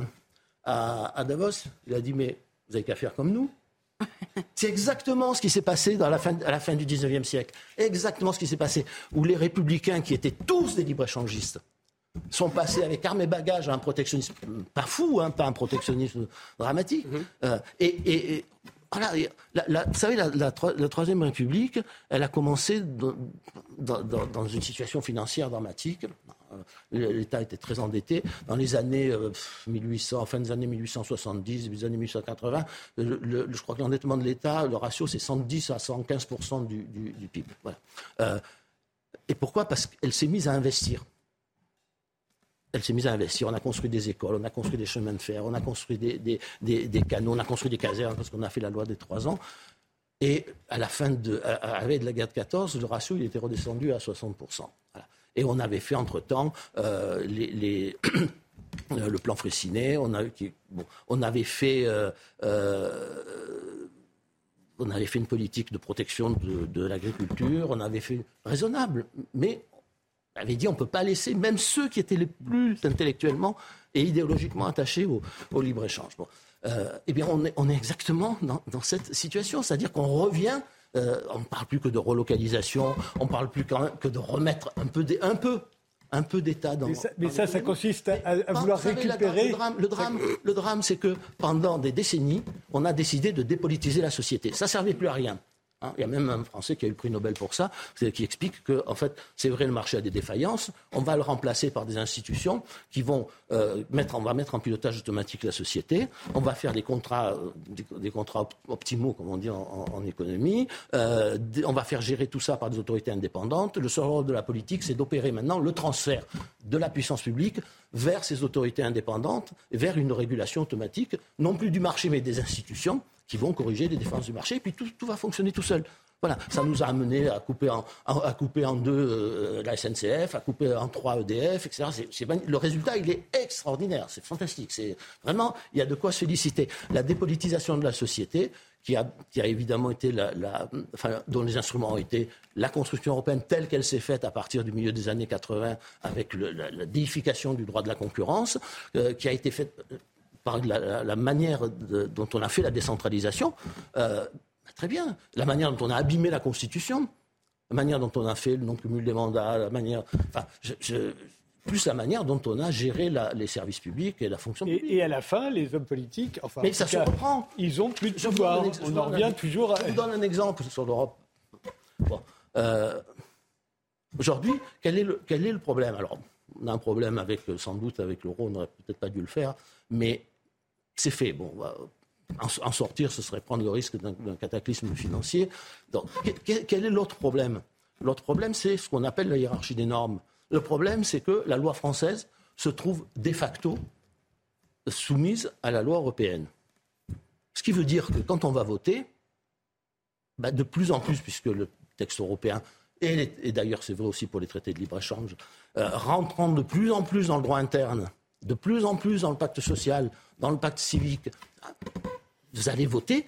à, à, Davos? Il a dit mais vous avez qu'à faire comme nous. C'est exactement ce qui s'est passé dans la fin, à la fin du 19e siècle. Exactement ce qui s'est passé. Où les républicains, qui étaient tous des libre-échangistes, sont passés avec armes et bagages à un protectionnisme, pas fou, hein, pas un protectionnisme dramatique. Mm-hmm. Euh, et, voilà, vous savez, la, Troisième République, elle a commencé dans, une situation financière dramatique. Euh, L'État était très endetté. Dans les années 1800, euh, fin des années 1870, des années 1880, je crois que l'endettement de l'État, le ratio, c'est 110 à 115 du, PIB. et pourquoi? Parce qu'elle s'est mise à investir elle s'est mise à investir. On a construit des écoles, on a construit des chemins de fer, on a construit des, canaux, on a construit des casernes parce qu'on a fait la loi des trois ans. Et à la fin de, de la guerre de 14, le ratio il était redescendu à 60%. Et on avait fait entre-temps euh, le plan fait... Euh, euh, on avait fait une politique de protection de, de l'agriculture, on avait fait raisonnable, mais avait dit on ne peut pas laisser même ceux qui étaient les plus intellectuellement et idéologiquement attachés au, libre-échange. Euh, eh bien, on est, on est exactement dans, cette situation, c'est-à-dire qu'on revient, euh, on ne parle plus que de relocalisation, on ne parle plus que de remettre un peu, un peu, un peu d'État dans.
Mais ça, ça, consiste à, vouloir récupérer.
le drame, le drame, le drame c'est que pendant des décennies, on a décidé de dépolitiser la société. Ça servait plus à rien. Hein, il y a même un Français qui a eu le prix Nobel pour ça, qui explique que, en fait, c'est vrai, le marché a des défaillances. On va le remplacer par des institutions qui vont euh, mettre, en pilotage automatique la société. On va faire des contrats, euh, des, contrats optimaux, comme on dit en, économie. Euh, on va faire gérer tout ça par des autorités indépendantes. Le seul rôle de la politique, c'est d'opérer maintenant le transfert de la puissance publique vers ces autorités indépendantes, vers une régulation automatique, non plus du marché, mais des institutions qui vont corriger les défenses du marché, et puis tout, va fonctionner tout seul. Voilà, ça nous a amené à couper en, à couper en deux euh, la SNCF, à couper en trois EDF, etc. le résultat, il est extraordinaire, c'est fantastique. C'est vraiment, il y a de quoi se féliciter. La dépolitisation de la société, qui a, qui a évidemment été la, enfin, dont les instruments ont été la construction européenne telle qu'elle s'est faite à partir du milieu des années 80 avec la, déification du droit de la concurrence, euh, qui a été faite par la, manière dont on a fait la décentralisation, euh, très bien. La manière dont on a abîmé la Constitution, la manière dont on a fait le non-cumul des mandats, la manière. Enfin, plus la manière dont on a géré les services publics et la fonction publique.
Et, à la fin, les hommes politiques, enfin,
mais ça se reprend.
Ils ont plus de pouvoir. On en revient toujours.
À... Je vous donne un exemple sur l'Europe. Euh, aujourd'hui, quel, est le, quel est le problème? Alors, on a un problème avec, sans doute, avec l'euro. On n'aurait peut-être pas dû le faire, mais c'est fait. Bon, en, sortir, ce serait prendre le risque d'un cataclysme financier. Quel, est l'autre problème? L'autre problème, c'est ce qu'on appelle la hiérarchie des normes. Le problème, c'est que la loi française se trouve de facto soumise à la loi européenne. Ce qui veut dire que quand on va voter, bah, de plus en plus, puisque le texte européen, et, d'ailleurs c'est vrai aussi pour les traités de libre-échange, euh, rentrant de plus en plus dans le droit interne, de plus en plus dans le pacte social, dans le pacte civique, vous allez voter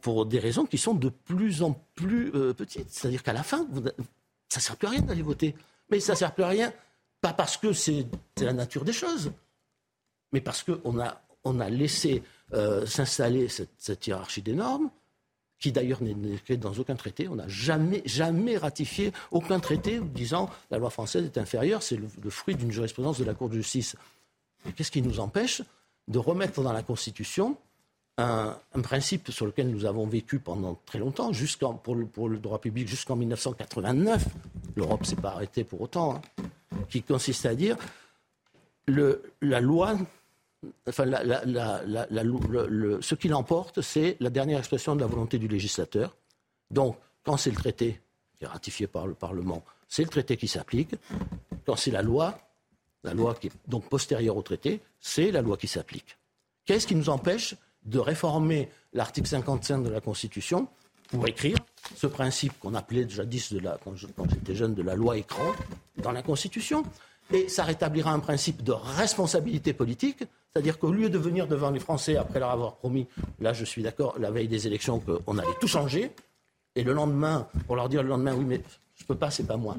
pour, des raisons qui sont de plus en plus euh, petites. C'est-à-dire qu'à la fin, ça ne sert plus à rien d'aller voter. Mais ça ne sert plus à rien, pas parce que c'est la nature des choses, mais parce qu'on a, laissé euh, s'installer cette, hiérarchie des normes, qui d'ailleurs n'est écrite dans aucun traité. On n'a jamais, jamais ratifié aucun traité disant la loi française est inférieure, c'est le, fruit d'une jurisprudence de la Cour de justice. Qu'est-ce qui nous empêche de remettre dans la Constitution un, principe sur lequel nous avons vécu pendant très longtemps, pour, le, pour, le, droit public jusqu'en 1989, l'Europe s'est pas arrêtée pour autant, hein, qui consiste à dire la loi Enfin, ce qui l'emporte, c'est la dernière expression de la volonté du législateur. Donc, quand c'est le traité qui est ratifié par le Parlement, c'est le traité qui s'applique. Quand c'est la loi, la loi qui est donc postérieure au traité, c'est la loi qui s'applique. Qu'est-ce qui nous empêche de réformer l'article 55 de la Constitution pour écrire ce principe qu'on appelait jadis, de la, quand j'étais jeune, de la loi écran dans la Constitution? Et ça rétablira un principe de responsabilité politique, c'est-à-dire qu'au lieu de venir devant les Français après leur avoir promis, là je suis d'accord, la veille des élections, qu'on allait tout changer, et le lendemain, pour leur dire le lendemain, oui, mais je ne peux pas, c'est pas moi.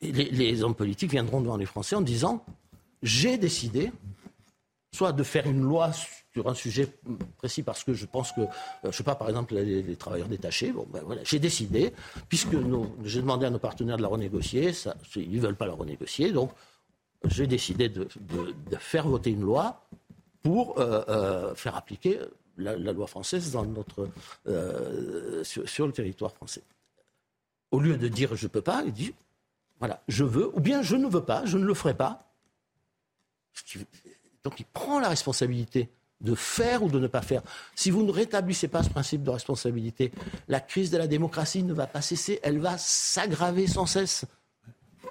les, hommes politiques viendront devant les Français en disant j'ai décidé soit de faire une loi sur un sujet précis parce que je pense que, je sais pas, par exemple, les, travailleurs détachés, bon, ben voilà, j'ai décidé, puisque j'ai demandé à nos partenaires de la renégocier, ça, ils ne veulent pas la renégocier, donc j'ai décidé de, faire voter une loi pour faire appliquer la, loi française dans notre, sur, le territoire français. Au lieu de dire je ne peux pas, il dit voilà, je veux, ou bien je ne veux pas, je ne le ferai pas. Donc il prend la responsabilité de faire ou de ne pas faire. Si vous ne rétablissez pas ce principe de responsabilité, la crise de la démocratie ne va pas cesser, elle va s'aggraver sans cesse.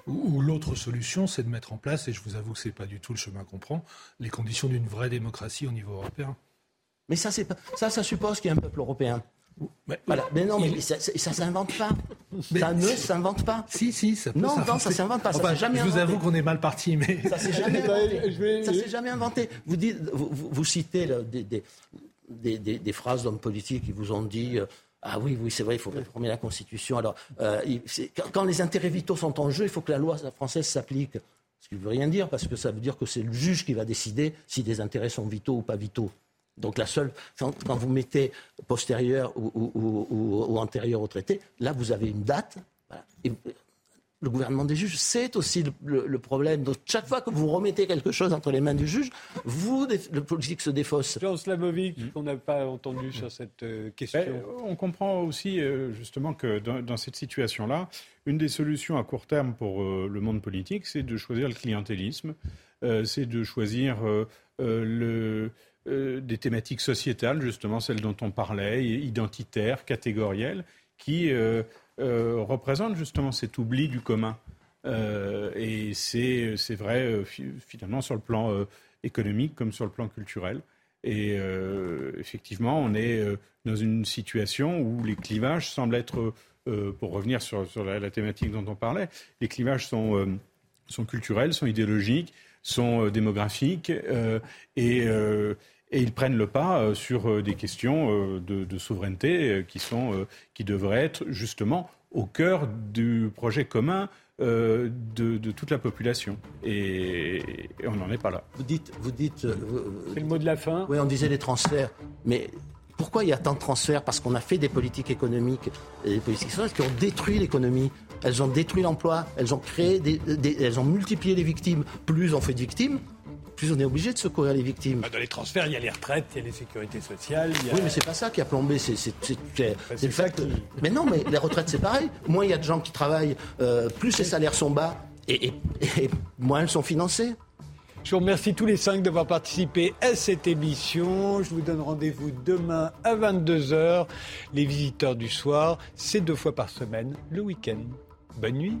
Ou, l'autre solution, c'est de mettre en place, et je vous avoue que ce n'est pas du tout le chemin qu'on prend, les conditions d'une vraie démocratie au niveau européen.
Mais ça, ça, ça suppose qu'il y a un peuple européen. Mais, voilà. mais non, mais ça, ça s'invente pas. ça ne s'invente pas.
Si, si, ça peut
Non, non, ça s'invente pas.
ça jamais je vous avoue qu'on est mal parti, mais.
Ça s'est jamais inventé. Ça s'est jamais inventé. Vous, dites, vous, vous, citez des, des, des, des, phrases d'hommes politiques qui vous ont dit. Euh, ah oui, oui, c'est vrai, il faut réformer la Constitution. Alors, euh, quand les intérêts vitaux sont en jeu, il faut que la loi française s'applique. Ce qui ne veut rien dire, parce que ça veut dire que c'est le juge qui va décider si des intérêts sont vitaux ou pas vitaux. Donc la seule, quand vous mettez postérieur ou, antérieur au traité, là vous avez une date. Le gouvernement des juges, c'est aussi le, problème. Donc chaque fois que vous remettez quelque chose entre les mains du juge, vous, le politique se défausse.
Jean Slavovic, mm. qu'on n'a pas entendu sur cette euh, question. Ben,
on comprend aussi euh, justement que dans, cette situation-là, une des solutions à court terme pour euh, le monde politique, c'est de choisir le clientélisme, c'est de choisir le euh, des thématiques sociétales, justement celles dont on parlait, identitaires, catégorielles, qui euh, euh, représentent justement cet oubli du commun. et c'est vrai finalement sur le plan économique comme sur le plan culturel. Et effectivement, on est dans une situation où les clivages semblent être, pour revenir sur, la, thématique dont on parlait, les clivages sont, sont culturels, sont idéologiques, sont démographiques et et ils prennent le pas euh, sur euh, des questions euh, de, souveraineté qui, sont, qui devraient être justement au cœur du projet commun de, toute la population. Et, on n'en est pas là.
Vous dites. Vous dites
C'est le mot de la fin
Oui, on disait les transferts. Mais pourquoi il y a tant de transferts? Parce qu'on a fait des politiques économiques et des politiques sociales qui ont détruit l'économie. Elles ont détruit l'emploi, elles ont créé, elles ont multiplié les victimes. Plus on fait de victimes, plus on est obligé de secourir les victimes.
Bah, dans les transferts, il y a les retraites, il y a les sécurités sociales.
Oui, mais c'est pas ça qui a plombé. C'est le fait Mais non, mais les retraites, c'est pareil. Moins il y a de gens qui travaillent, euh, plus les salaires sont bas et, moins elles sont financées.
Je vous remercie tous les cinq d'avoir participé à cette émission. Je vous donne rendez-vous demain à 22h. Les visiteurs du soir, c'est deux fois par semaine, le week-end. Bonne nuit.